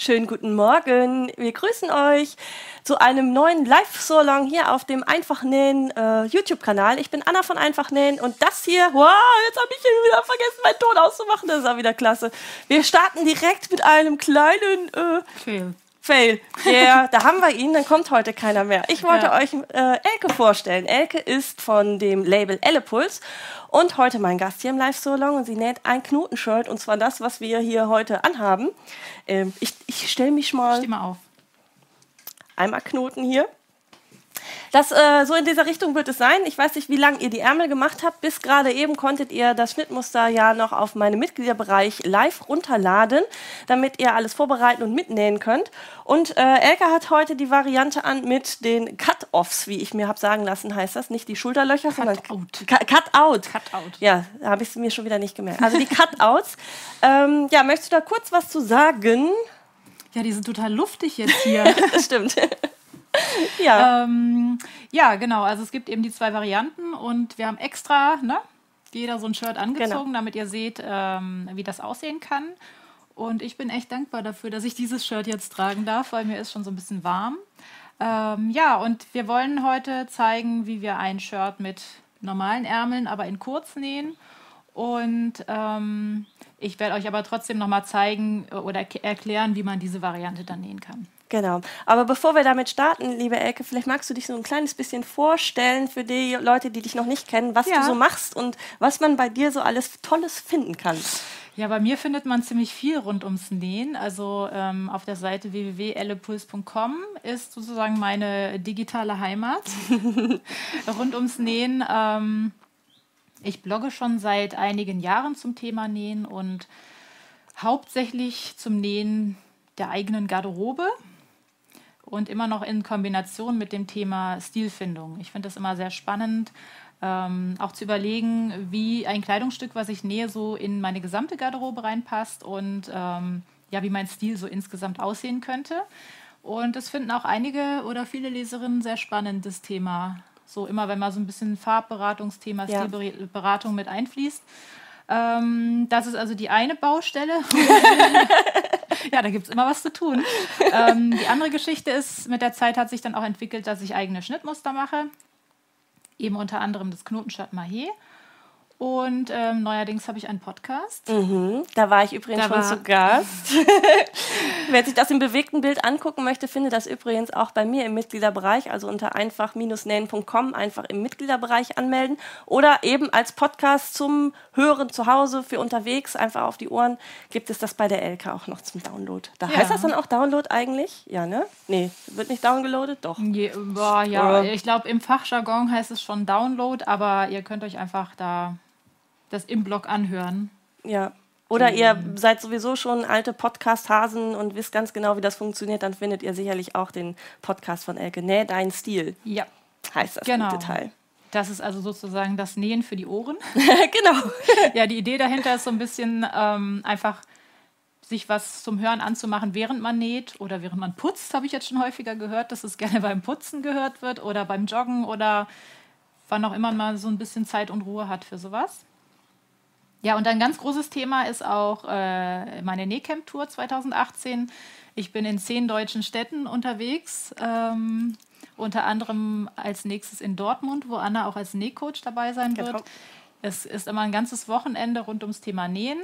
Schönen guten Morgen. Wir grüßen euch zu einem neuen Live-Solong hier auf dem Einfachnähen äh, YouTube-Kanal. Ich bin Anna von Einfachnähen und das hier, wow, jetzt habe ich hier wieder vergessen, meinen Ton auszumachen. Das ist auch wieder klasse. Wir starten direkt mit einem kleinen äh, Fail. Fail. Yeah, da haben wir ihn, dann kommt heute keiner mehr. Ich wollte ja. euch äh, Elke vorstellen. Elke ist von dem Label Ellepuls und heute mein Gast hier im Live-Salon und sie näht ein Knotenshirt und zwar das, was wir hier heute anhaben. Ähm, ich ich stelle mich mal. Steh mal auf. Einmal Knoten hier. Das, äh, so in dieser Richtung wird es sein. Ich weiß nicht, wie lange ihr die Ärmel gemacht habt. Bis gerade eben konntet ihr das Schnittmuster ja noch auf meinem Mitgliederbereich live runterladen, damit ihr alles vorbereiten und mitnähen könnt. Und äh, Elke hat heute die Variante an mit den Cut-Offs, wie ich mir habe sagen lassen, heißt das. Nicht die Schulterlöcher, Cut sondern out. Cut-Out. Cut-out. Ja, habe ich es mir schon wieder nicht gemerkt. Also die Cut-Outs. ähm, ja, möchtest du da kurz was zu sagen? Ja, die sind total luftig jetzt hier. das stimmt. ja. Ähm, ja, genau. Also es gibt eben die zwei Varianten und wir haben extra, ne, jeder so ein Shirt angezogen, genau. damit ihr seht, ähm, wie das aussehen kann. Und ich bin echt dankbar dafür, dass ich dieses Shirt jetzt tragen darf, weil mir ist schon so ein bisschen warm. Ähm, ja, und wir wollen heute zeigen, wie wir ein Shirt mit normalen Ärmeln, aber in kurz nähen. Und ähm, ich werde euch aber trotzdem nochmal zeigen oder erklären, wie man diese Variante dann nähen kann. Genau. Aber bevor wir damit starten, liebe Elke, vielleicht magst du dich so ein kleines bisschen vorstellen für die Leute, die dich noch nicht kennen, was ja. du so machst und was man bei dir so alles Tolles finden kann. Ja, bei mir findet man ziemlich viel rund ums Nähen. Also ähm, auf der Seite www.ellepuls.com ist sozusagen meine digitale Heimat rund ums Nähen. Ähm, ich blogge schon seit einigen Jahren zum Thema Nähen und hauptsächlich zum Nähen der eigenen Garderobe und immer noch in Kombination mit dem Thema Stilfindung. Ich finde das immer sehr spannend, ähm, auch zu überlegen, wie ein Kleidungsstück, was ich nähe, so in meine gesamte Garderobe reinpasst und ähm, ja, wie mein Stil so insgesamt aussehen könnte. Und das finden auch einige oder viele Leserinnen sehr spannend, das Thema. So immer, wenn mal so ein bisschen Farbberatungsthema, ja. Stilberatung mit einfließt. Ähm, das ist also die eine Baustelle. ja, da gibt es immer was zu tun. Ähm, die andere Geschichte ist, mit der Zeit hat sich dann auch entwickelt, dass ich eigene Schnittmuster mache. Eben unter anderem das Knotenshirt Mahé. Und ähm, neuerdings habe ich einen Podcast. Mhm, da war ich übrigens da schon zu Gast. Wer sich das im bewegten Bild angucken möchte, findet das übrigens auch bei mir im Mitgliederbereich, also unter einfach-nähen.com einfach im Mitgliederbereich anmelden oder eben als Podcast zum Hören zu Hause für unterwegs, einfach auf die Ohren, gibt es das bei der Elke auch noch zum Download. Da ja. heißt das dann auch Download eigentlich? Ja, ne? Nee, wird nicht downgeloadet? Doch. Je, boah, ja, ich glaube, im Fachjargon heißt es schon Download, aber ihr könnt euch einfach da das im Blog anhören. Ja. Oder ihr seid sowieso schon alte Podcast-Hasen und wisst ganz genau, wie das funktioniert, dann findet ihr sicherlich auch den Podcast von Elke. Näh dein Stil. Ja. Heißt das genau. gute Teil. Das ist also sozusagen das Nähen für die Ohren. genau. ja, die Idee dahinter ist so ein bisschen ähm, einfach sich was zum Hören anzumachen, während man näht oder während man putzt, habe ich jetzt schon häufiger gehört, dass es gerne beim Putzen gehört wird oder beim Joggen oder wann auch immer man so ein bisschen Zeit und Ruhe hat für sowas. Ja, und ein ganz großes Thema ist auch äh, meine Nähcamp-Tour 2018. Ich bin in zehn deutschen Städten unterwegs, ähm, unter anderem als nächstes in Dortmund, wo Anna auch als Nähcoach dabei sein wird. Es ist immer ein ganzes Wochenende rund ums Thema Nähen,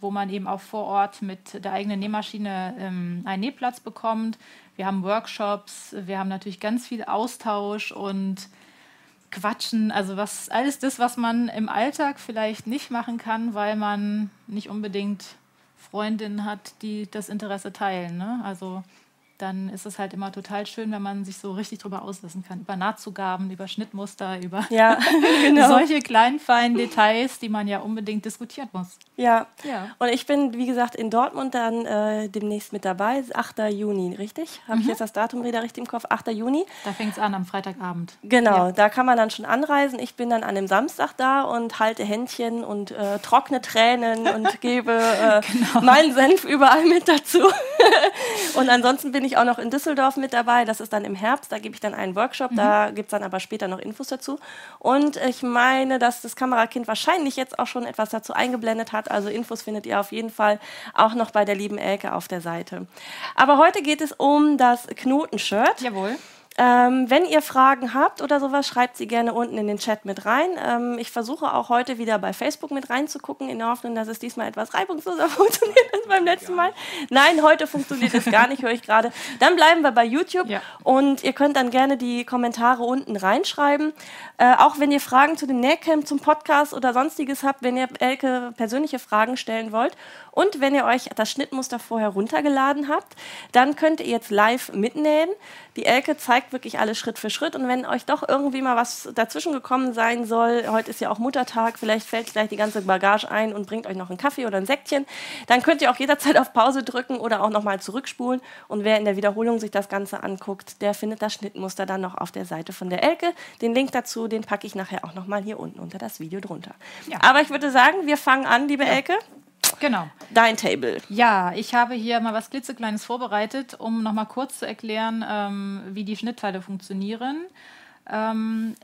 wo man eben auch vor Ort mit der eigenen Nähmaschine ähm, einen Nähplatz bekommt. Wir haben Workshops, wir haben natürlich ganz viel Austausch und quatschen, also was alles das, was man im Alltag vielleicht nicht machen kann, weil man nicht unbedingt Freundinnen hat, die das Interesse teilen. Ne? Also dann ist es halt immer total schön, wenn man sich so richtig drüber auslassen kann. Über Nahtzugaben, über Schnittmuster, über ja, genau. solche kleinen, feinen Details, die man ja unbedingt diskutieren muss. Ja. ja. Und ich bin, wie gesagt, in Dortmund dann äh, demnächst mit dabei. 8. Juni, richtig? Habe mhm. ich jetzt das Datum wieder richtig im Kopf? 8. Juni. Da fängt es an, am Freitagabend. Genau, ja. da kann man dann schon anreisen. Ich bin dann an dem Samstag da und halte Händchen und äh, trockne Tränen und gebe äh, genau. meinen Senf überall mit dazu. Und ansonsten bin ich auch noch in Düsseldorf mit dabei. Das ist dann im Herbst. Da gebe ich dann einen Workshop. Mhm. Da gibt es dann aber später noch Infos dazu. Und ich meine, dass das Kamerakind wahrscheinlich jetzt auch schon etwas dazu eingeblendet hat. Also Infos findet ihr auf jeden Fall auch noch bei der lieben Elke auf der Seite. Aber heute geht es um das Knotenshirt. Jawohl. Ähm, wenn ihr Fragen habt oder sowas, schreibt sie gerne unten in den Chat mit rein. Ähm, ich versuche auch heute wieder bei Facebook mit reinzugucken, in der Hoffnung, dass es diesmal etwas reibungsloser funktioniert als beim letzten Mal. Nein, heute funktioniert es gar nicht, höre ich gerade. Dann bleiben wir bei YouTube ja. und ihr könnt dann gerne die Kommentare unten reinschreiben. Äh, auch wenn ihr Fragen zu dem Nähcamp, zum Podcast oder sonstiges habt, wenn ihr Elke persönliche Fragen stellen wollt und wenn ihr euch das Schnittmuster vorher runtergeladen habt, dann könnt ihr jetzt live mitnähen. Die Elke zeigt wirklich alles Schritt für Schritt. Und wenn euch doch irgendwie mal was dazwischen gekommen sein soll, heute ist ja auch Muttertag, vielleicht fällt gleich die ganze Bagage ein und bringt euch noch einen Kaffee oder ein Säckchen, dann könnt ihr auch jederzeit auf Pause drücken oder auch nochmal zurückspulen. Und wer in der Wiederholung sich das Ganze anguckt, der findet das Schnittmuster dann noch auf der Seite von der Elke. Den Link dazu, den packe ich nachher auch nochmal hier unten unter das Video drunter. Ja. Aber ich würde sagen, wir fangen an, liebe Elke. Genau. Dein Table. Ja, ich habe hier mal was klitzekleines vorbereitet, um nochmal kurz zu erklären, ähm, wie die Schnittteile funktionieren. Ähm,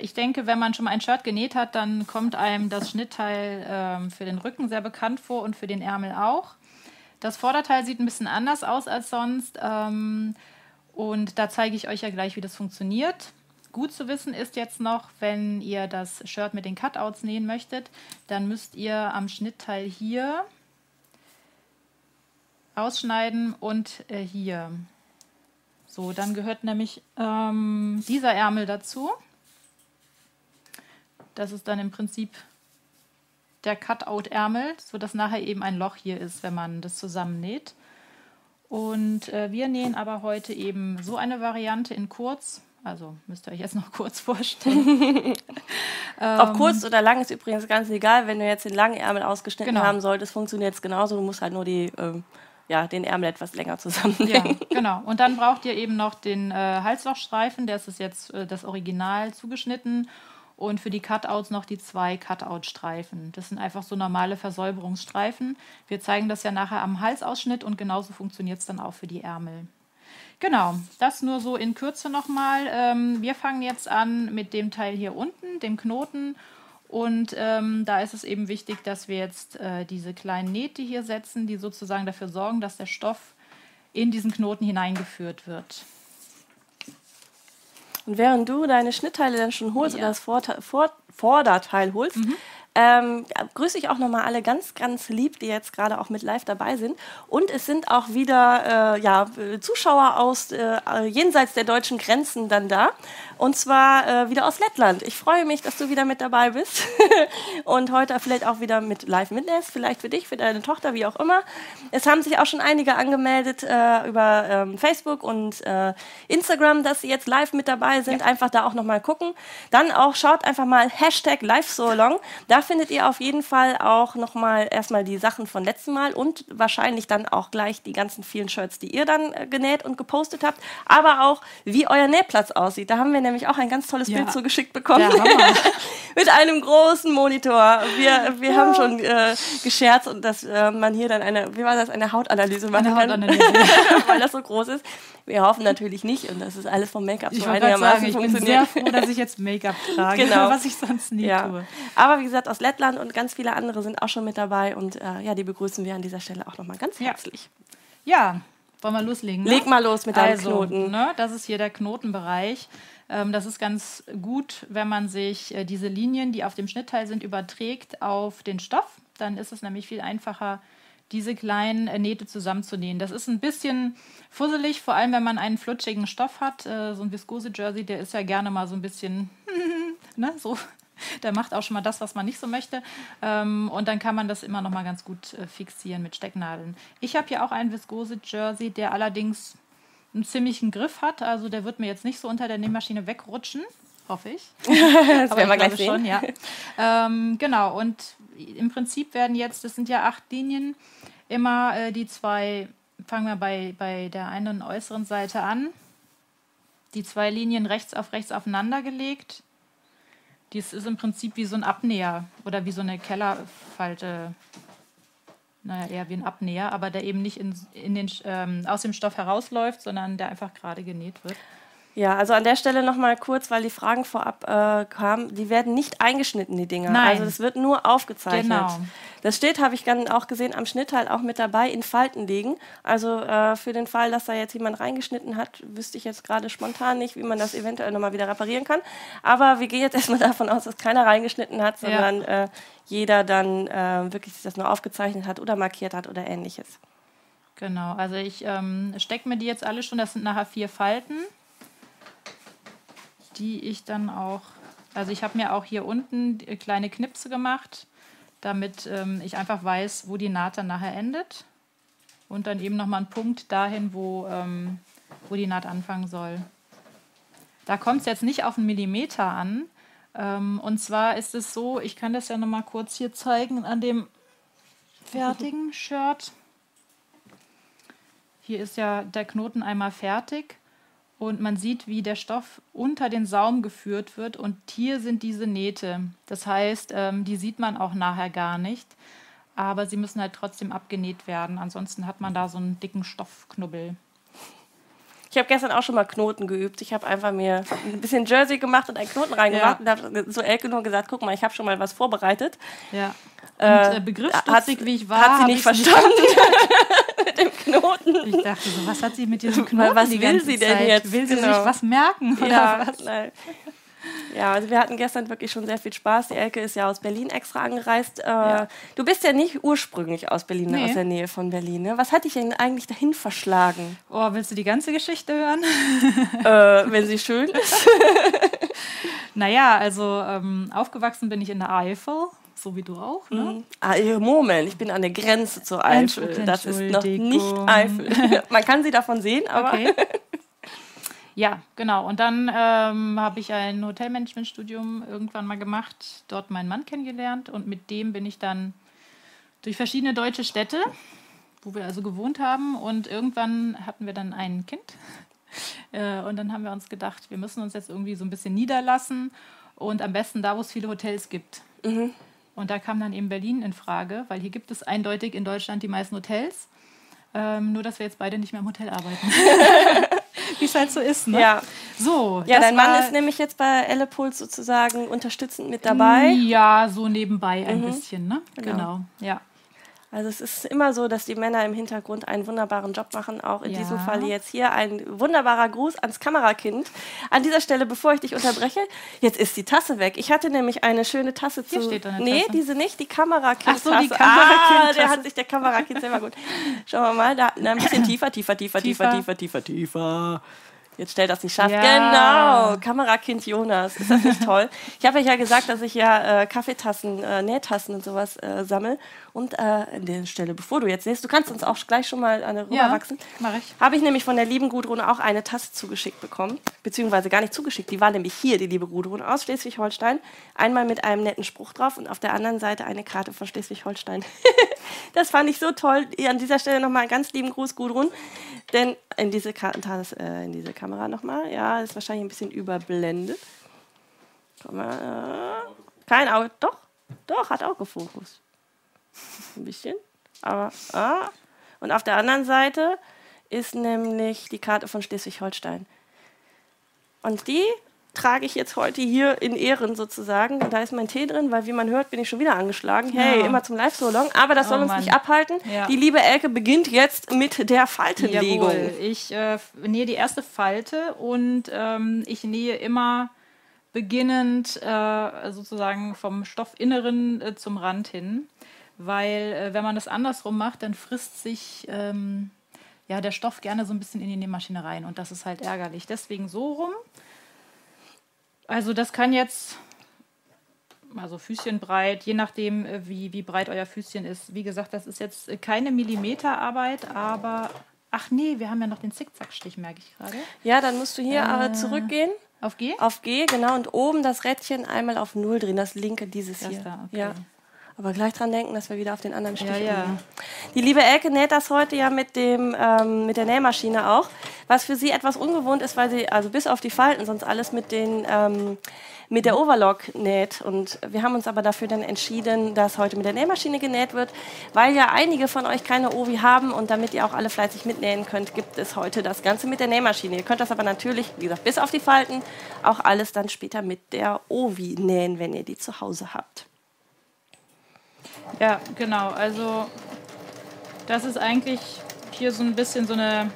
ich denke, wenn man schon mal ein Shirt genäht hat, dann kommt einem das Schnittteil ähm, für den Rücken sehr bekannt vor und für den Ärmel auch. Das Vorderteil sieht ein bisschen anders aus als sonst. Ähm, und da zeige ich euch ja gleich, wie das funktioniert. Gut zu wissen ist jetzt noch, wenn ihr das Shirt mit den Cutouts nähen möchtet, dann müsst ihr am Schnittteil hier ausschneiden und äh, hier. So, dann gehört nämlich ähm, dieser Ärmel dazu. Das ist dann im Prinzip der Cutout-Ärmel, sodass nachher eben ein Loch hier ist, wenn man das zusammennäht. Und äh, wir nähen aber heute eben so eine Variante in kurz also müsst ihr euch jetzt noch kurz vorstellen. Ob kurz oder lang ist übrigens ganz egal. Wenn du jetzt den langen Ärmel ausgeschnitten genau. haben solltest, funktioniert es genauso. Du musst halt nur die, ähm, ja, den Ärmel etwas länger zusammenlegen. Ja, genau. Und dann braucht ihr eben noch den äh, Halslochstreifen. Der ist jetzt äh, das Original zugeschnitten. Und für die Cutouts noch die zwei Cutout-Streifen. Das sind einfach so normale Versäuberungsstreifen. Wir zeigen das ja nachher am Halsausschnitt und genauso funktioniert es dann auch für die Ärmel. Genau, das nur so in Kürze nochmal. Ähm, wir fangen jetzt an mit dem Teil hier unten, dem Knoten. Und ähm, da ist es eben wichtig, dass wir jetzt äh, diese kleinen Nähte hier setzen, die sozusagen dafür sorgen, dass der Stoff in diesen Knoten hineingeführt wird. Und während du deine Schnittteile dann schon holst ja. oder das Vorderteil holst, mhm. Ähm, grüße ich auch nochmal alle ganz, ganz lieb, die jetzt gerade auch mit live dabei sind. Und es sind auch wieder äh, ja, Zuschauer aus äh, jenseits der deutschen Grenzen dann da. Und zwar äh, wieder aus Lettland. Ich freue mich, dass du wieder mit dabei bist. und heute vielleicht auch wieder mit live mitlässt. Vielleicht für dich, für deine Tochter, wie auch immer. Es haben sich auch schon einige angemeldet äh, über ähm, Facebook und äh, Instagram, dass sie jetzt live mit dabei sind. Ja. Einfach da auch nochmal gucken. Dann auch schaut einfach mal Hashtag Live So Long. Da findet ihr auf jeden Fall auch nochmal erstmal die Sachen von letztem Mal und wahrscheinlich dann auch gleich die ganzen vielen Shirts, die ihr dann äh, genäht und gepostet habt, aber auch wie euer Nähplatz aussieht. Da haben wir nämlich auch ein ganz tolles ja. Bild zugeschickt bekommen. Mit einem großen Monitor. Wir, wir ja. haben schon äh, gescherzt und dass äh, man hier dann eine, wie war das, eine Hautanalyse machen eine Hautanalyse. kann, weil das so groß ist. Wir hoffen natürlich nicht und das ist alles vom Make-up so einigermaßen sagen, ich bin sehr froh, dass ich jetzt Make-up trage, genau. was ich sonst nie ja. tue. Aber wie gesagt, aus Lettland und ganz viele andere sind auch schon mit dabei und äh, ja, die begrüßen wir an dieser Stelle auch nochmal ganz herzlich. Ja, wollen wir loslegen? Ne? Leg mal los mit deinem also, Knoten. Ne, das ist hier der Knotenbereich. Ähm, das ist ganz gut, wenn man sich äh, diese Linien, die auf dem Schnittteil sind, überträgt auf den Stoff. Dann ist es nämlich viel einfacher, diese kleinen äh, Nähte zusammenzunähen. Das ist ein bisschen fusselig, vor allem wenn man einen flutschigen Stoff hat. Äh, so ein Viskose-Jersey, der ist ja gerne mal so ein bisschen, ne, so. Der macht auch schon mal das, was man nicht so möchte. Ähm, und dann kann man das immer noch mal ganz gut äh, fixieren mit Stecknadeln. Ich habe hier auch einen Viskose-Jersey, der allerdings einen ziemlichen Griff hat. Also der wird mir jetzt nicht so unter der Nähmaschine wegrutschen. Hoffe ich. das Aber werden wir gleich sehen. Schon, ja. ähm, genau, und im Prinzip werden jetzt, das sind ja acht Linien, immer äh, die zwei, fangen wir bei, bei der einen und äußeren Seite an, die zwei Linien rechts auf rechts aufeinander gelegt. Dies ist im Prinzip wie so ein Abnäher oder wie so eine Kellerfalte. naja, eher wie ein Abnäher, aber der eben nicht in, in den, ähm, aus dem Stoff herausläuft, sondern der einfach gerade genäht wird. Ja, also an der Stelle nochmal kurz, weil die Fragen vorab äh, kamen, die werden nicht eingeschnitten, die Dinger. Nein. Also es wird nur aufgezeichnet. Genau. Das steht, habe ich dann auch gesehen, am Schnittteil auch mit dabei, in Falten liegen. Also äh, für den Fall, dass da jetzt jemand reingeschnitten hat, wüsste ich jetzt gerade spontan nicht, wie man das eventuell nochmal wieder reparieren kann. Aber wir gehen jetzt erstmal davon aus, dass keiner reingeschnitten hat, sondern Ja. äh, jeder dann äh, wirklich sich das nur aufgezeichnet hat oder markiert hat oder ähnliches. Genau, also ich ähm, stecke mir die jetzt alle schon, das sind nachher vier Falten, die ich dann auch, also ich habe mir auch hier unten kleine Knipse gemacht, damit ähm, ich einfach weiß, wo die Naht dann nachher endet. Und dann eben nochmal einen Punkt dahin, wo, ähm, wo die Naht anfangen soll. Da kommt es jetzt nicht auf einen Millimeter an. Ähm, und zwar ist es so, ich kann das ja nochmal kurz hier zeigen an dem fertigen Shirt. Hier ist ja der Knoten einmal fertig und man sieht, wie der Stoff unter den Saum geführt wird und hier sind diese Nähte. Das heißt, ähm, die sieht man auch nachher gar nicht, aber sie müssen halt trotzdem abgenäht werden. Ansonsten hat man da so einen dicken Stoffknubbel. Ich habe gestern auch schon mal Knoten geübt. Ich habe einfach mir ein bisschen Jersey gemacht und einen Knoten reingemacht Ja. und habe so Elke nur gesagt, guck mal, ich habe schon mal was vorbereitet. Ja. Äh, Und äh, begriffsstutzig, hat- wie ich war, hat sie nicht verstanden mit dem Knoten. Ich dachte so, was hat sie mit diesem Knoten was will sie denn Zeit? jetzt? Will sie Genau. sich was merken oder Ja, was? nein. Ja, also wir hatten gestern wirklich schon sehr viel Spaß. Die Elke ist ja aus Berlin extra angereist. Äh, Du bist ja nicht ursprünglich aus Berlin, Nee. aus der Nähe von Berlin. Ne? Was hat dich denn eigentlich dahin verschlagen, Oh, willst du die ganze Geschichte hören? äh, wenn sie schön ist? Naja, also ähm, aufgewachsen bin ich in der Eifel, so wie du auch. Ne? Ah, äh, Moment, ich bin an der Grenze zur Eifel. Das ist noch nicht Eifel. Man kann sie davon sehen, aber Okay. Ja, genau. Und dann ähm, habe ich ein Hotelmanagementstudium irgendwann mal gemacht, dort meinen Mann kennengelernt und mit dem bin ich dann durch verschiedene deutsche Städte, wo wir also gewohnt haben und irgendwann hatten wir dann ein Kind äh, und dann haben wir uns gedacht, wir müssen uns jetzt irgendwie so ein bisschen niederlassen und am besten da, wo es viele Hotels gibt. Und da kam dann eben Berlin in Frage, weil hier gibt es eindeutig in Deutschland die meisten Hotels. Ähm, nur, dass wir jetzt beide nicht mehr im Hotel arbeiten. Wie es halt so ist, ne? ja. So. Ja, dein Mann ist nämlich jetzt bei Ellepuls sozusagen unterstützend mit dabei. Ja, so nebenbei ein bisschen, ne? Genau. Genau. Ja. Also es ist immer so, dass die Männer im Hintergrund einen wunderbaren Job machen. Auch in Ja. diesem Fall jetzt hier ein wunderbarer Gruß ans Kamerakind. An dieser Stelle, bevor ich dich unterbreche, jetzt ist die Tasse weg. Ich hatte nämlich eine schöne Tasse Hier zu. steht eine nee, Tasse. diese nicht, die Kamerakind. Ach so, die Ah, Kamerakind-Tasse. der hat sich der Kamerakind selber gut. Schauen wir mal, da na, ein bisschen tiefer, tiefer, tiefer, tiefer, Tiefer. tiefer, tiefer, tiefer. Jetzt stellt das nicht scharf. Ja. Genau, Kamerakind Jonas. Ist das nicht toll? Ich habe euch ja gesagt, dass ich ja äh, Kaffeetassen, äh, Nähtassen und sowas äh, sammle. Und äh, an der Stelle, bevor du jetzt nähst, du kannst uns auch gleich schon mal eine Ja, rüberwachsen. mach ich. Habe ich nämlich von der lieben Gudrun auch eine Tasse zugeschickt bekommen. Beziehungsweise gar nicht zugeschickt. Die war nämlich hier, die liebe Gudrun aus Schleswig-Holstein. Einmal mit einem netten Spruch drauf und auf der anderen Seite eine Karte von Schleswig-Holstein. das fand ich so toll. An dieser Stelle nochmal einen ganz lieben Gruß, Gudrun. Denn in diese, Kartentasse, äh, in diese Kamera nochmal. Ja, ist wahrscheinlich ein bisschen überblendet. Komm mal. Äh, kein Auge. Doch, doch, hat Autofokus. Ein bisschen. Aber, ah. Und auf der anderen Seite ist nämlich die Karte von Schleswig-Holstein. Und die trage ich jetzt heute hier in Ehren sozusagen. Und da ist mein Tee drin, weil wie man hört, bin ich schon wieder angeschlagen. Hey, Ja. immer zum Live-So-Long. Aber das soll Oh uns Mann. nicht abhalten. Ja. Die liebe Elke beginnt jetzt mit der Faltenlegung. Jawohl. Ich äh, nähe die erste Falte und ähm, ich nähe immer beginnend äh, sozusagen vom Stoffinneren äh, zum Rand hin, weil äh, wenn man das andersrum macht, dann frisst sich ähm, ja, der Stoff gerne so ein bisschen in die Nähmaschine rein und das ist halt ärgerlich. Deswegen so rum. Also das kann jetzt also Füßchen breit, je nachdem, äh, wie, wie breit euer Füßchen ist. Wie gesagt, das ist jetzt äh, keine Millimeterarbeit, aber. Ach nee, wir haben ja noch den Zickzackstich, merke ich gerade. Ja, dann musst du hier äh, zurückgehen Auf G? auf G, genau, und oben das Rädchen einmal auf Null drehen, das linke, dieses Das hier. da, okay. Ja. Aber gleich dran denken, dass wir wieder auf den anderen Stich Ja, ja. Die liebe Elke näht das heute ja mit, dem, ähm, mit der Nähmaschine auch. was für sie etwas ungewohnt ist, weil sie also bis auf die Falten sonst alles mit den ähm, mit der Overlock näht. Und wir haben uns aber dafür dann entschieden, dass heute mit der Nähmaschine genäht wird, weil ja einige von euch keine Ovi haben und damit ihr auch alle fleißig mitnähen könnt, gibt es heute das Ganze mit der Nähmaschine. Ihr könnt das aber natürlich, wie gesagt, bis auf die Falten, auch alles dann später mit der Ovi nähen, wenn ihr die zu Hause habt. Ja, genau. Also das ist eigentlich hier so ein bisschen so eine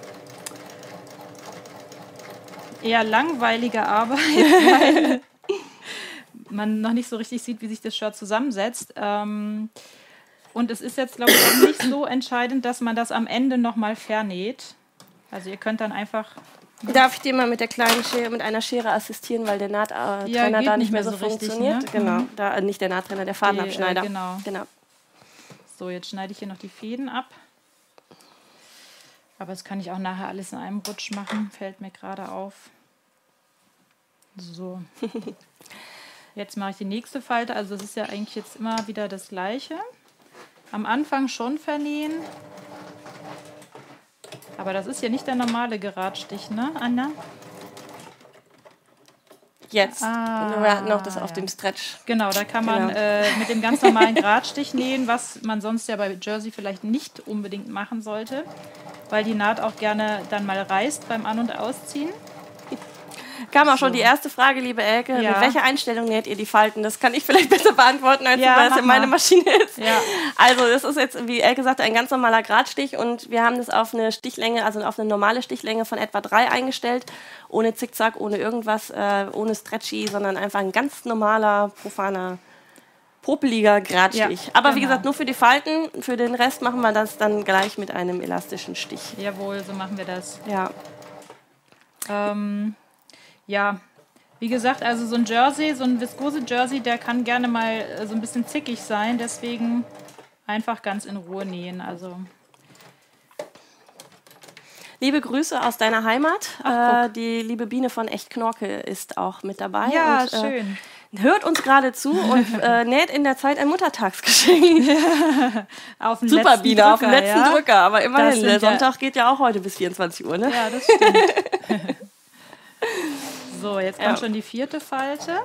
eher langweilige Arbeit, weil man noch nicht so richtig sieht, wie sich das Shirt zusammensetzt. Ähm, und es ist jetzt, glaube ich, auch nicht so entscheidend, dass man das am Ende nochmal vernäht. Also ihr könnt dann einfach. Darf ich dir mal mit der kleinen Schere, mit einer Schere assistieren, weil der Nahttrenner ja, da nicht mehr so, so funktioniert? Richtig, ne? Genau, mhm. da, äh, nicht der Nahttrenner, der Fadenabschneider. Die, äh, genau. genau. So, jetzt schneide ich hier noch die Fäden ab. Aber das kann ich auch nachher alles in einem Rutsch machen, fällt mir gerade auf. So. Jetzt mache ich die nächste Falte. Also es ist ja eigentlich jetzt immer wieder das gleiche. Am Anfang schon vernähen. Aber das ist ja nicht der normale Geradstich, ne, Anna? Jetzt. Ah, wir hatten noch das auf ja. dem Stretch. Genau, da kann man genau. äh, mit dem ganz normalen Geradstich nähen, was man sonst ja bei Jersey vielleicht nicht unbedingt machen sollte, weil die Naht auch gerne dann mal reißt beim An- und Ausziehen. Kam auch so. schon die erste Frage, liebe Elke. Ja. Mit welcher Einstellung näht ihr die Falten? Das kann ich vielleicht besser beantworten, als ja, das in meiner Maschine ist. Ja. Also, das ist jetzt, wie Elke sagte, ein ganz normaler Gradstich und wir haben das auf eine Stichlänge, also auf eine normale Stichlänge von etwa drei eingestellt. Ohne Zickzack, ohne irgendwas, äh, ohne Stretchy, sondern einfach ein ganz normaler, profaner popeliger Gradstich. Ja, Aber genau. wie gesagt, nur für die Falten. Für den Rest machen wir das dann gleich mit einem elastischen Stich. Jawohl, so machen wir das. Ja. Ähm, ja, wie gesagt, also so ein Jersey, so ein Viskose-Jersey, der kann gerne mal äh, so ein bisschen zickig sein. Deswegen einfach ganz in Ruhe nähen. Also Liebe Grüße aus deiner Heimat. Ach, äh, die liebe Biene von Echt Knorke ist auch mit dabei. Ja, und, äh, schön. Äh, hört uns gerade zu und äh, näht in der Zeit ein Muttertagsgeschenk. auf Super, Biene, Drücker, auf dem letzten ja? Drücker. Aber immerhin, der Sonntag geht ja auch heute bis 24 Uhr, ne? Ja, das stimmt. So, jetzt kommt ja. schon die vierte Falte.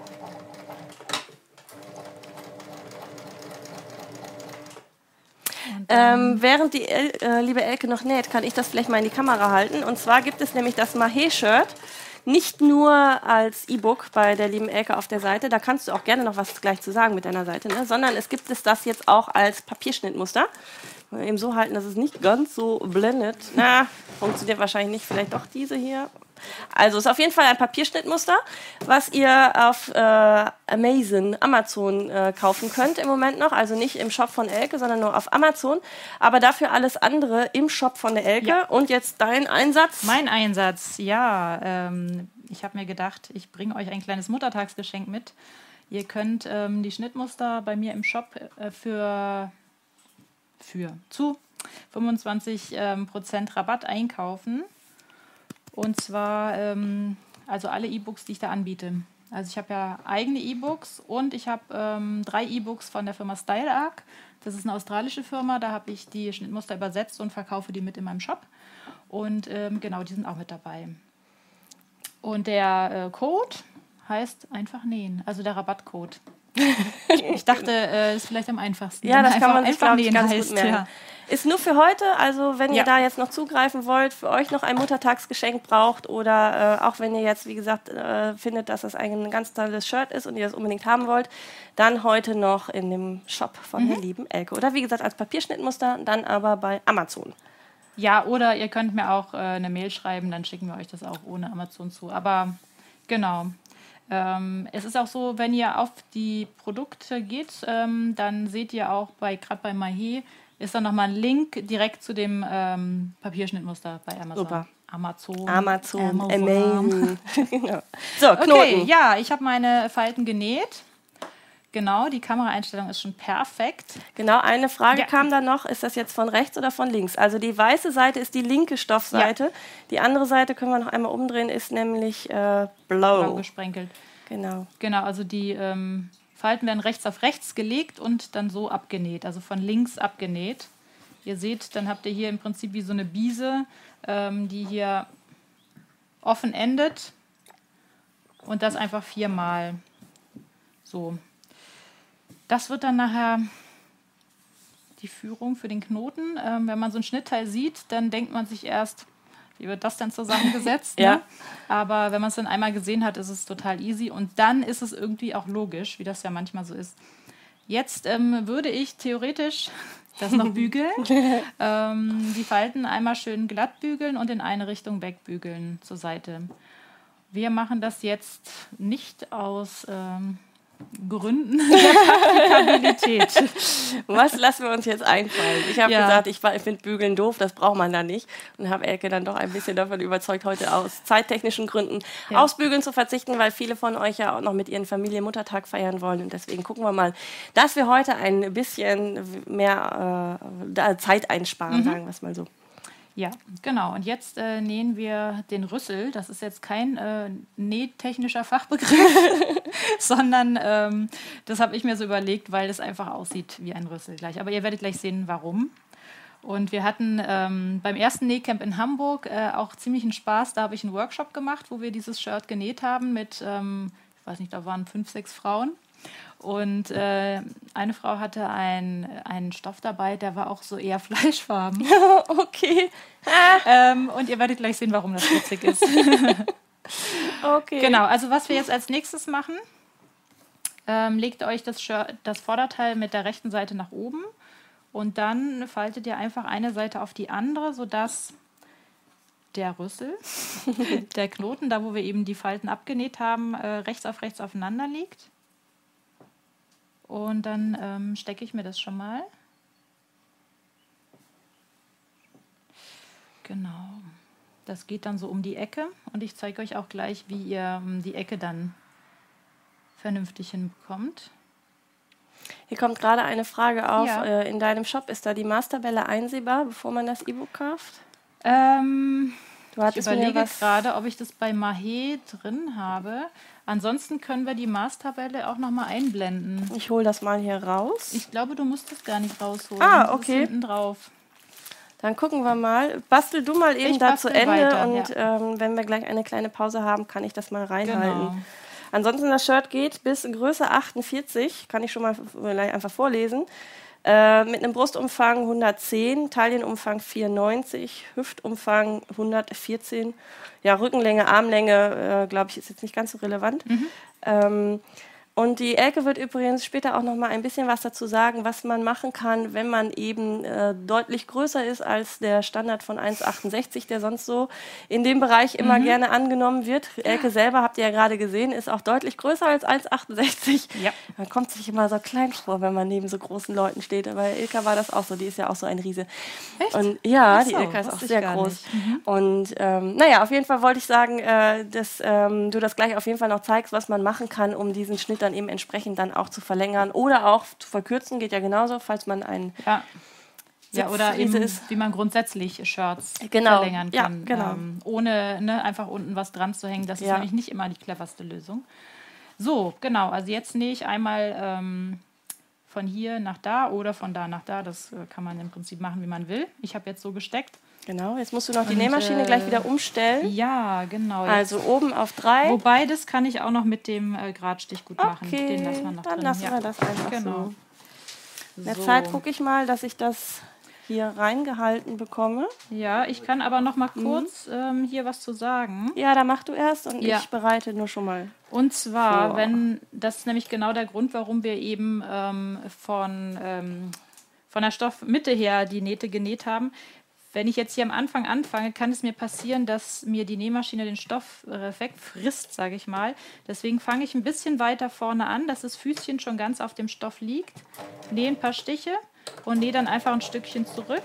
Ähm, während die El äh, liebe Elke noch näht, kann ich das vielleicht mal in die Kamera halten. Und zwar gibt es nämlich das Mahé-Shirt nicht nur als E-Book bei der lieben Elke auf der Seite, da kannst du auch gerne noch was gleich zu sagen mit deiner Seite, ne? sondern es gibt es das jetzt auch als Papierschnittmuster. Eben so halten, dass es nicht ganz so blendet. Na, funktioniert wahrscheinlich nicht. Vielleicht doch diese hier. Also ist auf jeden Fall ein Papierschnittmuster, was ihr auf äh, Amazon, Amazon äh, kaufen könnt im Moment noch. Also nicht im Shop von Elke, sondern nur auf Amazon. Aber dafür alles andere im Shop von der Elke. Ja. Und jetzt dein Einsatz? Mein Einsatz, ja. Ähm, ich habe mir gedacht, ich bringe euch ein kleines Muttertagsgeschenk mit. Ihr könnt ähm, die Schnittmuster bei mir im Shop äh, für, für zu 25% ähm, Prozent Rabatt einkaufen. Und zwar ähm, also alle E-Books, die ich da anbiete. Also ich habe ja eigene E-Books und ich habe ähm, drei E-Books von der Firma StyleArc. Das ist eine australische Firma, da habe ich die Schnittmuster übersetzt und verkaufe die mit in meinem Shop. Und ähm, genau, die sind auch mit dabei. Und der äh, Code heißt einfach nähen, also der Rabattcode. Ich dachte, äh, ist vielleicht am einfachsten. Ja, das einfach, kann man sich, einfach nähen ganz heißt, gut merken. Ja. Ist nur für heute, also wenn ja. ihr da jetzt noch zugreifen wollt, für euch noch ein Muttertagsgeschenk braucht oder äh, auch wenn ihr jetzt, wie gesagt, äh, findet, dass das ein ganz tolles Shirt ist und ihr das unbedingt haben wollt, dann heute noch in dem Shop von mhm. der lieben Elke. Oder wie gesagt, als Papierschnittmuster, dann aber bei Amazon. Ja, oder ihr könnt mir auch äh, eine Mail schreiben, dann schicken wir euch das auch ohne Amazon zu. Aber genau. Ähm, es ist auch so, wenn ihr auf die Produkte geht, ähm, dann seht ihr auch bei gerade bei Mahé ist dann nochmal ein Link direkt zu dem ähm, Papierschnittmuster bei Amazon. Super. Amazon. Amazon. Amazon. genau. So, Knoten. Okay, ja, ich habe meine Falten genäht. Genau, die Kameraeinstellung ist schon perfekt. Genau, eine Frage ja. kam da noch, ist das jetzt von rechts oder von links? Also die weiße Seite ist die linke Stoffseite. Ja. Die andere Seite können wir noch einmal umdrehen, ist nämlich äh, blau. Blau gesprenkelt. Genau. Genau, also die ähm, Falten werden rechts auf rechts gelegt und dann so abgenäht, also von links abgenäht. Ihr seht, dann habt ihr hier im Prinzip wie so eine Biese, ähm, die hier offen endet und das einfach viermal. So. Das wird dann nachher die Führung für den Knoten. Ähm, wenn man so ein Schnittteil sieht, dann denkt man sich erst, wie wird das denn zusammengesetzt? ja. Ne? Aber wenn man es dann einmal gesehen hat, ist es total easy und dann ist es irgendwie auch logisch, wie das ja manchmal so ist. Jetzt ähm, würde ich theoretisch das noch bügeln, ähm, die Falten einmal schön glatt bügeln und in eine Richtung wegbügeln zur Seite. Wir machen das jetzt nicht aus ähm, Gründen der Praktikabilität. Was lassen wir uns jetzt einfallen? Ich habe ja. gesagt, ich, ich finde Bügeln doof, das braucht man da nicht. Und habe Elke dann doch ein bisschen davon überzeugt, heute aus zeittechnischen Gründen ja. aufs Bügeln zu verzichten, weil viele von euch ja auch noch mit ihren Familien Muttertag feiern wollen. Und deswegen gucken wir mal, dass wir heute ein bisschen mehr äh, Zeit einsparen, mhm. sagen wir es mal so. Ja, genau. Und jetzt äh, nähen wir den Rüssel. Das ist jetzt kein äh, nähtechnischer Fachbegriff, sondern ähm, das habe ich mir so überlegt, weil es einfach aussieht wie ein Rüssel gleich. Aber ihr werdet gleich sehen, warum. Und wir hatten ähm, beim ersten Nähcamp in Hamburg äh, auch ziemlichen Spaß. Da habe ich einen Workshop gemacht, wo wir dieses Shirt genäht haben mit, ähm, ich weiß nicht, da waren fünf, sechs Frauen. Und äh, eine Frau hatte ein, einen Stoff dabei, der war auch so eher fleischfarben. okay. ähm, und ihr werdet gleich sehen, warum das witzig ist. okay. Genau, also was wir jetzt als nächstes machen, ähm, legt euch das, Shirt, das Vorderteil mit der rechten Seite nach oben und dann faltet ihr einfach eine Seite auf die andere, sodass der Rüssel, der Knoten, da wo wir eben die Falten abgenäht haben, äh, rechts auf rechts aufeinander liegt. Und dann ähm, stecke ich mir das schon mal. Genau. Das geht dann so um die Ecke und ich zeige euch auch gleich, wie ihr ähm, die Ecke dann vernünftig hinbekommt. Hier kommt gerade eine Frage auf. Ja. Äh, in deinem Shop ist da die Masterbälle einsehbar, bevor man das E-Book kauft? Ähm, du ich überlege gerade, ob ich das bei Mahé drin habe. Ansonsten können wir die Maßtabelle auch nochmal einblenden. Ich hole das mal hier raus. Ich glaube, du musst das gar nicht rausholen. Ah, okay. hinten drauf. Dann gucken wir mal. Bastel du mal eben da zu Ende weiter, und ja. ähm, wenn wir gleich eine kleine Pause haben, kann ich das mal reinhalten. Genau. Ansonsten das Shirt geht bis Größe 48, kann ich schon mal einfach vorlesen. Äh, mit einem Brustumfang 110, Taillenumfang 94, Hüftumfang 114. Ja, Rückenlänge, Armlänge, äh, glaube ich, ist jetzt nicht ganz so relevant. Mhm. Ähm, und die Elke wird übrigens später auch noch mal ein bisschen was dazu sagen, was man machen kann, wenn man eben äh, deutlich größer ist als der Standard von 1,68, der sonst so in dem Bereich immer mhm. gerne angenommen wird. Elke selber, habt ihr ja gerade gesehen, ist auch deutlich größer als 1,68. Ja. Man kommt sich immer so klein vor, wenn man neben so großen Leuten steht. Aber Ilka war das auch so, die ist ja auch so ein Riese. Echt? Und ja, so, die Ilka ist auch sehr groß. Mhm. Und ähm, naja, auf jeden Fall wollte ich sagen, äh, dass ähm, du das gleich auf jeden Fall noch zeigst, was man machen kann, um diesen Schnitt dann eben entsprechend dann auch zu verlängern oder auch zu verkürzen, geht ja genauso, falls man einen ja. Ja, oder eben, ist. wie man grundsätzlich Shirts genau. verlängern kann. Ja, genau. Ähm, ohne ne, einfach unten was dran zu hängen. Das ist ja. nämlich nicht immer die cleverste Lösung. So, genau. Also jetzt nähe ich einmal ähm, von hier nach da oder von da nach da. Das äh, kann man im Prinzip machen, wie man will. Ich habe jetzt so gesteckt. Genau, jetzt musst du noch die Nähmaschine äh, gleich wieder umstellen. Ja, genau. Also oben auf drei. Wobei, das kann ich auch noch mit dem äh, Gradstich gut machen. Okay, Den lassen wir noch dann drin. lassen ja. wir das einfach genau. so. In der so. Zeit gucke ich mal, dass ich das hier reingehalten bekomme. Ja, ich kann aber noch mal mhm. kurz mhm. ähm, hier was zu sagen. Ja, da mach du erst und ja. ich bereite nur schon mal. Und zwar, vor. wenn das ist nämlich genau der Grund, warum wir eben ähm, von ähm, von der Stoffmitte her die Nähte genäht haben. Wenn ich jetzt hier am Anfang anfange, kann es mir passieren, dass mir die Nähmaschine den Stoff äh, wegfrisst, sage ich mal. Deswegen fange ich ein bisschen weiter vorne an, dass das Füßchen schon ganz auf dem Stoff liegt. Nähe ein paar Stiche und nähe dann einfach ein Stückchen zurück.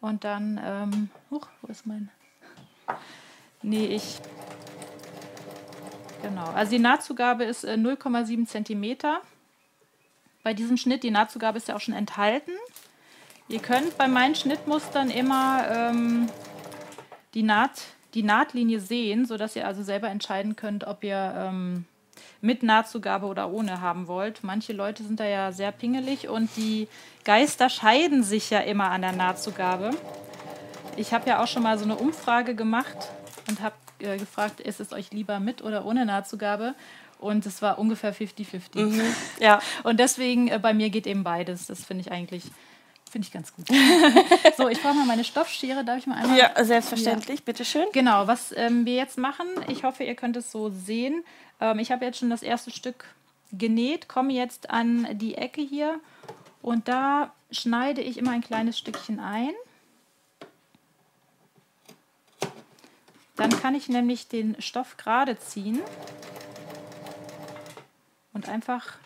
Und dann, ähm, huch, wo ist mein? Nähe ich. Genau, also die Nahtzugabe ist äh, 0,7 cm. Bei diesem Schnitt, die Nahtzugabe ist ja auch schon enthalten. Ihr könnt bei meinen Schnittmustern immer ähm, die, Naht, die Nahtlinie sehen, sodass ihr also selber entscheiden könnt, ob ihr ähm, mit Nahtzugabe oder ohne haben wollt. Manche Leute sind da ja sehr pingelig und die Geister scheiden sich ja immer an der Nahtzugabe. Ich habe ja auch schon mal so eine Umfrage gemacht und habe äh, gefragt, ist es euch lieber mit oder ohne Nahtzugabe? Und es war ungefähr 50-50. Mhm, ja. Und deswegen, äh, bei mir geht eben beides. Das finde ich eigentlich Finde ich ganz gut. so, ich brauche mal meine Stoffschere. Darf ich mal einmal? Ja, selbstverständlich. Ja. Bitte schön. Genau, was ähm, wir jetzt machen, ich hoffe, ihr könnt es so sehen. Ähm, ich habe jetzt schon das erste Stück genäht, komme jetzt an die Ecke hier und da schneide ich immer ein kleines Stückchen ein. Dann kann ich nämlich den Stoff gerade ziehen und einfach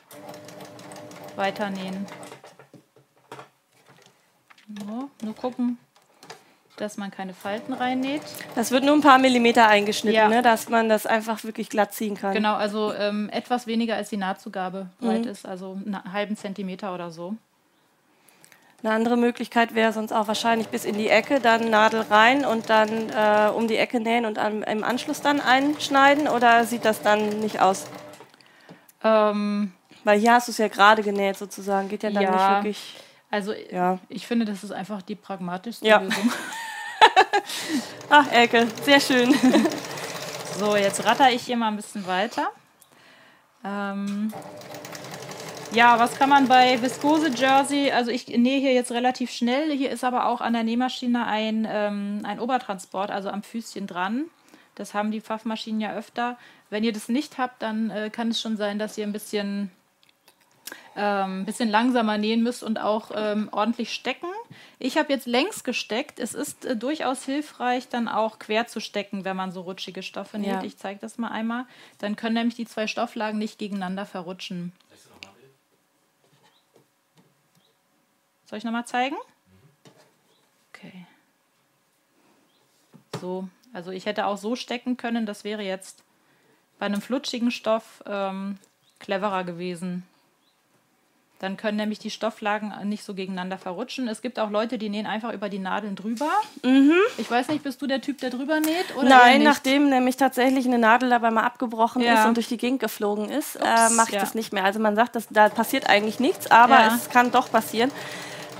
weiter nähen. So, nur gucken, dass man keine Falten reinnäht. Das wird nur ein paar Millimeter eingeschnitten, ja. ne, dass man das einfach wirklich glatt ziehen kann. Genau, also ähm, etwas weniger als die Nahtzugabe breit mhm. ist, also einen halben Zentimeter oder so. Eine andere Möglichkeit wäre sonst auch wahrscheinlich bis in die Ecke, dann Nadel rein und dann äh, um die Ecke nähen und am, im Anschluss dann einschneiden oder sieht das dann nicht aus? Ähm, Weil hier hast du es ja gerade genäht sozusagen, geht ja dann ja. nicht wirklich. Also ja. ich finde, das ist einfach die pragmatischste ja. Lösung. Ach, Elke, sehr schön. so, jetzt ratter ich hier mal ein bisschen weiter. Ähm, ja, was kann man bei Viskose Jersey, also ich nähe hier jetzt relativ schnell, hier ist aber auch an der Nähmaschine ein, ähm, ein Obertransport, also am Füßchen dran. Das haben die Pfaffmaschinen ja öfter. Wenn ihr das nicht habt, dann äh, kann es schon sein, dass ihr ein bisschen ähm, bisschen langsamer nähen müsst und auch ähm, ordentlich stecken. Ich habe jetzt längs gesteckt. Es ist äh, durchaus hilfreich, dann auch quer zu stecken, wenn man so rutschige Stoffe näht. Ja. Ich zeige das mal einmal. Dann können nämlich die zwei Stofflagen nicht gegeneinander verrutschen. Soll ich nochmal zeigen? Okay. So, also ich hätte auch so stecken können. Das wäre jetzt bei einem flutschigen Stoff ähm, cleverer gewesen. Dann können nämlich die Stofflagen nicht so gegeneinander verrutschen. Es gibt auch Leute, die nähen einfach über die Nadeln drüber. Mhm. Ich weiß nicht, bist du der Typ, der drüber näht? Oder Nein, nachdem nämlich tatsächlich eine Nadel dabei mal abgebrochen ja. ist und durch die Gegend geflogen ist, äh, mache ich ja. das nicht mehr. Also man sagt, dass, da passiert eigentlich nichts, aber ja. es kann doch passieren.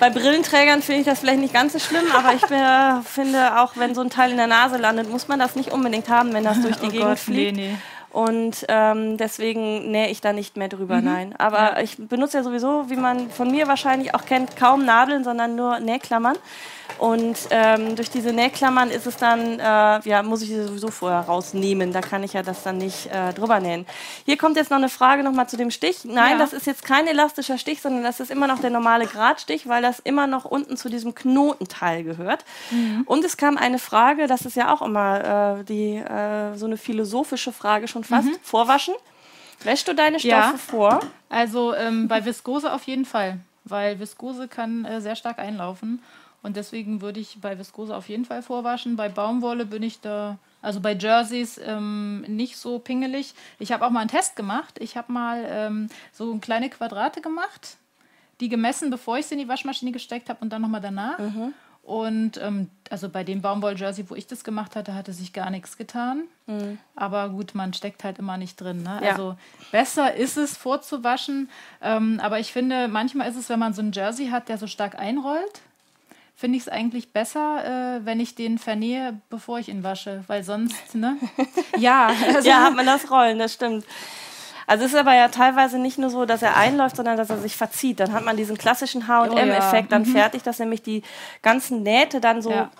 Bei Brillenträgern finde ich das vielleicht nicht ganz so schlimm, aber ich bin, finde auch, wenn so ein Teil in der Nase landet, muss man das nicht unbedingt haben, wenn das durch die oh Gegend Gott, fliegt. Nee, nee. Und ähm, deswegen nähe ich da nicht mehr drüber, mhm. nein. Aber ja. ich benutze ja sowieso, wie man von mir wahrscheinlich auch kennt, kaum Nadeln, sondern nur Nähklammern. Und ähm, durch diese Nähklammern ist es dann, äh, ja, muss ich sie sowieso vorher rausnehmen. Da kann ich ja das dann nicht äh, drüber nähen. Hier kommt jetzt noch eine Frage nochmal zu dem Stich. Nein, ja. das ist jetzt kein elastischer Stich, sondern das ist immer noch der normale Gradstich, weil das immer noch unten zu diesem Knotenteil gehört. Mhm. Und es kam eine Frage, das ist ja auch immer äh, die, äh, so eine philosophische Frage schon fast. Mhm. Vorwaschen. Wäschst du deine Stoffe ja. vor? Also ähm, bei Viskose auf jeden Fall, weil Viskose kann äh, sehr stark einlaufen. Und deswegen würde ich bei Viskose auf jeden Fall vorwaschen. Bei Baumwolle bin ich da, also bei Jerseys ähm, nicht so pingelig. Ich habe auch mal einen Test gemacht. Ich habe mal ähm, so kleine Quadrate gemacht, die gemessen, bevor ich sie in die Waschmaschine gesteckt habe und dann nochmal danach. Mhm. Und ähm, also bei dem Baumwoll-Jersey, wo ich das gemacht hatte, hatte sich gar nichts getan. Mhm. Aber gut, man steckt halt immer nicht drin. Ne? Ja. Also besser ist es vorzuwaschen. Ähm, aber ich finde, manchmal ist es, wenn man so ein Jersey hat, der so stark einrollt, finde ich es eigentlich besser, äh, wenn ich den vernähe, bevor ich ihn wasche, weil sonst, ne? ja, also ja, hat man das Rollen, das stimmt. Also es ist aber ja teilweise nicht nur so, dass er einläuft, sondern dass er sich verzieht. Dann hat man diesen klassischen H&M-Effekt, oh, ja. dann mhm. fertigt das nämlich die ganzen Nähte dann so ja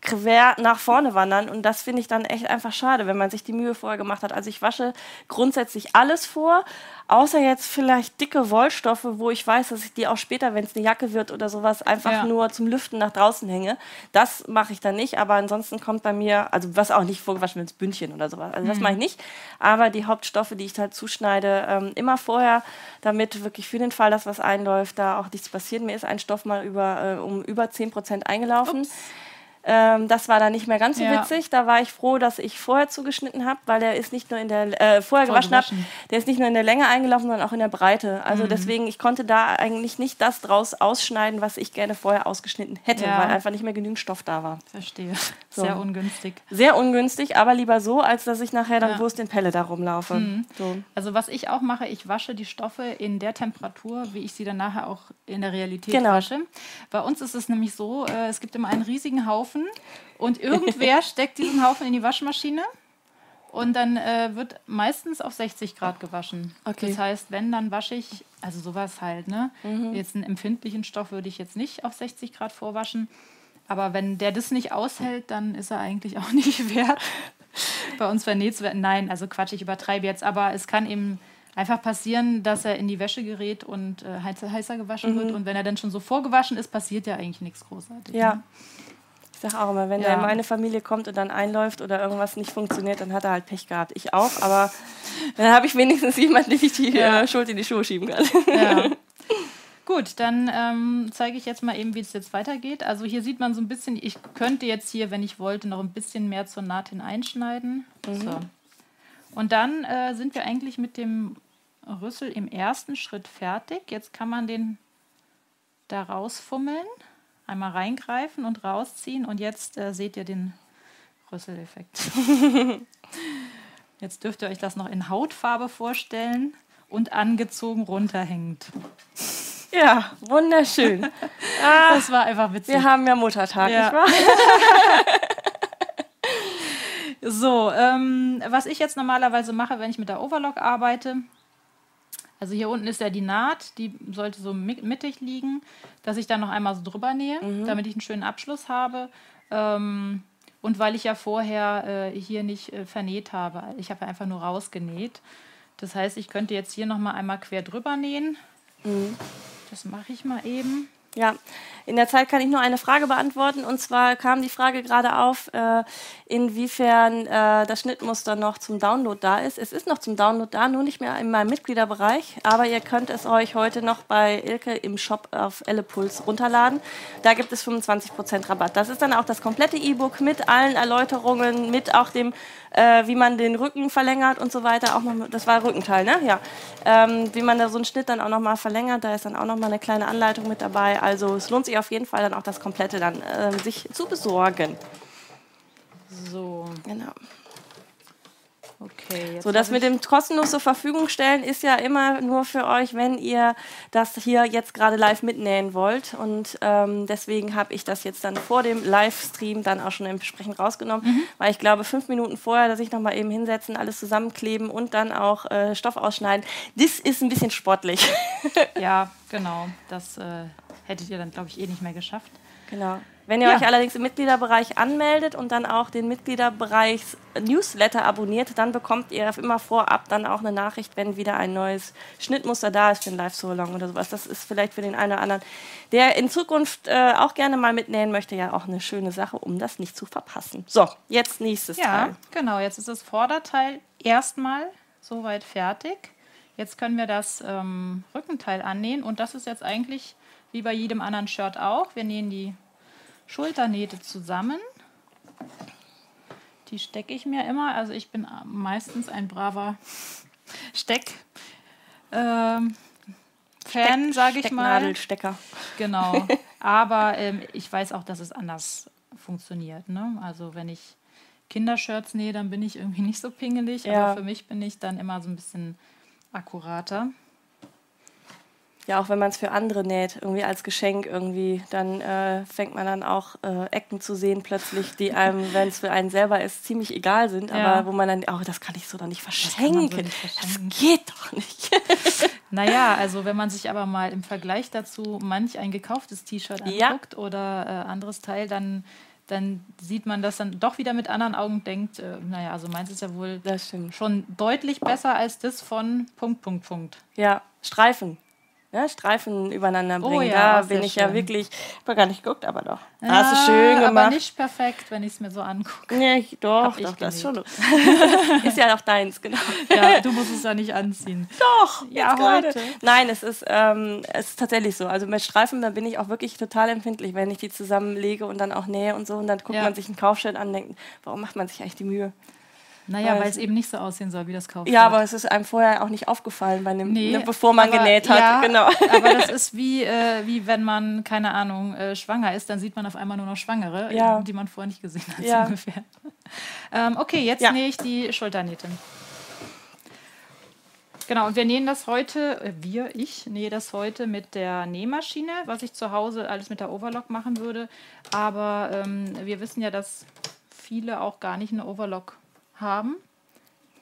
quer nach vorne wandern. Und das finde ich dann echt einfach schade, wenn man sich die Mühe vorher gemacht hat. Also ich wasche grundsätzlich alles vor, außer jetzt vielleicht dicke Wollstoffe, wo ich weiß, dass ich die auch später, wenn es eine Jacke wird oder sowas, einfach ja. nur zum Lüften nach draußen hänge. Das mache ich dann nicht, aber ansonsten kommt bei mir, also was auch nicht vorgewaschen wird, Bündchen oder sowas. Also das mhm. mache ich nicht. Aber die Hauptstoffe, die ich halt zuschneide, ähm, immer vorher, damit wirklich für den Fall, dass was einläuft, da auch nichts passiert. Mir ist ein Stoff mal über, äh, um über 10 Prozent eingelaufen. Ups. Ähm, das war dann nicht mehr ganz so ja. witzig. Da war ich froh, dass ich vorher zugeschnitten habe, weil der ist nicht nur in der äh, vorher gewaschen habe, der ist nicht nur in der Länge eingelaufen, sondern auch in der Breite. Also mhm. deswegen, ich konnte da eigentlich nicht das draus ausschneiden, was ich gerne vorher ausgeschnitten hätte, ja. weil einfach nicht mehr genügend Stoff da war. Verstehe. So. Sehr ungünstig. Sehr ungünstig, aber lieber so, als dass ich nachher dann ja. Wurst in Pelle da rumlaufe. Mhm. So. Also was ich auch mache, ich wasche die Stoffe in der Temperatur, wie ich sie dann nachher auch in der Realität genau. wasche. Bei uns ist es nämlich so, äh, es gibt immer einen riesigen Haufen Haufen und irgendwer steckt diesen Haufen in die Waschmaschine und dann äh, wird meistens auf 60 Grad gewaschen. Okay. Das heißt, wenn, dann wasche ich, also sowas halt, ne? Mhm. Jetzt einen empfindlichen Stoff würde ich jetzt nicht auf 60 Grad vorwaschen. Aber wenn der das nicht aushält, dann ist er eigentlich auch nicht wert, bei uns vernäht zu werden. Nein, also Quatsch, ich übertreibe jetzt. Aber es kann eben einfach passieren, dass er in die Wäsche gerät und äh, heißer gewaschen mhm. wird. Und wenn er dann schon so vorgewaschen ist, passiert ja eigentlich nichts Großartiges. Ja. Ne? Ich sage auch immer, wenn ja. er in meine Familie kommt und dann einläuft oder irgendwas nicht funktioniert, dann hat er halt Pech gehabt. Ich auch, aber dann habe ich wenigstens jemanden, dem ich die ja. äh, Schuld in die Schuhe schieben kann. Ja. Gut, dann ähm, zeige ich jetzt mal eben, wie es jetzt weitergeht. Also hier sieht man so ein bisschen, ich könnte jetzt hier, wenn ich wollte, noch ein bisschen mehr zur Naht hineinschneiden. Mhm. So. Und dann äh, sind wir eigentlich mit dem Rüssel im ersten Schritt fertig. Jetzt kann man den da rausfummeln einmal reingreifen und rausziehen und jetzt äh, seht ihr den Rüsseleffekt. jetzt dürft ihr euch das noch in Hautfarbe vorstellen und angezogen runterhängend. Ja, wunderschön. Ah, das war einfach witzig. Wir haben ja Muttertag, ja. nicht wahr? so, ähm, was ich jetzt normalerweise mache, wenn ich mit der Overlock arbeite, also hier unten ist ja die Naht, die sollte so mittig liegen, dass ich dann noch einmal so drüber nähe, mhm. damit ich einen schönen Abschluss habe. Ähm, und weil ich ja vorher äh, hier nicht äh, vernäht habe, ich habe ja einfach nur rausgenäht. Das heißt, ich könnte jetzt hier noch mal einmal quer drüber nähen. Mhm. Das mache ich mal eben. Ja, in der Zeit kann ich nur eine Frage beantworten. Und zwar kam die Frage gerade auf, äh, inwiefern äh, das Schnittmuster noch zum Download da ist. Es ist noch zum Download da, nur nicht mehr in meinem Mitgliederbereich. Aber ihr könnt es euch heute noch bei Ilke im Shop auf Ellepuls runterladen. Da gibt es 25% Rabatt. Das ist dann auch das komplette E-Book mit allen Erläuterungen, mit auch dem, äh, wie man den Rücken verlängert und so weiter. Auch noch, das war Rückenteil, ne? Ja. Ähm, wie man da so einen Schnitt dann auch nochmal verlängert. Da ist dann auch nochmal eine kleine Anleitung mit dabei. Also es lohnt sich auf jeden Fall dann auch das komplette dann äh, sich zu besorgen. So. Genau. Okay, so, das mit dem kostenlos zur Verfügung stellen ist ja immer nur für euch, wenn ihr das hier jetzt gerade live mitnähen wollt. Und ähm, deswegen habe ich das jetzt dann vor dem Livestream dann auch schon entsprechend rausgenommen, mhm. weil ich glaube, fünf Minuten vorher, dass ich nochmal eben hinsetzen, alles zusammenkleben und dann auch äh, Stoff ausschneiden, das ist ein bisschen sportlich. ja, genau. Das äh, hättet ihr dann, glaube ich, eh nicht mehr geschafft. Genau. Wenn ihr ja. euch allerdings im Mitgliederbereich anmeldet und dann auch den Mitgliederbereich Newsletter abonniert, dann bekommt ihr immer vorab dann auch eine Nachricht, wenn wieder ein neues Schnittmuster da ist für ein Live-So-Long oder sowas. Das ist vielleicht für den einen oder anderen, der in Zukunft äh, auch gerne mal mitnähen möchte, ja auch eine schöne Sache, um das nicht zu verpassen. So, jetzt nächstes ja, Teil. Ja, genau. Jetzt ist das Vorderteil erstmal soweit fertig. Jetzt können wir das ähm, Rückenteil annähen und das ist jetzt eigentlich wie bei jedem anderen Shirt auch. Wir nähen die Schulternähte zusammen. Die stecke ich mir immer. Also ich bin meistens ein braver Steck. Ähm, Fan, sage ich mal. Stecknadelstecker. Genau. Aber ähm, ich weiß auch, dass es anders funktioniert. Ne? Also wenn ich Kindershirts nähe, dann bin ich irgendwie nicht so pingelig. Ja. Aber für mich bin ich dann immer so ein bisschen akkurater ja, auch wenn man es für andere näht, irgendwie als Geschenk irgendwie, dann äh, fängt man dann auch äh, Ecken zu sehen plötzlich, die einem, wenn es für einen selber ist, ziemlich egal sind, ja. aber wo man dann, oh, das kann ich so doch nicht verschenken. Das, so nicht verschenken. das geht doch nicht. naja, also wenn man sich aber mal im Vergleich dazu manch ein gekauftes T-Shirt anguckt ja. oder äh, anderes Teil, dann dann sieht man das dann doch wieder mit anderen Augen denkt, äh, naja, also meins ist ja wohl schon deutlich besser als das von Punkt, Punkt, Punkt. Ja, Streifen ne, Streifen übereinander oh bringen. Oh, ja, da bin ich schön. ja wirklich, ich habe gar nicht geguckt, aber doch. Ja, hast du schön gemacht. Aber nicht perfekt, wenn ich es mir so angucke. Nee, doch, doch, das ist schon. ist ja auch deins, genau. Ja, du musst es ja nicht anziehen. Doch, ja, heute. Nein, es ist, ähm, es ist tatsächlich so. Also mit Streifen, da bin ich auch wirklich total empfindlich, wenn ich die zusammenlege und dann auch nähe und so. Und dann guckt ja. man sich ein Kaufschild an und denkt, warum macht man sich eigentlich die Mühe? Naja, weil, weil es eben nicht so aussehen soll wie das Kaufrad. Ja, aber es ist einem vorher auch nicht aufgefallen, bei dem, nee, ne, bevor man aber, genäht hat. Ja, genau. Aber das ist wie, äh, wie wenn man, keine Ahnung, äh, schwanger ist, dann sieht man auf einmal nur noch Schwangere, ja. die man vorher nicht gesehen hat, ja. so ungefähr. Ähm, okay, jetzt nähe ich die Schulternähte. Genau, und wir nähen das heute, äh, wir, ich nähe das heute mit der Nähmaschine, was ich zu Hause alles mit der Overlock machen würde. Aber ähm, wir wissen ja, dass viele auch gar nicht eine Overlock haben.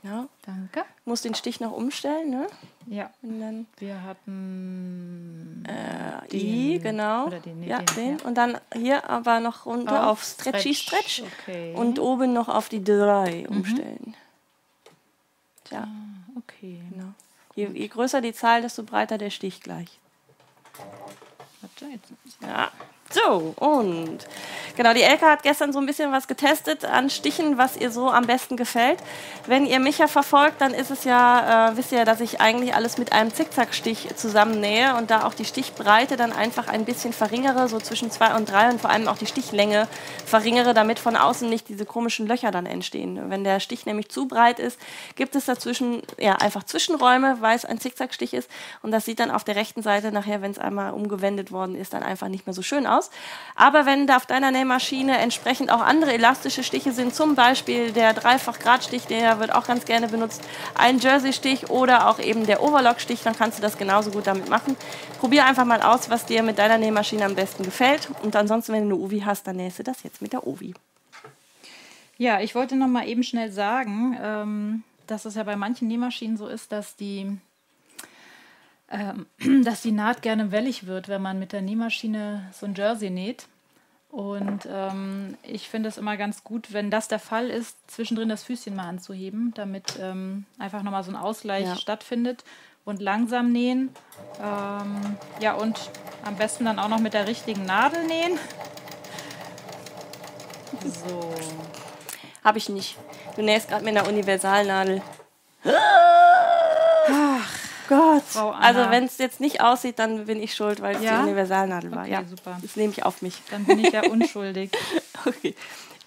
Ja. Danke. Muss den Stich noch umstellen, ne? Ja. Und dann wir hatten äh, I, genau. Oder den, nee, ja, den, den. Ja. Und dann hier aber noch runter auf, auf Stretchy Stretch. Stretch. Okay. Und oben noch auf die 3 mhm. umstellen. Tja. Ah, okay. Genau. Je, je, größer die Zahl, desto breiter der Stich gleich. Warte, jetzt. Ja. So, und genau, die Elke hat gestern so ein bisschen was getestet an Stichen, was ihr so am besten gefällt. Wenn ihr mich ja verfolgt, dann ist es ja, äh, wisst ihr ja, dass ich eigentlich alles mit einem Zickzackstich zusammennähe und da auch die Stichbreite dann einfach ein bisschen verringere, so zwischen zwei und drei und vor allem auch die Stichlänge verringere, damit von außen nicht diese komischen Löcher dann entstehen. Wenn der Stich nämlich zu breit ist, gibt es dazwischen ja einfach Zwischenräume, weil es ein Zickzackstich ist und das sieht dann auf der rechten Seite nachher, wenn es einmal umgewendet worden ist, dann einfach nicht mehr so schön aus aus. Aber wenn da auf deiner Nähmaschine entsprechend auch andere elastische Stiche sind, zum Beispiel der Dreifach-Grad-Stich, der wird auch ganz gerne benutzt, ein Jersey-Stich oder auch eben der Overlock-Stich, dann kannst du das genauso gut damit machen. Probier einfach mal aus, was dir mit deiner Nähmaschine am besten gefällt. Und ansonsten, wenn du eine Uvi hast, dann nähst du das jetzt mit der Uvi. Ja, ich wollte noch mal eben schnell sagen, ähm, dass es ja bei manchen Nähmaschinen so ist, dass die dass die Naht gerne wellig wird, wenn man mit der Nähmaschine so ein Jersey näht. Und ähm, ich finde es immer ganz gut, wenn das der Fall ist, zwischendrin das Füßchen mal anzuheben, damit ähm, einfach nochmal so ein Ausgleich ja. stattfindet. Und langsam nähen. Ähm, ja, und am besten dann auch noch mit der richtigen Nadel nähen. So. Habe ich nicht. Du nähst gerade mit einer Universalnadel. Ach. Gott. Also wenn es jetzt nicht aussieht, dann bin ich schuld, weil es ja? die Universalnadel war. Okay, ja, super. Das nehme ich auf mich. Dann bin ich ja unschuldig. okay.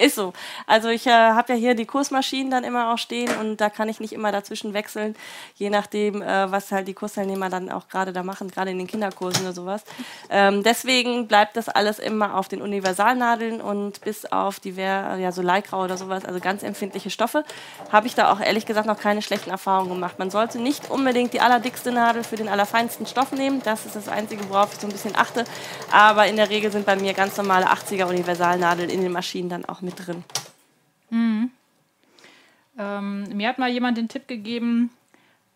Ist so. Also ich äh, habe ja hier die Kursmaschinen dann immer auch stehen und da kann ich nicht immer dazwischen wechseln, je nachdem, äh, was halt die Kursteilnehmer dann auch gerade da machen, gerade in den Kinderkursen oder sowas. Ähm, deswegen bleibt das alles immer auf den Universalnadeln und bis auf die ja so Leikrau oder sowas, also ganz empfindliche Stoffe, habe ich da auch ehrlich gesagt noch keine schlechten Erfahrungen gemacht. Man sollte nicht unbedingt die allerdickste Nadel für den allerfeinsten Stoff nehmen. Das ist das Einzige, worauf ich so ein bisschen achte. Aber in der Regel sind bei mir ganz normale 80er Universalnadeln in den Maschinen dann auch mit mit drin. Mhm. Ähm, mir hat mal jemand den Tipp gegeben,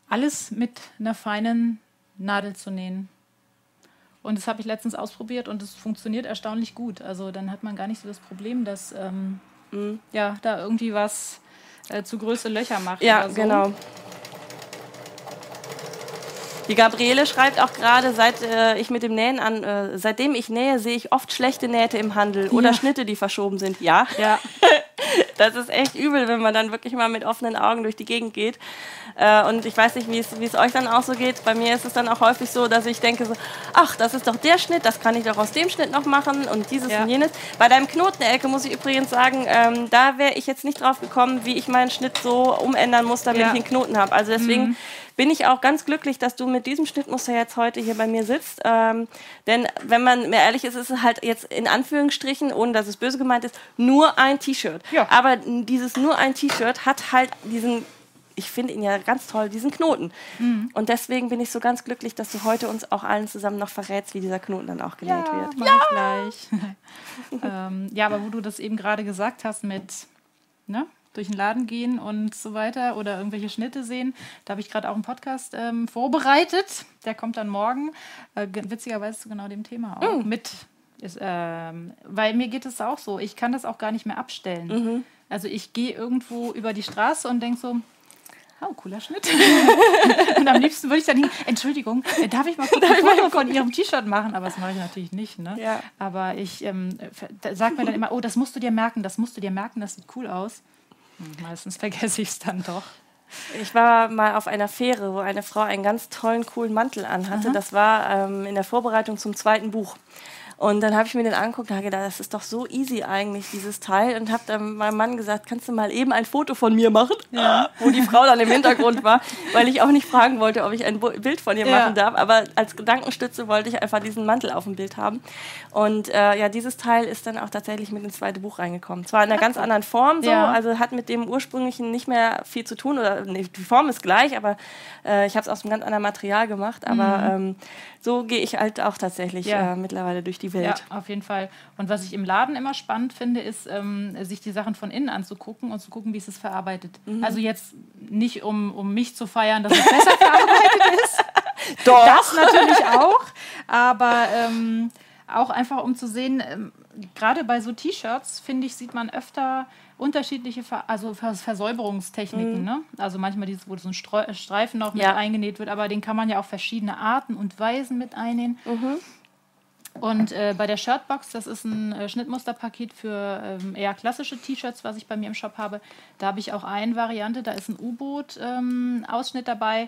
alles mit einer feinen Nadel zu nähen. Und das habe ich letztens ausprobiert und es funktioniert erstaunlich gut. Also dann hat man gar nicht so das Problem, dass ähm, mhm. ja, da irgendwie was äh, zu große Löcher macht. Ja, so. genau. Die Gabriele schreibt auch gerade, seit äh, ich mit dem Nähen an, äh, seitdem ich nähe, sehe ich oft schlechte Nähte im Handel oder Schnitte, die verschoben sind. Ja, ja. das ist echt übel, wenn man dann wirklich mal mit offenen Augen durch die Gegend geht. Äh, und ich weiß nicht, wie es euch dann auch so geht. Bei mir ist es dann auch häufig so, dass ich denke so, ach, das ist doch der Schnitt, das kann ich doch aus dem Schnitt noch machen und dieses ja. und jenes. Bei deinem Knotenelke muss ich übrigens sagen, ähm, da wäre ich jetzt nicht drauf gekommen, wie ich meinen Schnitt so umändern muss, damit ja. ich einen Knoten habe. Also deswegen mhm bin ich auch ganz glücklich, dass du mit diesem Schnittmuster jetzt heute hier bei mir sitzt. Ähm, denn wenn man mir ehrlich ist, ist es halt jetzt in Anführungsstrichen, ohne dass es böse gemeint ist, nur ein T-Shirt. Ja. Aber dieses nur ein T-Shirt hat halt diesen ich finde ihn ja ganz toll, diesen Knoten. Mhm. Und deswegen bin ich so ganz glücklich, dass du heute uns auch allen zusammen noch verrätst, wie dieser Knoten dann auch genäht ja, wird. Ja, gleich. ähm, ja, aber wo du das eben gerade gesagt hast mit, ne? Durch den Laden gehen und so weiter oder irgendwelche Schnitte sehen. Da habe ich gerade auch einen Podcast ähm, vorbereitet. Der kommt dann morgen. Äh, witzigerweise zu genau dem Thema auch. Mm. Mit, ist, ähm, weil mir geht es auch so. Ich kann das auch gar nicht mehr abstellen. Mhm. Also ich gehe irgendwo über die Straße und denke so, Oh, cooler Schnitt. und am liebsten würde ich dann hin, Entschuldigung, äh, darf ich mal kurz ein Foto von Ihrem T-Shirt machen? Aber das mache ich natürlich nicht. Ne? Ja. Aber ich ähm, sage mir dann immer, oh, das musst du dir merken, das musst du dir merken, das sieht cool aus. Meistens vergesse ich es dann doch. Ich war mal auf einer Fähre, wo eine Frau einen ganz tollen, coolen Mantel anhatte. Aha. Das war ähm, in der Vorbereitung zum zweiten Buch. Und dann habe ich mir den angeguckt und habe gedacht, das ist doch so easy eigentlich, dieses Teil. Und habe dann meinem Mann gesagt, kannst du mal eben ein Foto von mir machen? Ja. Wo die Frau dann im Hintergrund war, weil ich auch nicht fragen wollte, ob ich ein Bild von ihr ja. machen darf. Aber als Gedankenstütze wollte ich einfach diesen Mantel auf dem Bild haben. Und äh, ja, dieses Teil ist dann auch tatsächlich mit ins zweite Buch reingekommen. Zwar in einer ganz anderen Form, so, ja. also hat mit dem ursprünglichen nicht mehr viel zu tun. Oder nee, die Form ist gleich, aber äh, ich habe es aus einem ganz anderen Material gemacht. Aber mhm. ähm, so gehe ich halt auch tatsächlich äh, mittlerweile durch die Welt. Ja, auf jeden Fall. Und was ich im Laden immer spannend finde, ist, ähm, sich die Sachen von innen anzugucken und zu gucken, wie es ist verarbeitet. Mhm. Also jetzt nicht, um, um mich zu feiern, dass es besser verarbeitet ist. Doch. Das natürlich auch. Aber ähm, auch einfach, um zu sehen, ähm, gerade bei so T-Shirts, finde ich, sieht man öfter unterschiedliche Ver also Versäuberungstechniken. Mhm. Ne? Also manchmal dieses, wo so ein Streifen noch ja. mit eingenäht wird, aber den kann man ja auf verschiedene Arten und Weisen mit einnähen. Mhm. Und äh, bei der Shirtbox, das ist ein äh, Schnittmusterpaket für ähm, eher klassische T-Shirts, was ich bei mir im Shop habe. Da habe ich auch eine Variante, da ist ein U-Boot-Ausschnitt ähm, dabei,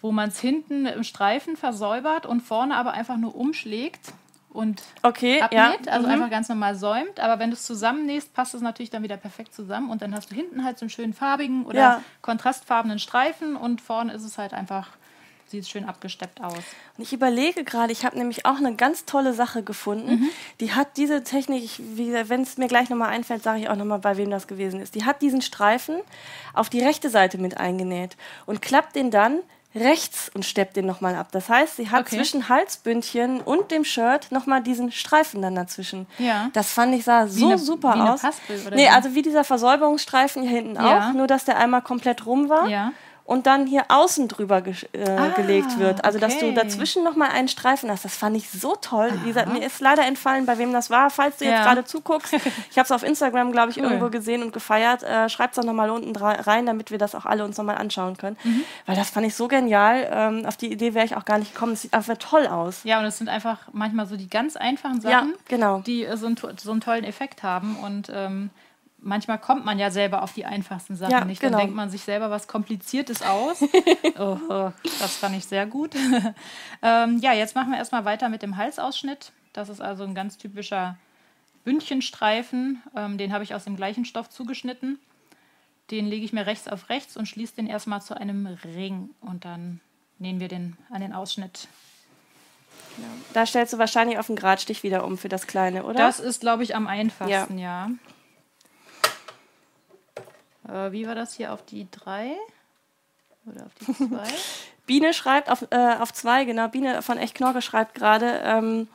wo man es hinten im Streifen versäubert und vorne aber einfach nur umschlägt und okay, abnäht, ja. also mhm. einfach ganz normal säumt. Aber wenn du es zusammennähst, passt es natürlich dann wieder perfekt zusammen und dann hast du hinten halt so einen schönen farbigen oder ja. kontrastfarbenen Streifen und vorne ist es halt einfach sieht schön abgesteppt aus. Und ich überlege gerade, ich habe nämlich auch eine ganz tolle Sache gefunden. Mhm. Die hat diese Technik, wenn es mir gleich nochmal einfällt, sage ich auch nochmal, bei wem das gewesen ist. Die hat diesen Streifen auf die rechte Seite mit eingenäht und klappt den dann rechts und steppt den nochmal ab. Das heißt, sie hat okay. zwischen Halsbündchen und dem Shirt nochmal diesen Streifen dann dazwischen. Ja. Das fand ich sah so eine, super aus. Paspel, oder nee, wie? also wie dieser Versäuberungsstreifen hier hinten ja. auch, nur dass der einmal komplett rum war. Ja und dann hier außen drüber ge äh, ah, gelegt wird. Also, okay. dass du dazwischen nochmal einen Streifen hast. Das fand ich so toll. Wie gesagt, mir ist leider entfallen, bei wem das war. Falls du ja. jetzt gerade zuguckst, ich habe es auf Instagram, glaube ich, cool. irgendwo gesehen und gefeiert. Äh, Schreibt es doch nochmal unten rein, damit wir das auch alle uns nochmal anschauen können. Mhm. Weil das fand ich so genial. Ähm, auf die Idee wäre ich auch gar nicht gekommen. Es sieht einfach toll aus. Ja, und es sind einfach manchmal so die ganz einfachen Sachen, ja, genau. die äh, so, einen, so einen tollen Effekt haben. Und ähm, manchmal kommt man ja selber auf die einfachsten Sachen ja, nicht. Dann genau. denkt man sich selber was Kompliziertes aus. oh, oh, das fand ich sehr gut. ähm, ja, jetzt machen wir erstmal weiter mit dem Halsausschnitt. Das ist also ein ganz typischer Bündchenstreifen. Ähm, den habe ich aus dem gleichen Stoff zugeschnitten. Den lege ich mir rechts auf rechts und schließe den erstmal zu einem Ring. Und dann nähen wir den an den Ausschnitt. Genau. Da stellst du wahrscheinlich auf den Gradstich wieder um für das Kleine, oder? Das ist, glaube ich, am einfachsten, ja. ja. Äh, wie war das hier auf die 3? Oder auf die 2? Biene schreibt auf 2, äh, auf zwei, genau. Biene von Echt Knorke schreibt gerade, ähm,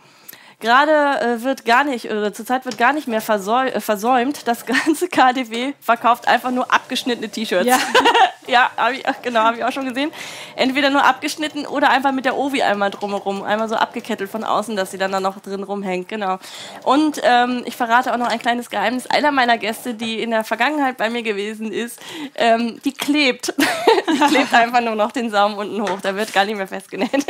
Gerade äh, wird gar nicht, oder zurzeit wird gar nicht mehr äh, versäumt. Das ganze KDW verkauft einfach nur abgeschnittene T-Shirts. Ja, ja hab ich, genau, habe ich auch schon gesehen. Entweder nur abgeschnitten oder einfach mit der Ovi einmal drumherum. Einmal so abgekettelt von außen, dass sie dann da noch drin rumhängt. Genau. Und ähm, ich verrate auch noch ein kleines Geheimnis. Einer meiner Gäste, die in der Vergangenheit bei mir gewesen ist, ähm, die klebt. die klebt einfach nur noch den Saum unten hoch. Da wird gar nicht mehr festgenäht.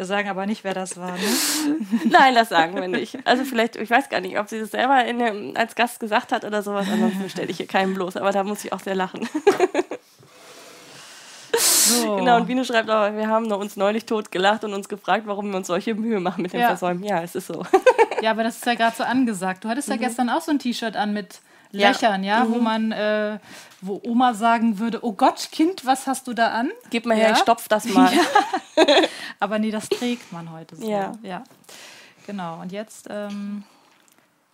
Wir sagen aber nicht, wer das war. Ne? Nein, das sagen wir nicht. Also vielleicht, ich weiß gar nicht, ob sie das selber dem, als Gast gesagt hat oder sowas. Ansonsten stelle ich hier keinen bloß. Aber da muss ich auch sehr lachen. So. Genau, und Biene schreibt auch, wir haben uns neulich tot gelacht und uns gefragt, warum wir uns solche Mühe machen mit dem ja. Versäumen. Ja, es ist so. Ja, aber das ist ja gerade so angesagt. Du hattest ja mhm. gestern auch so ein T-Shirt an mit Löchern, ja, ja mhm. wo man, äh, wo Oma sagen würde, oh Gott, Kind, was hast du da an? Gib mal ja. her, ich stopf das mal. Ja. Aber nee, das trägt man heute so. Ja. ja. Genau, und jetzt ähm,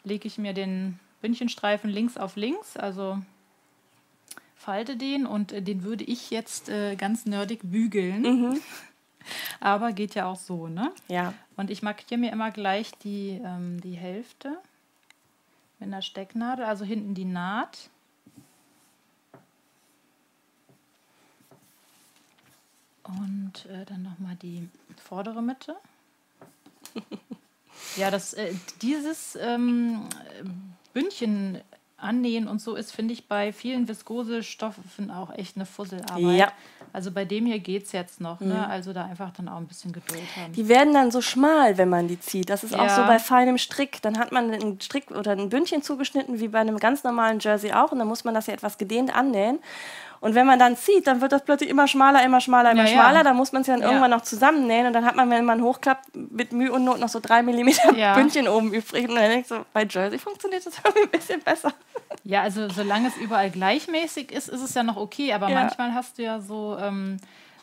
lege ich mir den Bündchenstreifen links auf links, also falte den und äh, den würde ich jetzt äh, ganz nerdig bügeln. Mhm. Aber geht ja auch so, ne? Ja. Und ich markiere mir immer gleich die, ähm, die Hälfte mit einer Stecknadel, also hinten die Naht. Und äh, dann nochmal die vordere Mitte. ja, das, äh, dieses ähm, Bündchen annähen und so ist, finde ich, bei vielen Viskosestoffen auch echt eine Fusselarbeit. Ja. Also bei dem hier geht es jetzt noch. Ne? Mhm. Ne? Also da einfach dann auch ein bisschen Geduld haben. Die werden dann so schmal, wenn man die zieht. Das ist ja. auch so bei feinem Strick. Dann hat man einen Strick oder ein Bündchen zugeschnitten, wie bei einem ganz normalen Jersey auch. Und dann muss man das ja etwas gedehnt annähen. Und wenn man dann zieht, dann wird das plötzlich immer schmaler, immer schmaler, immer ja, schmaler. Ja. Dann muss man es ja dann irgendwann noch zusammennähen. Und dann hat man, wenn man hochklappt, mit Mühe und Not noch so drei Millimeter. Bündchen oben übrig. Und dann ich so, bei Jersey funktioniert das irgendwie ein bisschen besser. Ja, also solange es überall gleichmäßig ist, ist es ja noch okay. Aber manchmal hast du ja so... Ähm,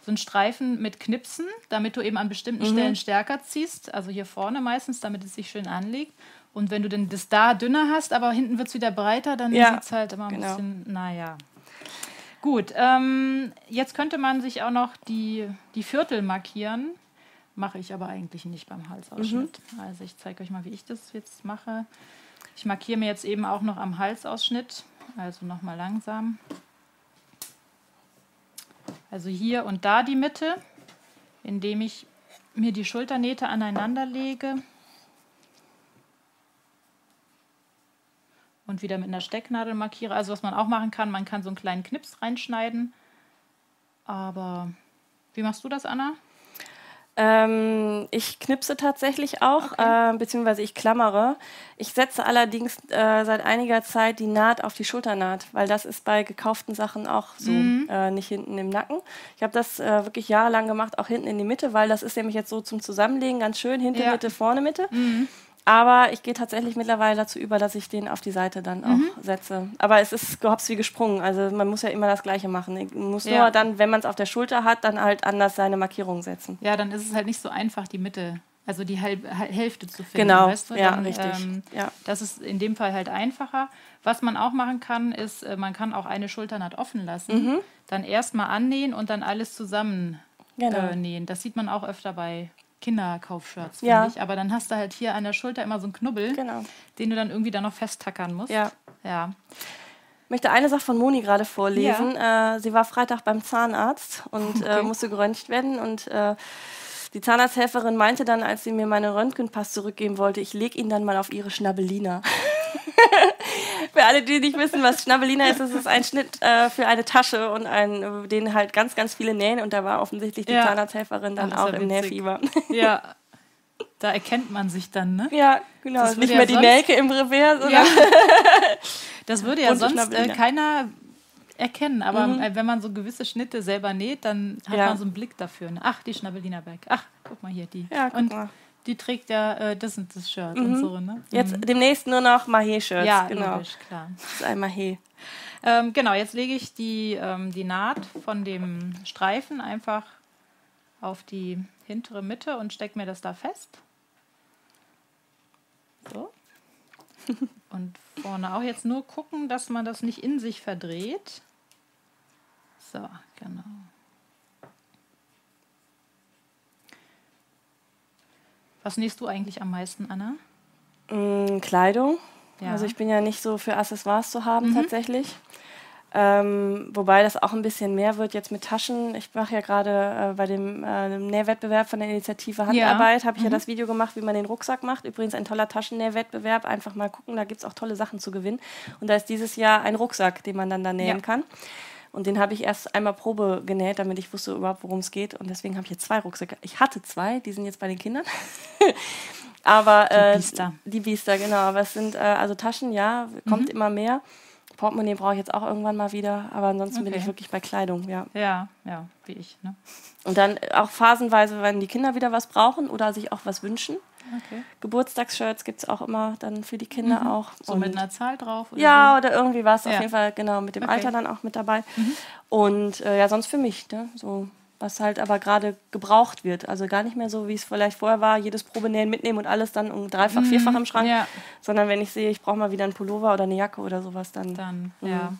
so einen Streifen mit Knipsen, damit du eben an bestimmten mhm. Stellen stärker ziehst. Also hier vorne meistens, damit es sich schön anlegt. Und wenn du denn das da dünner hast, aber hinten wird es wieder breiter, dann ja, sieht es halt immer ein genau. bisschen, naja. Gut, ähm, jetzt könnte man sich auch noch die, die Viertel markieren. Mache ich aber eigentlich nicht beim Halsausschnitt. Mhm. Also ich zeige euch mal, wie ich das jetzt mache. Ich markiere mir jetzt eben auch noch am Halsausschnitt. Also nochmal langsam. Also hier und da die Mitte, indem ich mir die Schulternähte aneinander lege. Und wieder mit einer Stecknadel markiere. Also was man auch machen kann, man kann so einen kleinen Knips reinschneiden. Aber wie machst du das, Anna? Ähm, ich knipse tatsächlich auch, okay. äh, beziehungsweise ich klammere. Ich setze allerdings äh, seit einiger Zeit die Naht auf die Schulternaht, weil das ist bei gekauften Sachen auch so, mhm. äh, nicht hinten im Nacken. Ich habe das äh, wirklich jahrelang gemacht, auch hinten in die Mitte, weil das ist nämlich jetzt so zum Zusammenlegen ganz schön, hinten ja. Mitte, vorne Mitte. Mhm. Aber ich gehe tatsächlich mittlerweile dazu über, dass ich den auf die Seite dann auch mhm. setze. Aber es ist gehops wie gesprungen. Also man muss ja immer das Gleiche machen. Ich muss ja. nur dann, wenn man es auf der Schulter hat, dann halt anders seine Markierung setzen. Ja, dann ist es halt nicht so einfach, die Mitte, also die Halb Hälfte zu finden. Genau, weißt du? ja, dann, richtig. Ähm, ja. Das ist in dem Fall halt einfacher. Was man auch machen kann, ist, äh, man kann auch eine Schulternaht offen lassen, mhm. dann erstmal annähen und dann alles zusammen genau. äh, nähen. Das sieht man auch öfter bei Kinderkaufshirts, finde ja. ich. Aber dann hast du halt hier an der Schulter immer so einen Knubbel, genau. den du dann irgendwie da noch festtackern musst. Ja. ja. Ich möchte eine Sache von Moni gerade vorlesen. Ja. Äh, sie war Freitag beim Zahnarzt und äh, okay. äh, musste geröntgt werden und äh, die Zahnarzthelferin meinte dann, als sie mir meine Röntgenpass zurückgeben wollte, ich lege ihn dann mal auf ihre Schnabelina. für alle, die nicht wissen, was Schnabelina ist, ist es ein Schnitt äh, für eine Tasche und ein, den halt ganz, ganz viele nähen. Und da war offensichtlich die ja. Zahnarzthelferin dann Ach, auch ja im Nähfieber. Ja, da erkennt man sich dann, ne? Ja, genau. Das nicht mehr die Nelke im Revers. Ja. das würde ja sonst äh, keiner erkennen. Aber mhm. Äh, wenn man so gewisse Schnitte selber näht, dann hat ja. man so einen Blick dafür. Ne? Ach, die Schnabelina Bag. Ach, guck mal hier, die. Ja, guck und mal. Die trägt ja äh, das und das Shirt mhm. und so, ne? Jetzt mhm. demnächst nur noch Mahé-Shirts. Ja, genau. Logisch, klar. Das ist ein Mahé. Ähm, genau, jetzt lege ich die, ähm, die Naht von dem Streifen einfach auf die hintere Mitte und stecke mir das da fest. So. Und vorne auch jetzt nur gucken, dass man das nicht in sich verdreht. So, genau. Was nähst du eigentlich am meisten, Anna? Mm, Kleidung. Ja. Also ich bin ja nicht so für Accessoires zu haben mhm. tatsächlich. Ähm, wobei das auch ein bisschen mehr wird jetzt mit Taschen. Ich mache ja gerade äh, bei dem äh, Nähwettbewerb von der Initiative Handarbeit, ja. habe ich mhm. ja das Video gemacht, wie man den Rucksack macht. Übrigens ein toller Taschennähwettbewerb. Einfach mal gucken, da gibt es auch tolle Sachen zu gewinnen. Und da ist dieses Jahr ein Rucksack, den man dann da nähen ja. kann. Und den habe ich erst einmal Probe genäht, damit ich wusste überhaupt, worum es geht. Und deswegen habe ich jetzt zwei Rucksäcke. Ich hatte zwei, die sind jetzt bei den Kindern. Aber äh, die Biester. Die Biester, genau. Aber es sind äh, also Taschen, ja, kommt mhm. immer mehr. Portemonnaie brauche ich jetzt auch irgendwann mal wieder, aber ansonsten okay. bin ich wirklich bei Kleidung, ja. Ja, ja, wie ich. Ne? Und dann auch phasenweise, wenn die Kinder wieder was brauchen oder sich auch was wünschen. Okay. Geburtstagsshirts gibt es auch immer dann für die Kinder mhm. auch. So und mit einer Zahl drauf? Oder ja, oder irgendwie was. Ja. Auf jeden Fall, genau, mit dem okay. Alter dann auch mit dabei. Mhm. Und äh, ja, sonst für mich, ne? So was halt aber gerade gebraucht wird. Also gar nicht mehr so, wie es vielleicht vorher war, jedes Probenähen mitnehmen und alles dann um dreifach, mhm, vierfach im Schrank. Ja. Sondern wenn ich sehe, ich brauche mal wieder einen Pullover oder eine Jacke oder sowas, dann. Dann, mh. ja.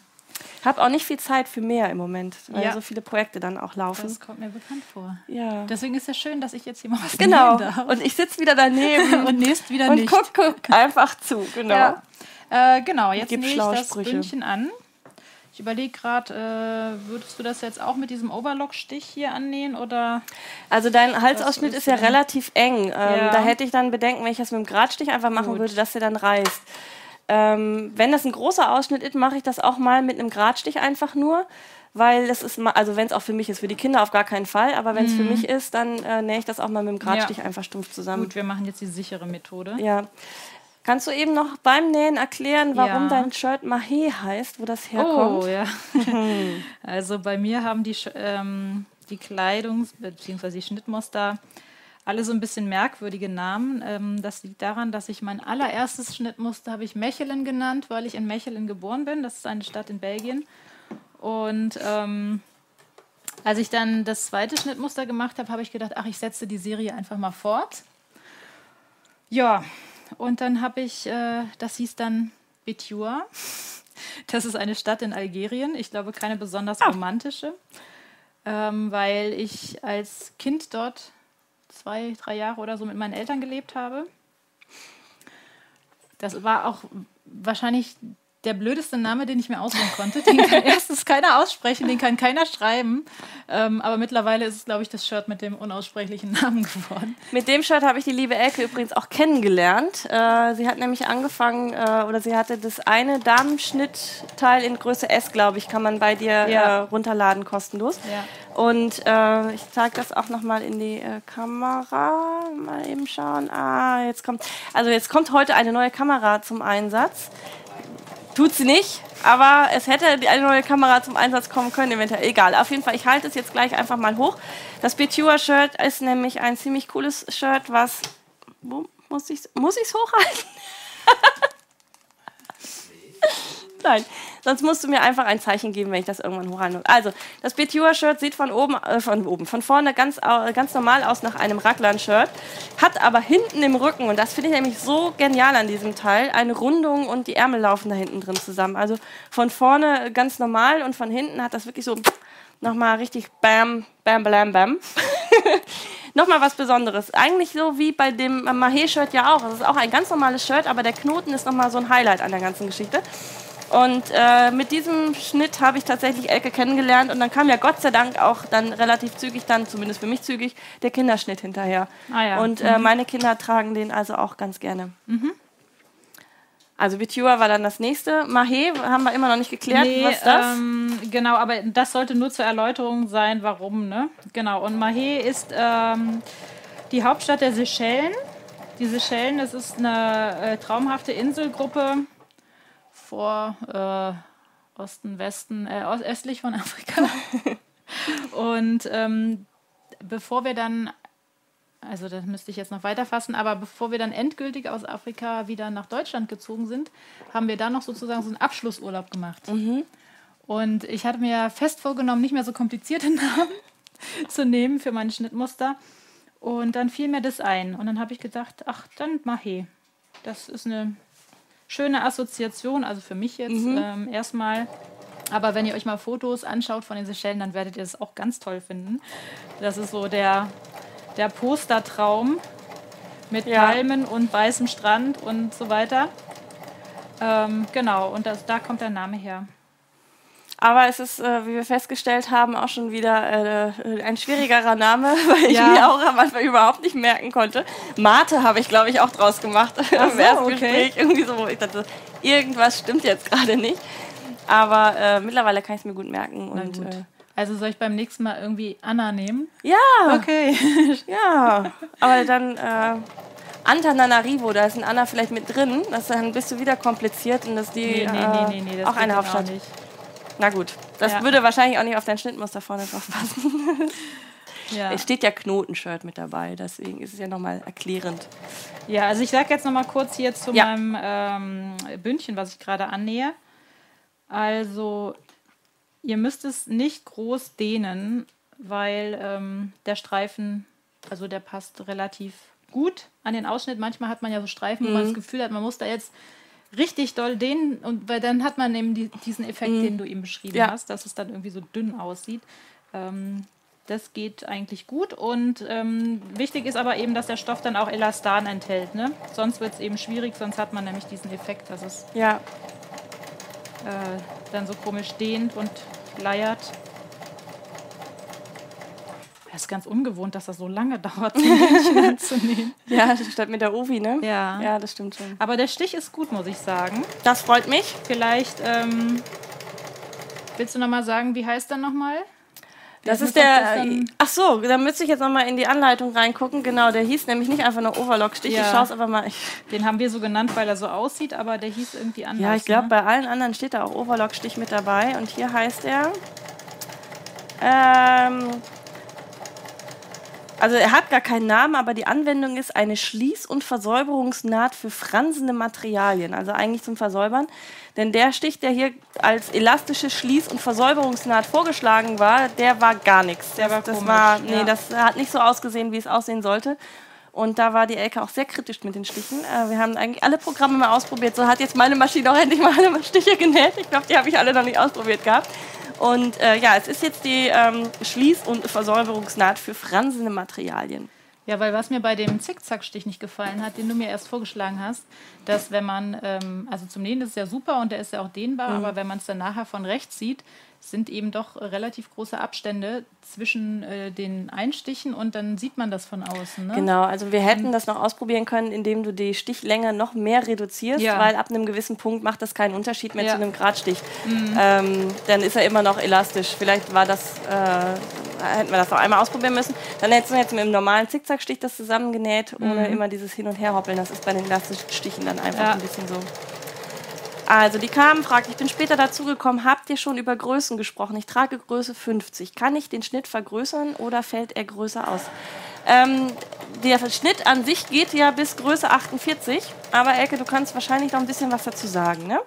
Habe auch nicht viel Zeit für mehr im Moment, weil ja. so viele Projekte dann auch laufen. Das kommt mir bekannt vor. Ja. Deswegen ist es schön, dass ich jetzt hier mal was Genau. Und ich sitze wieder daneben und nächst wieder und nicht. Und guck, guck einfach zu, genau. Ja. Äh, genau, jetzt nehme ich das Bündchen an. Ich überlege gerade, äh, würdest du das jetzt auch mit diesem Overlock-Stich hier annähen oder? Also dein Halsausschnitt ist ja relativ eng. Ähm, ja. Da hätte ich dann Bedenken, wenn ich das mit dem Gradstich einfach machen Gut. würde, dass der dann reißt. Ähm, wenn das ein großer Ausschnitt ist, mache ich das auch mal mit einem Gradstich einfach nur weil das ist mal, also wenn es auch für mich ist, für die Kinder auf gar keinen Fall, aber wenn es mhm. für mich ist, dann äh, nähe ich das auch mal mit dem Gradstich ja. einfach stumpf zusammen. Gut, wir machen jetzt die sichere Methode. Ja. Kannst du eben noch beim Nähen erklären, warum ja. dein Shirt Mahé heißt, wo das herkommt? Oh, ja. also bei mir haben die, ähm, die Kleidungs- bzw. die Schnittmuster alle so ein bisschen merkwürdige Namen. Ähm, das liegt daran, dass ich mein allererstes Schnittmuster habe ich Mechelen genannt, weil ich in Mechelen geboren bin. Das ist eine Stadt in Belgien. Und ähm, als ich dann das zweite Schnittmuster gemacht habe, habe ich gedacht, ach, ich setze die Serie einfach mal fort. Ja, und dann habe ich, äh, das hieß dann Betua. Das ist eine Stadt in Algerien. Ich glaube, keine besonders ah. romantische, ähm, weil ich als Kind dort zwei, drei Jahre oder so mit meinen Eltern gelebt habe. Das war auch wahrscheinlich der blödeste Name, den ich mir aussuchen konnte. Den kann erstens keiner aussprechen, den kann keiner schreiben. Ähm, aber mittlerweile ist es, glaube ich, das Shirt mit dem unaussprechlichen Namen geworden. Mit dem Shirt habe ich die liebe Elke übrigens auch kennengelernt. Äh, sie hat nämlich angefangen, äh, oder sie hatte das eine Damenschnittteil in Größe S, glaube ich, kann man bei dir ja. äh, runterladen, kostenlos. Ja. Und äh, ich zeige das auch nochmal in die äh, Kamera. Mal eben schauen. Ah, jetzt kommt. Also jetzt kommt heute eine neue Kamera zum Einsatz. Tut sie nicht, aber es hätte eine neue Kamera zum Einsatz kommen können, eventuell. Egal, auf jeden Fall, ich halte es jetzt gleich einfach mal hoch. Das Betua-Shirt ist nämlich ein ziemlich cooles Shirt, was. Wo muss ich es muss hochhalten? Nein, sonst musst du mir einfach ein Zeichen geben, wenn ich das irgendwann hochhalte. Also, das Betua-Shirt sieht von oben, äh, von oben, von vorne ganz, äh, ganz normal aus nach einem Raglan-Shirt, hat aber hinten im Rücken, und das finde ich nämlich so genial an diesem Teil, eine Rundung und die Ärmel laufen da hinten drin zusammen. Also von vorne ganz normal und von hinten hat das wirklich so nochmal richtig bam, bam, bam, bam. nochmal was Besonderes. Eigentlich so wie bei dem Mahé-Shirt ja auch. Das ist auch ein ganz normales Shirt, aber der Knoten ist nochmal so ein Highlight an der ganzen Geschichte. Und äh, mit diesem Schnitt habe ich tatsächlich Elke kennengelernt und dann kam ja Gott sei Dank auch dann relativ zügig, dann zumindest für mich zügig, der Kinderschnitt hinterher. Ah ja. Und äh, mhm. meine Kinder tragen den also auch ganz gerne. Mhm. Also Bitua war dann das nächste. Mahé haben wir immer noch nicht geklärt. Nee, was ist das? Ähm, genau, aber das sollte nur zur Erläuterung sein, warum. Ne? Genau, und Mahé ist ähm, die Hauptstadt der Seychellen. Die Seychellen, das ist eine äh, traumhafte Inselgruppe vor, äh, Osten, Westen, äh, östlich von Afrika. und ähm, bevor wir dann, also das müsste ich jetzt noch weiterfassen, aber bevor wir dann endgültig aus Afrika wieder nach Deutschland gezogen sind, haben wir da noch sozusagen so einen Abschlussurlaub gemacht. Mhm. Und ich hatte mir fest vorgenommen, nicht mehr so komplizierte Namen zu nehmen für meine Schnittmuster. Und dann fiel mir das ein. Und dann habe ich gedacht, ach, dann Mahe. Das ist eine schöne Assoziation, also für mich jetzt mhm. ähm, erstmal. Aber wenn ihr euch mal Fotos anschaut von den Seychellen, dann werdet ihr es auch ganz toll finden. Das ist so der, der Postertraum mit ja. Palmen und weißem Strand und so weiter. Ähm, genau, und das, da kommt der Name her. Aber es ist, äh, wie wir festgestellt haben, auch schon wieder äh, ein schwierigerer Name, weil ich ja. mir auch am Anfang überhaupt nicht merken konnte. Mate habe ich, glaube ich, auch draus gemacht Ach im so, ersten okay. Gespräch. Irgendwie so, wo ich dachte, irgendwas stimmt jetzt gerade nicht. Aber äh, mittlerweile kann ich es mir gut merken. Und, gut. Äh, also soll ich beim nächsten Mal irgendwie Anna nehmen? Ja. Okay. ja. Aber dann äh, Antananarivo, da ist ein Anna vielleicht mit drin. Das, dann bist du wieder kompliziert und das ist die nee, nee, nee, äh, auch eine Hauptstadt. Auch nicht. Na gut, das ja. würde wahrscheinlich auch nicht auf dein Schnittmuster vorne drauf passen. Ja. Es steht ja Knotenshirt mit dabei, deswegen ist es ja nochmal erklärend. Ja, also ich sage jetzt nochmal kurz hier zu ja. meinem ähm, Bündchen, was ich gerade annähe. Also ihr müsst es nicht groß dehnen, weil ähm, der Streifen, also der passt relativ gut an den Ausschnitt. Manchmal hat man ja so Streifen, mhm. wo man mhm. das Gefühl hat, man muss da jetzt richtig doll den und weil dann hat man eben die, diesen Effekt, mhm. den du eben beschrieben ja. hast, dass es dann irgendwie so dünn aussieht. Ähm, das geht eigentlich gut und ähm, wichtig ist aber eben, dass der Stoff dann auch Elastan enthält. Ne? Sonst wird es eben schwierig, sonst hat man nämlich diesen Effekt, dass es ja. äh, dann so komisch dehnt und leiert. Das ist ganz ungewohnt, dass das so lange dauert, zum Männchen anzunehmen. Ja, statt mit der Ovi, ne? Ja. Ja, das stimmt schon. Aber der Stich ist gut, muss ich sagen. Das freut mich. Vielleicht, ähm, willst du nochmal sagen, wie heißt er nochmal? Das ist der. Ach so, da müsste ich jetzt nochmal in die Anleitung reingucken. Genau, der hieß nämlich nicht einfach nur Overlock-Stich. Ja. Ich schaue es aber mal. Den haben wir so genannt, weil er so aussieht, aber der hieß irgendwie anders. Ja, ich glaube, ne? bei allen anderen steht da auch Overlock-Stich mit dabei. Und hier heißt er. Ähm, also er hat gar keinen Namen, aber die Anwendung ist eine Schließ- und Versäuberungsnaht für fransende Materialien, also eigentlich zum Versäubern. Denn der Stich, der hier als elastische Schließ- und Versäuberungsnaht vorgeschlagen war, der war gar nichts. Der war das komisch, war, nee, ja. das hat nicht so ausgesehen, wie es aussehen sollte. Und da war die Elke auch sehr kritisch mit den Stichen. Äh, wir haben eigentlich alle Programme mal ausprobiert. So hat jetzt meine Maschine auch endlich mal alle Stiche genäht. Ich glaube, die habe ich alle noch nicht ausprobiert gehabt. Und äh, ja, es ist jetzt die ähm, Schließ- und Versäuberungsnaht für fransende Materialien. Ja, weil was mir bei dem Zickzackstich nicht gefallen hat, den du mir erst vorgeschlagen hast, dass wenn man, ähm, also zum Nähen ist es ja super und der ist ja auch dehnbar, mhm. aber wenn man es dann nachher von rechts sieht, sind eben doch relativ große Abstände zwischen äh, den Einstichen und dann sieht man das von außen. Ne? Genau, also wir hätten das noch ausprobieren können, indem du die Stichlänge noch mehr reduzierst, ja. weil ab einem gewissen Punkt macht das keinen Unterschied mehr ja. zu einem Gradstich. Mhm. Ähm, dann ist er immer noch elastisch. Vielleicht war das, äh, hätten wir das noch einmal ausprobieren müssen. Dann hättest du jetzt mit einem normalen Zickzackstich das zusammengenäht, ohne mhm. immer dieses Hin- und Herhoppeln. Das ist bei den elastischen Stichen dann einfach ja. ein bisschen so. Also, die kamen, fragt, ich bin später dazugekommen, habt ihr schon über Größen gesprochen? Ich trage Größe 50. Kann ich den Schnitt vergrößern oder fällt er größer aus? Ähm, der Schnitt an sich geht ja bis Größe 48, aber Elke, du kannst wahrscheinlich noch ein bisschen was dazu sagen, ne?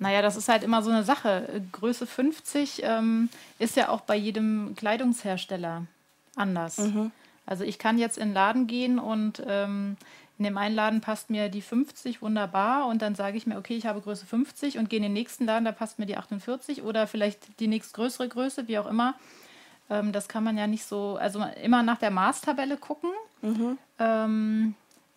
Naja, das ist halt immer so eine Sache. Größe 50 ähm, ist ja auch bei jedem Kleidungshersteller anders. Mhm. Also ich kann jetzt in den Laden gehen und ähm, in dem einen Laden passt mir die 50 wunderbar und dann sage ich mir, okay, ich habe Größe 50 und gehe in den nächsten Laden, da passt mir die 48 oder vielleicht die nächstgrößere Größe, wie auch immer. Ähm, das kann man ja nicht so, also immer nach der Maßtabelle gucken. Mhm. Ähm,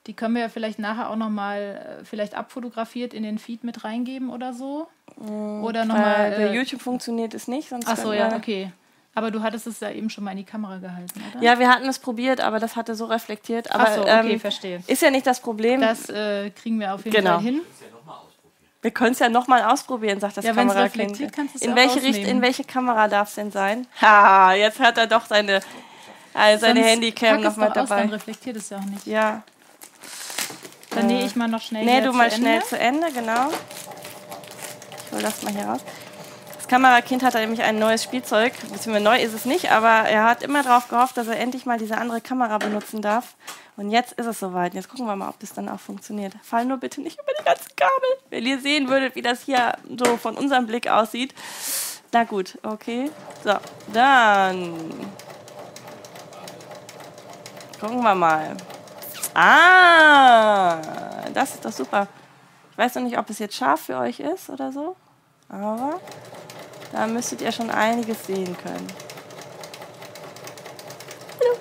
die können wir ja vielleicht nachher auch nochmal äh, vielleicht abfotografiert in den Feed mit reingeben oder so. Mhm. Oder nochmal. Äh, der YouTube funktioniert es nicht, sonst. Ach so, ja, okay. Aber du hattest es ja eben schon mal in die Kamera gehalten, oder? Ja, wir hatten es probiert, aber das hatte so reflektiert. Aber, Ach so, okay, ähm, verstehe. Ist ja nicht das Problem. Das äh, kriegen wir auf jeden genau. Fall hin. Wir können es ja nochmal ausprobieren, sagt das ja, Kamerakind. In welche Richt in welche Kamera darf es denn sein? Ha, jetzt hat er doch seine, äh, seine Handycam nochmal dabei. Aus, dann reflektiert es ja auch nicht. Ja. Dann nähe ich mal noch schnell. Nähe du mal schnell zu Ende, genau. Ich hole das mal hier raus. Kamerakind hat er nämlich ein neues Spielzeug, beziehungsweise neu ist es nicht, aber er hat immer darauf gehofft, dass er endlich mal diese andere Kamera benutzen darf. Und jetzt ist es soweit. Jetzt gucken wir mal, ob das dann auch funktioniert. Fall nur bitte nicht über die ganzen Kabel. Wenn ihr sehen würdet, wie das hier so von unserem Blick aussieht. Na gut, okay. So, dann gucken wir mal. Ah, das ist doch super. Ich weiß noch nicht, ob es jetzt scharf für euch ist oder so. Aber da müsstet ihr schon einiges sehen können. Hallo.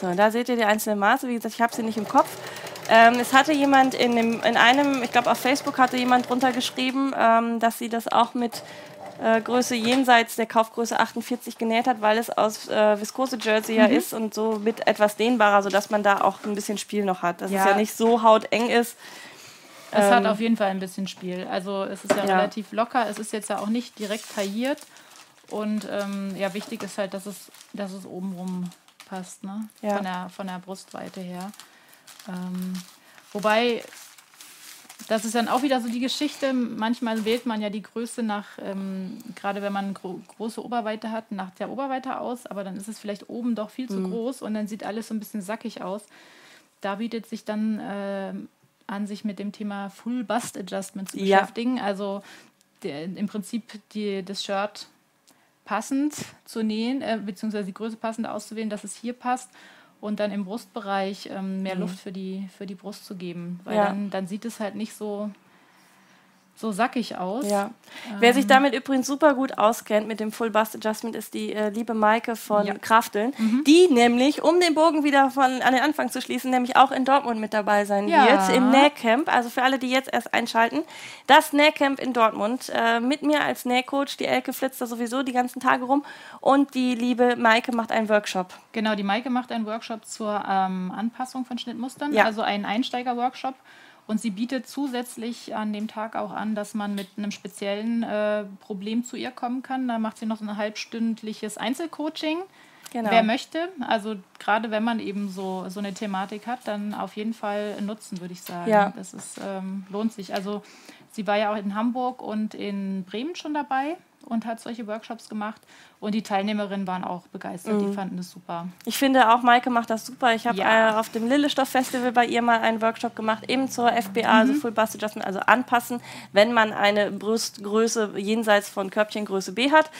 So, da seht ihr die einzelnen Maße. Wie gesagt, ich habe sie nicht im Kopf. Ähm, es hatte jemand in, dem, in einem, ich glaube auf Facebook hatte jemand drunter geschrieben, ähm, dass sie das auch mit äh, Größe jenseits der Kaufgröße 48 genäht hat, weil es aus äh, Viskose-Jersey mhm. ja ist und so mit etwas dehnbarer, sodass man da auch ein bisschen Spiel noch hat. Dass ja. es ja nicht so hauteng ist, es ähm, hat auf jeden Fall ein bisschen Spiel. Also es ist ja, ja, relativ locker, es ist jetzt ja auch nicht direkt tailliert. Und ähm, ja, wichtig ist halt, dass es, dass es obenrum passt, ne? Ja. Von, der, von der Brustweite her. Ähm, wobei, das ist dann auch wieder so die Geschichte. Manchmal wählt man ja die Größe nach, ähm, gerade wenn man gro große Oberweite hat, nach der Oberweite aus, aber dann ist es vielleicht oben doch viel zu mhm. groß und dann sieht alles so ein bisschen sackig aus. Da bietet sich dann äh, an, sich mit dem Thema Full Bust Adjustment zu beschäftigen. Ja. Also der, im Prinzip die, das Shirt passend zu nähen, äh, beziehungsweise die Größe passend auszuwählen, dass es hier passt und dann im Brustbereich ähm, mehr mhm. Luft für die, für die Brust zu geben. Weil ja. dann, dann sieht es halt nicht so so sackig aus. Ja. Ähm. Wer sich damit übrigens super gut auskennt mit dem Full Bust Adjustment, ist die äh, liebe Maike von ja. Krafteln, mhm. die nämlich, um den Bogen wieder von an den Anfang zu schließen, nämlich auch in Dortmund mit dabei sein ja. wird, im Nähcamp. Also für alle, die jetzt erst einschalten, das Nähcamp in Dortmund äh, mit mir als Nähcoach. Die Elke flitzt da sowieso die ganzen Tage rum und die liebe Maike macht einen Workshop. Genau, die Maike macht einen Workshop zur ähm, Anpassung von Schnittmustern, ja. also einen Einsteiger-Workshop Und sie bietet zusätzlich an dem Tag auch an, dass man mit einem speziellen äh, Problem zu ihr kommen kann. Da macht sie noch ein halbstündliches Einzelcoaching. Genau. Wer möchte, also gerade wenn man eben so, so eine Thematik hat, dann auf jeden Fall nutzen, würde ich sagen. Ja. Das ist, ähm, lohnt sich. Also sie war ja auch in Hamburg und in Bremen schon dabei und hat solche Workshops gemacht. Und die Teilnehmerinnen waren auch begeistert, mhm. die fanden es super. Ich finde auch, Maike macht das super. Ich habe ja. äh, auf dem Lillestoff Festival bei ihr mal einen Workshop gemacht, eben zur FBA, mhm. also Full Bust Adjustment, also anpassen, wenn man eine Brustgröße jenseits von Körbchengröße B hat.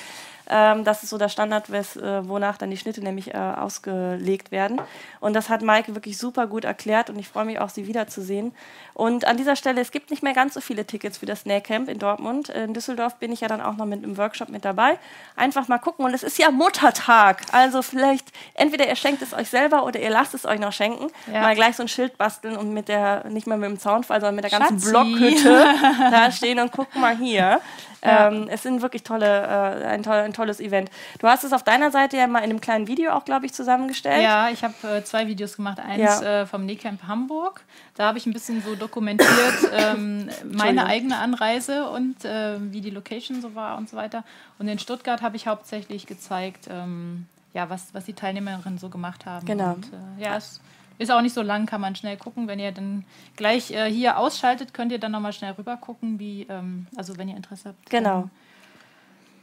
Ähm, das ist so der Standard, wes, äh, wonach dann die Schnitte nämlich äh, ausgelegt werden. Und das hat Maike wirklich super gut erklärt und ich freue mich auch, sie wiederzusehen. Und an dieser Stelle, es gibt nicht mehr ganz so viele Tickets für das Nähcamp in Dortmund. In Düsseldorf bin ich ja dann auch noch mit einem Workshop mit dabei. Einfach mal gucken. Und es ist ja Muttertag. Also vielleicht entweder ihr schenkt es euch selber oder ihr lasst es euch noch schenken. Ja. Mal gleich so ein Schild basteln und mit der, nicht mehr mit dem Zaunfall, sondern mit der ganzen Schatzi. Blockhütte da stehen und gucken mal hier. Ja. Ähm, es sind wirklich tolle, äh, ein, toll, ein, tolles Event. Du hast es auf deiner Seite ja mal in einem kleinen Video auch, glaube ich, zusammengestellt. Ja, ich habe äh, zwei Videos gemacht. Eins ja. äh, vom Nähcamp Hamburg. Da habe ich ein bisschen so dokumentiert ähm, meine eigene Anreise und äh, wie die Location so war und so weiter. Und in Stuttgart habe ich hauptsächlich gezeigt, ähm, ja, was, was die Teilnehmerinnen so gemacht haben. Genau. Und, äh, ja, es ist auch nicht so lang, kann man schnell gucken. Wenn ihr dann gleich äh, hier ausschaltet, könnt ihr dann nochmal schnell rüber gucken, wie, ähm, also wenn ihr Interesse habt. Genau.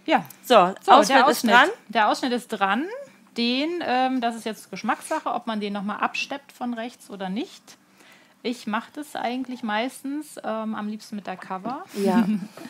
Ja. So, so Ausschnitt der Ausschnitt ist dran. Der Ausschnitt ist dran. Den, ähm, das ist jetzt Geschmackssache, ob man den nochmal absteppt von rechts oder nicht. Ich mache das eigentlich meistens ähm, am liebsten mit der Cover. Ja.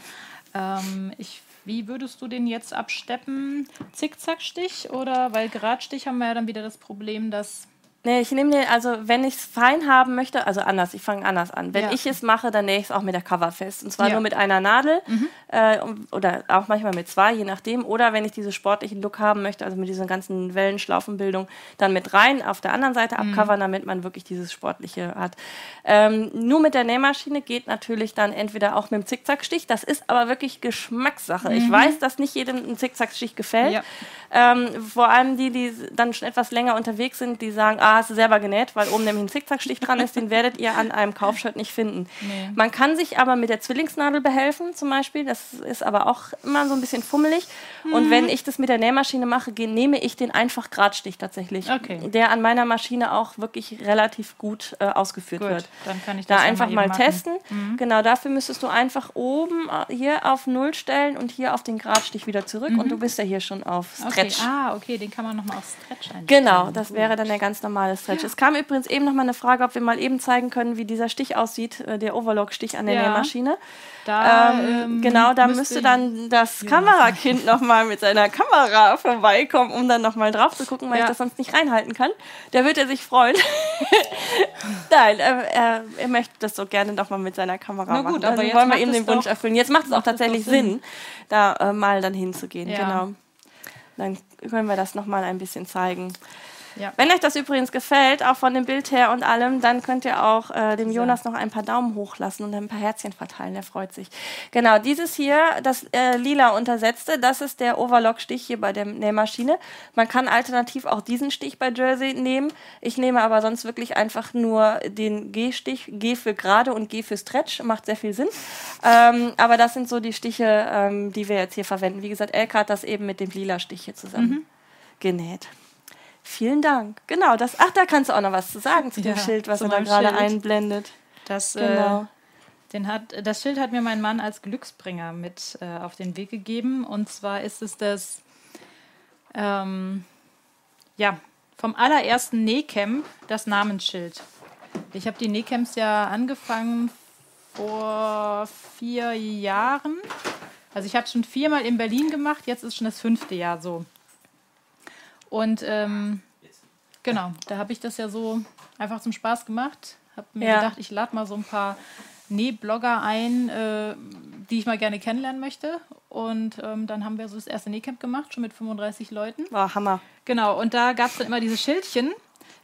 ähm, ich, wie würdest du den jetzt absteppen? Zickzackstich oder weil Geradstich haben wir ja dann wieder das Problem, dass Nee, ich nehme den, also wenn ich es fein haben möchte, also anders, ich fange anders an. Wenn ja. ich es mache, dann nähe ich es auch mit der Cover fest. Und zwar ja. nur mit einer Nadel mhm. äh, oder auch manchmal mit zwei, je nachdem. Oder wenn ich diesen sportlichen Look haben möchte, also mit dieser ganzen Wellenschlaufenbildung, dann mit rein auf der anderen Seite mhm. abcovern, damit man wirklich dieses Sportliche hat. Ähm, nur mit der Nähmaschine geht natürlich dann entweder auch mit dem Zickzackstich. Das ist aber wirklich Geschmackssache. Mhm. Ich weiß, dass nicht jedem ein Zickzackstich gefällt. Ja. Ähm, vor allem die, die dann schon etwas länger unterwegs sind, die sagen, ah, hast du selber genäht, weil oben nämlich ein Zickzackstich dran ist, den werdet ihr an einem Kaufshirt nicht finden. Nee. Man kann sich aber mit der Zwillingsnadel behelfen zum Beispiel, das ist aber auch immer so ein bisschen fummelig. Mhm. Und wenn ich das mit der Nähmaschine mache, nehme ich den einfach Gradstich tatsächlich, okay. der an meiner Maschine auch wirklich relativ gut äh, ausgeführt gut, wird. Dann kann ich das da einfach mal, mal testen. Mhm. Genau, dafür müsstest du einfach oben äh, hier auf Null stellen und hier auf den Gradstich wieder zurück mhm. und du bist ja hier schon auf Stretch. Okay. Ah, okay, den kann man nochmal auf Stretch einstellen. Genau, das Gut. wäre dann der ganz normale Stretch. Ja. Es kam übrigens eben nochmal eine Frage, ob wir mal eben zeigen können, wie dieser Stich aussieht, äh, der Overlock-Stich an der ja. Nähmaschine. Da, ähm, ähm, genau, da müsste dann das ja. Kamerakind nochmal mit seiner Kamera vorbeikommen, um dann nochmal drauf zu gucken, weil ich das sonst nicht reinhalten kann. Da wird er sich freuen. Nein, er, er, er, möchte das so gerne nochmal mit seiner Kamera Na gut, machen. Aber jetzt wollen wir ihm den Wunsch erfüllen. Jetzt macht es auch tatsächlich Sinn, Sinn, da äh, mal dann hinzugehen. Genau. Dann können wir das nochmal ein bisschen zeigen. Ja. Wenn euch das übrigens gefällt, auch von dem Bild her und allem, dann könnt ihr auch äh, dem Jonas noch ein paar Daumen hoch lassen und ein paar Herzchen verteilen. Der freut sich. Genau, dieses hier, das äh, lila untersetzte, das ist der Overlock-Stich hier bei der Nähmaschine. Man kann alternativ auch diesen Stich bei Jersey nehmen. Ich nehme aber sonst wirklich einfach nur den G-Stich. G für gerade und G für Stretch. Macht sehr viel Sinn. Ähm, aber das sind so die Stiche, ähm, die wir jetzt hier verwenden. Wie gesagt, Elke hat das eben mit dem lila Stich hier zusammen mhm. genäht. Vielen Dank. Genau, das. Ach, da kannst du auch noch was zu sagen zu dem Schild, was er da gerade einblendet. Das, äh, genau. Äh, den hat, das Schild hat mir mein Mann als Glücksbringer mit äh, auf den Weg gegeben. Und zwar ist es das, ähm, ja, vom allerersten Nähcamp das Namensschild. Ich habe die Nähcamps ja angefangen vor vier Jahren. Also ich habe schon viermal in Berlin gemacht, jetzt ist schon das fünfte Jahr so. Und ähm, genau, da habe ich das ja so einfach zum Spaß gemacht. Habe mir ja. gedacht, ich lade mal so ein paar Nähblogger ein, äh, die ich mal gerne kennenlernen möchte. Und ähm, dann haben wir so das erste Nähcamp gemacht, schon mit 35 Leuten. War oh, Hammer. Genau, und da gab es dann immer diese Schildchen,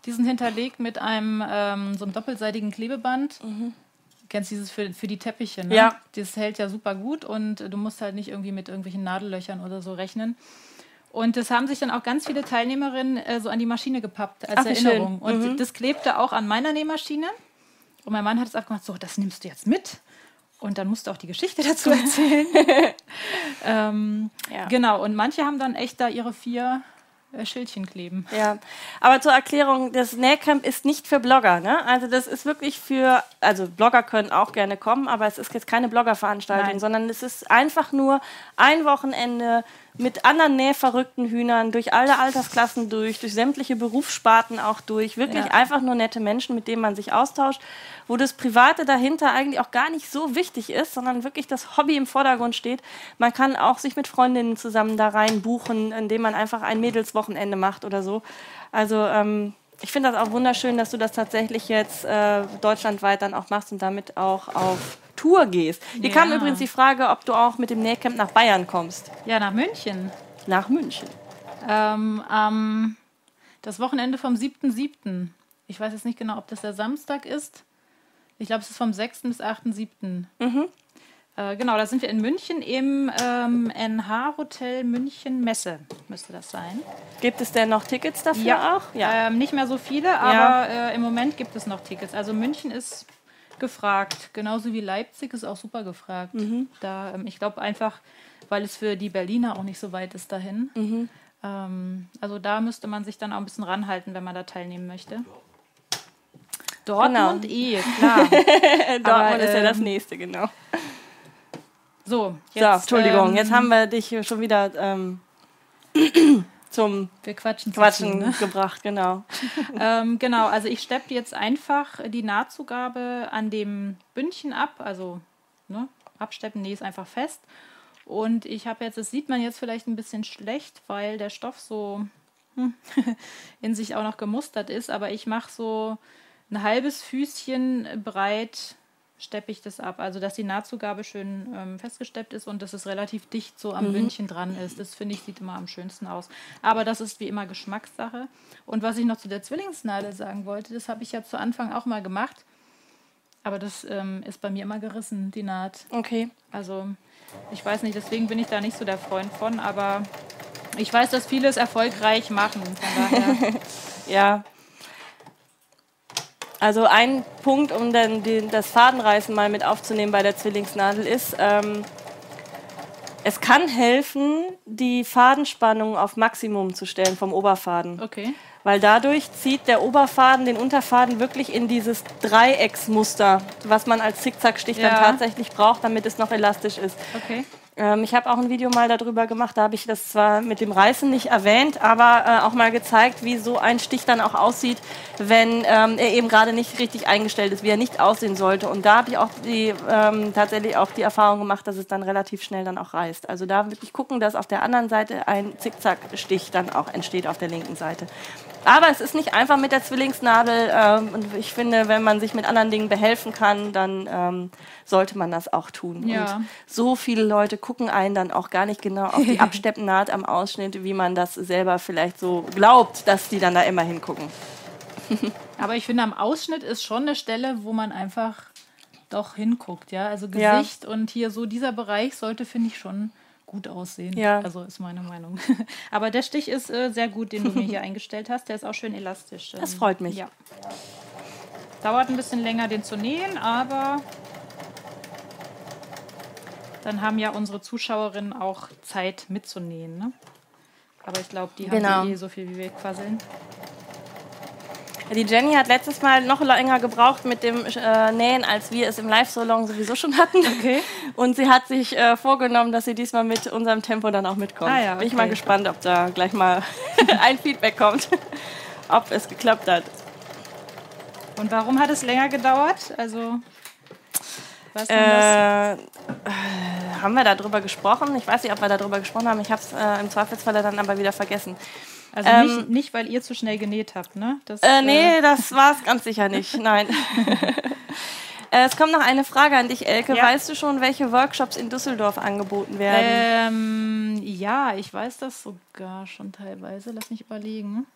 die sind hinterlegt mit einem ähm, so einem doppelseitigen Klebeband. Mhm. Du kennst dieses für, für die Teppiche, ne? Ja. Das hält ja super gut und du musst halt nicht irgendwie mit irgendwelchen Nadellöchern oder so rechnen. Und das haben sich dann auch ganz viele Teilnehmerinnen äh, so an die Maschine gepappt als Ach, Erinnerung. Und mhm. das klebte auch an meiner Nähmaschine. Und mein Mann hat es abgemacht, so, das nimmst du jetzt mit. Und dann musst du auch die Geschichte dazu erzählen. ähm, ja. Genau, und manche haben dann echt da ihre vier äh, Schildchen kleben. Ja, aber zur Erklärung, das Nähcamp ist nicht für Blogger. Ne? Also das ist wirklich für, also Blogger können auch gerne kommen, aber es ist jetzt keine Bloggerveranstaltung, sondern es ist einfach nur ein Wochenende mit anderen nähverrückten Hühnern, durch alle Altersklassen durch, durch sämtliche Berufssparten auch durch. Wirklich ja. einfach nur nette Menschen, mit denen man sich austauscht, wo das Private dahinter eigentlich auch gar nicht so wichtig ist, sondern wirklich das Hobby im Vordergrund steht. Man kann auch sich mit Freundinnen zusammen da rein buchen, indem man einfach ein Mädelswochenende macht oder so. Also ähm, ich finde das auch wunderschön, dass du das tatsächlich jetzt äh, deutschlandweit dann auch machst und damit auch auf Tour gehst. Hier ja. kam übrigens die Frage, ob du auch mit dem Nähcamp nach Bayern kommst. Ja, nach München. Nach München. Ähm, ähm, das Wochenende vom 7.7. Ich weiß jetzt nicht genau, ob das der Samstag ist. Ich glaube, es ist vom 6. bis 8.7. Mhm. Äh, genau, da sind wir in München im ähm, NH-Hotel München Messe, müsste das sein. Gibt es denn noch Tickets dafür ja. auch? Ja, ähm, nicht mehr so viele, aber ja. äh, im Moment gibt es noch Tickets. Also München ist gefragt, genauso wie Leipzig ist auch super gefragt. Mhm. Da, ähm, ich glaube einfach, weil es für die Berliner auch nicht so weit ist dahin. Mhm. Ähm, also da müsste man sich dann auch ein bisschen ranhalten, wenn man da teilnehmen möchte. Dortmund genau. eh, klar. Dortmund Aber, ist ja das ähm, nächste, genau. So, jetzt, so, Entschuldigung, ähm, jetzt haben wir dich schon wieder ähm, zum wir quatschen, quatschen ne? gebracht, genau. ähm, genau, also ich steppe jetzt einfach die Nahtzugabe an dem Bündchen ab, also ne, absteppen, nee, ist einfach fest. Und ich habe jetzt, das sieht man jetzt vielleicht ein bisschen schlecht, weil der Stoff so hm, in sich auch noch gemustert ist, aber ich mache so ein halbes Füßchen breit steppe ich das ab. Also, dass die Nahtzugabe schön ähm, festgesteppt ist und dass es relativ dicht so am mhm. Bündchen dran ist. Das finde ich, sieht immer am schönsten aus. Aber das ist wie immer Geschmackssache. Und was ich noch zu der Zwillingsnadel sagen wollte, das habe ich ja zu Anfang auch mal gemacht. Aber das ähm, ist bei mir immer gerissen, die Naht. Okay. Also, ich weiß nicht, deswegen bin ich da nicht so der Freund von, aber ich weiß, dass viele es erfolgreich machen. Von daher. ja, also ein Punkt, um dann den, das Fadenreißen mal mit aufzunehmen bei der Zwillingsnadel ist, ähm, es kann helfen, die Fadenspannung auf Maximum zu stellen vom Oberfaden. Okay. Weil dadurch zieht der Oberfaden den Unterfaden wirklich in dieses Dreiecksmuster, was man als Zickzackstich ja. dann tatsächlich braucht, damit es noch elastisch ist. Okay. Ähm, ich habe auch ein Video mal darüber gemacht, da habe ich das zwar mit dem Reißen nicht erwähnt, aber äh, auch mal gezeigt, wie so ein Stich dann auch aussieht, wenn ähm, er eben gerade nicht richtig eingestellt ist, wie er nicht aussehen sollte. Und da habe ich auch die, ähm, tatsächlich auch die Erfahrung gemacht, dass es dann relativ schnell dann auch reißt. Also da wirklich gucken, dass auf der anderen Seite ein Zickzackstich dann auch entsteht auf der linken Seite. Aber es ist nicht einfach mit der Zwillingsnadel. Ähm, und ich finde, wenn man sich mit anderen Dingen behelfen kann, dann ähm, sollte man das auch tun. Ja. Und so viele Leute gucken einen dann auch gar nicht genau auf die Absteppnaht am Ausschnitt, wie man das selber vielleicht so glaubt, dass die dann da immer hingucken. Aber ich finde, am Ausschnitt ist schon eine Stelle, wo man einfach doch hinguckt, ja. Also Gesicht ja. und hier so dieser Bereich sollte, finde ich, schon gut aussehen. Ja. Also ist meine Meinung. Aber der Stich ist äh, sehr gut, den du mir hier eingestellt hast. Der ist auch schön elastisch. Das freut mich. Ja. Dauert ein bisschen länger, den zu nähen, aber dann haben ja unsere Zuschauerinnen auch Zeit mitzunähen. Ne? Aber ich glaube, die genau. haben eh so viel wie wir quasseln. Die Jenny hat letztes Mal noch länger gebraucht mit dem äh, Nähen, als wir es im Live-Salon sowieso schon hatten. Okay. Und sie hat sich äh, vorgenommen, dass sie diesmal mit unserem Tempo dann auch mitkommt. Ah, ja, okay. Bin ich mal gespannt, ob da gleich mal ein Feedback kommt, ob es geklappt hat. Und warum hat es länger gedauert? Also was äh, haben wir darüber gesprochen? Ich weiß nicht, ob wir darüber gesprochen haben. Ich habe es äh, im Zweifelsfall dann aber wieder vergessen. Also ähm, nicht, nicht, weil ihr zu schnell genäht habt, ne? Das, äh, nee, äh, das war es ganz sicher nicht. Nein. Äh, es kommt noch eine Frage an dich, Elke. Ja. Weißt du schon, welche Workshops in Düsseldorf angeboten werden? Ähm, ja, ich weiß das sogar schon teilweise. Lass mich überlegen.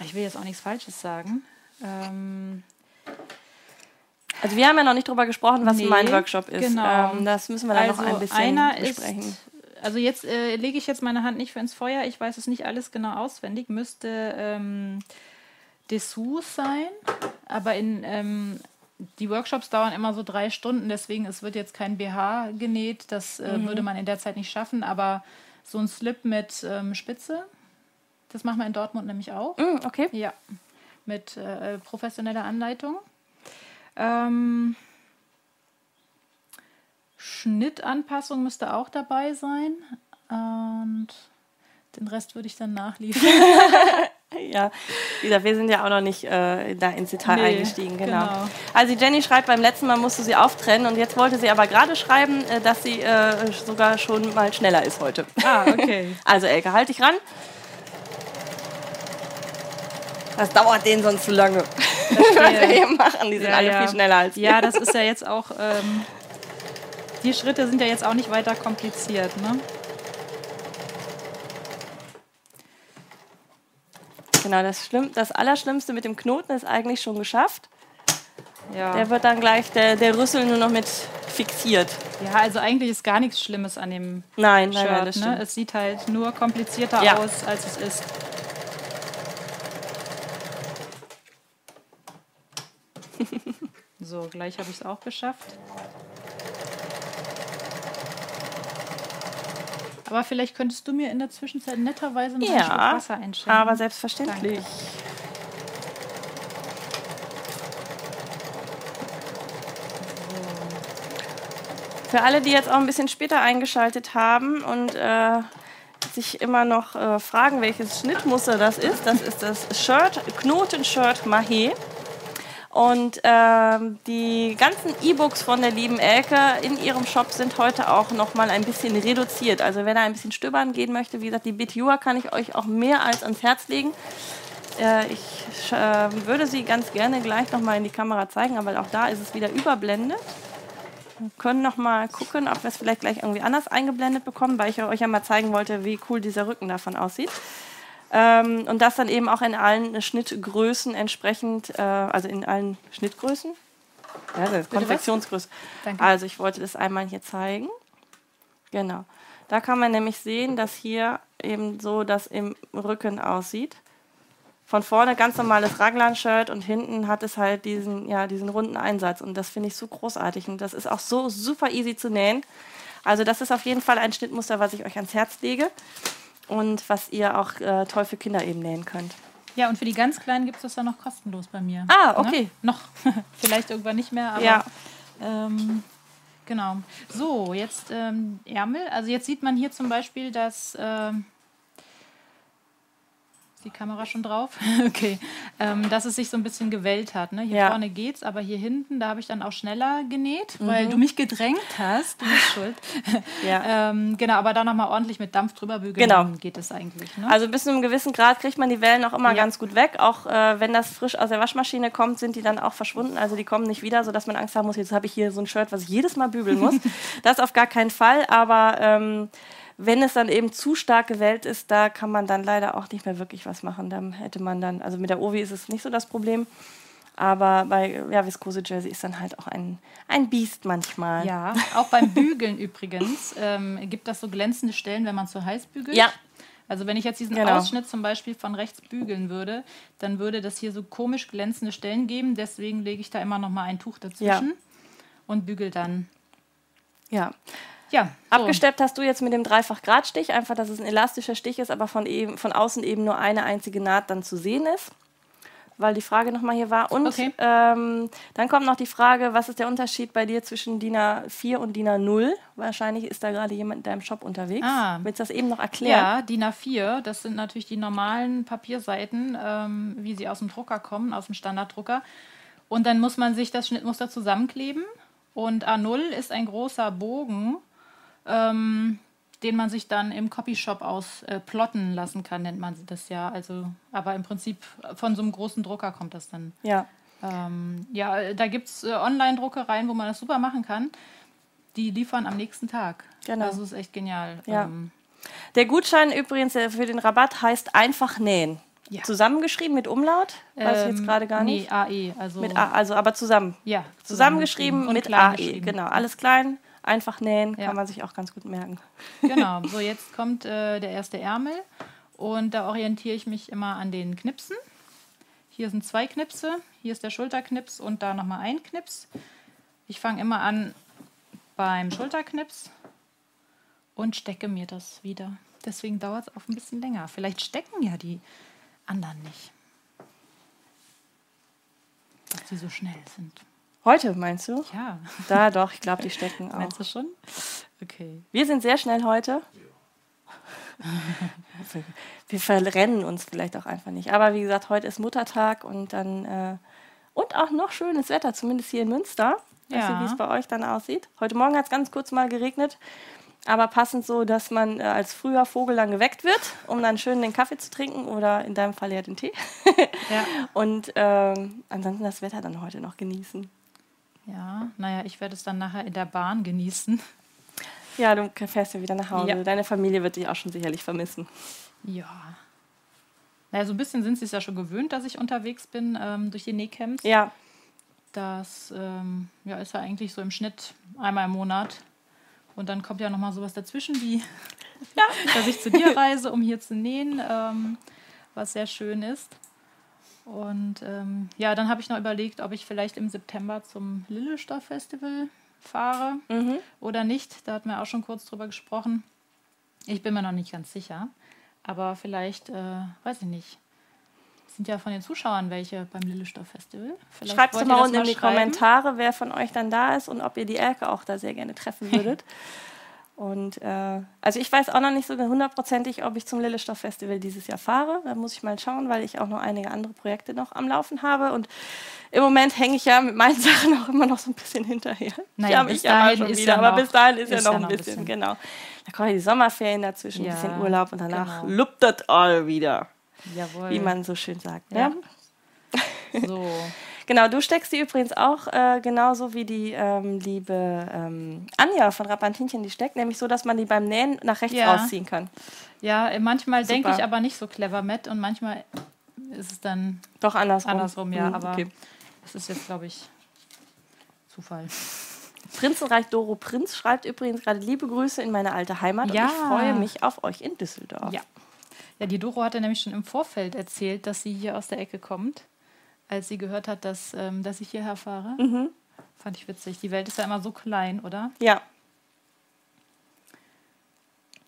Ich will jetzt auch nichts Falsches sagen. Ähm, also wir haben ja noch nicht darüber gesprochen, was nee, mein Workshop ist. Genau. Ähm, das müssen wir dann also noch ein bisschen besprechen. Ist, also jetzt äh, lege ich jetzt meine Hand nicht für ins Feuer. Ich weiß es nicht alles genau auswendig. Müsste ähm, Dessous sein, aber in, ähm, die Workshops dauern immer so drei Stunden, deswegen es wird jetzt kein BH genäht, das äh, mhm. würde man in der Zeit nicht schaffen, aber so ein Slip mit ähm, Spitze, das machen wir in Dortmund nämlich auch. Mhm, okay. Ja, mit äh, professioneller Anleitung. Ähm, Schnittanpassung müsste auch dabei sein. Und den Rest würde ich dann nachliefern. ja, wieder, wir sind ja auch noch nicht äh, da ins Detail nee, eingestiegen. Genau. genau. Also Jenny schreibt, beim letzten Mal musste sie auftrennen und jetzt wollte sie aber gerade schreiben, äh, dass sie äh, sogar schon mal schneller ist heute. Ah, okay. also Elke, halt dich ran. Das dauert denen sonst zu lange. Das wir hier machen, die sind ja, alle ja. viel schneller als wir. Ja, das ist ja jetzt auch, ähm, die Schritte sind ja jetzt auch nicht weiter kompliziert, ne? Genau, das, Schlimm, das Allerschlimmste mit dem Knoten ist eigentlich schon geschafft. Ja. Der wird dann gleich, der, der Rüssel nur noch mit fixiert. Ja, also eigentlich ist gar nichts Schlimmes an dem nein, Shirt. Nein, nein, ne? Es sieht halt nur komplizierter ja. aus, als es ist. so, gleich habe ich es auch geschafft. Aber vielleicht könntest du mir in der Zwischenzeit netterweise noch ja, ein Stück Wasser einschenken. aber selbstverständlich. Danke. Für alle, die jetzt auch ein bisschen später eingeschaltet haben und äh, sich immer noch äh, fragen, welches Schnittmuster das ist, das ist das Shirt, Knotenshirt Mahé. Und ähm, die ganzen E-Books von der lieben Elke in ihrem Shop sind heute auch noch mal ein bisschen reduziert. Also wer da ein bisschen stöbern gehen möchte, wie gesagt, die Bitjua kann ich euch auch mehr als ans Herz legen. Äh, ich äh, würde sie ganz gerne gleich noch mal in die Kamera zeigen, aber auch da ist es wieder überblendet. Wir können noch mal gucken, ob wir es vielleicht gleich irgendwie anders eingeblendet bekommen, weil ich euch ja mal zeigen wollte, wie cool dieser Rücken davon aussieht. Ähm, und das dann eben auch in allen Schnittgrößen entsprechend, äh, also in allen Schnittgrößen. Ja, das Konfektionsgröße. Also ich wollte das einmal hier zeigen. Genau. Da kann man nämlich sehen, dass hier eben so das im Rücken aussieht. Von vorne ganz normales Raglan-Shirt und hinten hat es halt diesen, ja, diesen runden Einsatz. Und das finde ich so großartig. Und das ist auch so super easy zu nähen. Also das ist auf jeden Fall ein Schnittmuster, was ich euch ans Herz lege und was ihr auch äh, toll für Kinder eben nähen könnt. Ja, und für die ganz Kleinen gibt es das dann noch kostenlos bei mir. Ah, okay. Ne? Noch. Vielleicht irgendwann nicht mehr, aber. Ja. Ähm, genau. So, jetzt ähm, Ärmel. Also jetzt sieht man hier zum Beispiel, dass. Ähm, die Kamera schon drauf? okay. Ähm, dass es sich so ein bisschen gewellt hat. Ne? Hier ja. vorne geht's, aber hier hinten, da habe ich dann auch schneller genäht, mhm. weil du mich gedrängt hast. Du bist schuld. ja. ähm, genau, aber da nochmal ordentlich mit Dampf drüber bügeln, genau. geht es eigentlich. Ne? Also bis zu einem gewissen Grad kriegt man die Wellen auch immer ja. ganz gut weg. Auch äh, wenn das frisch aus der Waschmaschine kommt, sind die dann auch verschwunden. Also die kommen nicht wieder, sodass man Angst haben muss, jetzt habe ich hier so ein Shirt, was ich jedes Mal bügeln muss. das auf gar keinen Fall, aber ähm, wenn es dann eben zu stark gewellt ist, da kann man dann leider auch nicht mehr wirklich was machen. Dann hätte man dann, also mit der Ovi ist es nicht so das Problem. Aber bei ja, Viskose Jersey ist dann halt auch ein, ein Biest manchmal. Ja, auch beim Bügeln übrigens ähm, gibt das so glänzende Stellen, wenn man zu heiß bügelt. Ja. Also wenn ich jetzt diesen genau. Ausschnitt zum Beispiel von rechts bügeln würde, dann würde das hier so komisch glänzende Stellen geben. Deswegen lege ich da immer noch mal ein Tuch dazwischen ja. und bügel dann. Ja, ja, so. Abgesteppt hast du jetzt mit dem Dreifach-Grad-Stich, einfach, dass es ein elastischer Stich ist, aber von, eben, von außen eben nur eine einzige Naht dann zu sehen ist, weil die Frage nochmal hier war. Und okay. ähm, dann kommt noch die Frage, was ist der Unterschied bei dir zwischen DIN A4 und DIN A0? Wahrscheinlich ist da gerade jemand in deinem Shop unterwegs. Ah. Willst du das eben noch erklären? Ja, DIN A4, das sind natürlich die normalen Papierseiten, ähm, wie sie aus dem Drucker kommen, aus dem Standarddrucker. Und dann muss man sich das Schnittmuster zusammenkleben. Und A0 ist ein großer Bogen, ähm, den man sich dann im Copyshop ausplotten äh, lassen kann, nennt man das ja. Also, aber im Prinzip von so einem großen Drucker kommt das dann. Ja. Ähm, ja, da gibt es äh, Online-Druckereien, wo man das super machen kann. Die liefern am nächsten Tag. Genau. Also ist echt genial. Ja. Ähm, der Gutschein übrigens äh, für den Rabatt heißt einfach nähen. Ja. Zusammengeschrieben mit Umlaut? Weiß ich jetzt ähm, gerade gar nicht. Nee, AE. Also, mit A, also aber zusammen. Ja. Zusammengeschrieben, zusammengeschrieben mit AE. Genau, alles klein einfach nähen, ja. kann man sich auch ganz gut merken. Genau, so jetzt kommt äh, der erste Ärmel und da orientiere ich mich immer an den Knipsen. Hier sind zwei Knipse, hier ist der Schulterknips und da nochmal ein Knips. Ich fange immer an beim Schulterknips und stecke mir das wieder. Deswegen dauert es auch ein bisschen länger. Vielleicht stecken ja die anderen nicht. Dass sie so schnell sind. Heute meinst du? Ja. Da doch, ich glaube, die stecken auch. Meinst du schon? Okay. Wir sind sehr schnell heute. Wir verrennen uns vielleicht auch einfach nicht. Aber wie gesagt, heute ist Muttertag und dann äh, und auch noch schönes Wetter, zumindest hier in Münster. Ja. nicht, wie es bei euch dann aussieht. Heute Morgen hat es ganz kurz mal geregnet, aber passend so, dass man äh, als früher Vogel dann geweckt wird, um dann schön den Kaffee zu trinken oder in deinem Fall ja den Tee. Ja. Und ähm, ansonsten das Wetter dann heute noch genießen. Ja, naja, ich werde es dann nachher in der Bahn genießen. Ja, du fährst ja wieder nach Hause. Ja. Deine Familie wird dich auch schon sicherlich vermissen. Ja. Naja, so ein bisschen sind sie es ja schon gewöhnt, dass ich unterwegs bin ähm, durch die Nähcamps. Ja, Das ähm, ja, ist ja eigentlich so im Schnitt einmal im Monat. Und dann kommt ja nochmal sowas dazwischen, wie dass ich zu dir reise, um hier zu nähen, ähm, was sehr schön ist. Und ähm, ja, dann habe ich noch überlegt, ob ich vielleicht im September zum Lillestoff Festival fahre Mhm. oder nicht. Da hatten wir auch schon kurz drüber gesprochen. Ich bin mir noch nicht ganz sicher. Aber vielleicht, äh, weiß ich nicht. Sind ja von den Zuschauern welche beim Lillestoff Festival. Vielleicht Schreibt wollt mal unten in die schreiben. Kommentare, wer von euch dann da ist und ob ihr die Elke auch da sehr gerne treffen würdet. Und äh, also ich weiß auch noch nicht so hundertprozentig, ob ich zum Lillestoff Festival dieses Jahr fahre. Da muss ich mal schauen, weil ich auch noch einige andere Projekte noch am Laufen habe. Und im Moment hänge ich ja mit meinen Sachen auch immer noch so ein bisschen hinterher. Naja, bis ich dahin schon ist wieder, ja aber noch- bis dahin ist, ist ja noch ein noch ein bisschen, bisschen. genau. Da kommen die Sommerferien dazwischen, Ja, ein bisschen Urlaub und danach genau. luppt das all wieder, Jawohl. wie man so schön sagt. Ja. Ne? So. Genau, du steckst die übrigens auch äh, genauso wie die ähm, liebe ähm, Anja von Rappantinchen die steckt, nämlich so, dass man die beim Nähen nach rechts Ja. rausziehen kann. Ja, manchmal denke ich aber nicht so clever mit und manchmal ist es dann Doch andersrum. andersrum, ja. Hm, Aber okay. es ist jetzt, glaube ich, Zufall. Prinzenreich Doro Prinz schreibt übrigens gerade liebe Grüße in meine alte Heimat Ja. und ich freue mich auf euch in Düsseldorf. Ja. Ja, die Doro hatte nämlich schon im Vorfeld erzählt, dass sie hier aus der Ecke kommt, als sie gehört hat, dass, ähm, dass ich hierher fahre. Mhm. Fand ich witzig. Die Welt ist ja immer so klein, oder? Ja.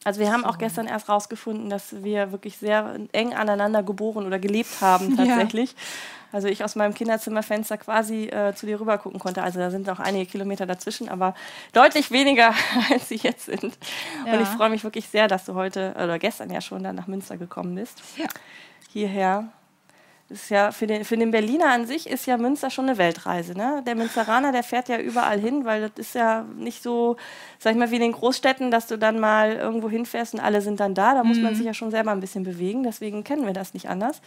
Also wir haben auch gestern erst rausgefunden, dass wir wirklich sehr eng aneinander geboren oder gelebt haben Ja. tatsächlich. Also ich aus meinem Kinderzimmerfenster quasi äh, zu dir rüber gucken konnte. Also da sind noch einige Kilometer dazwischen, aber deutlich weniger, als sie jetzt sind. Und Ja. ich freue mich wirklich sehr, dass du heute oder gestern ja schon dann nach Münster gekommen bist. Ja. Hierher. Ist ja für den, für den Berliner an sich ist ja Münster schon eine Weltreise. Ne? Der Münsteraner, der fährt ja überall hin, weil das ist ja nicht so, sag ich mal, wie in den Großstädten, dass du dann mal irgendwo hinfährst und alle sind dann da. Da muss Mhm. man sich ja schon selber ein bisschen bewegen. Deswegen kennen wir das nicht anders.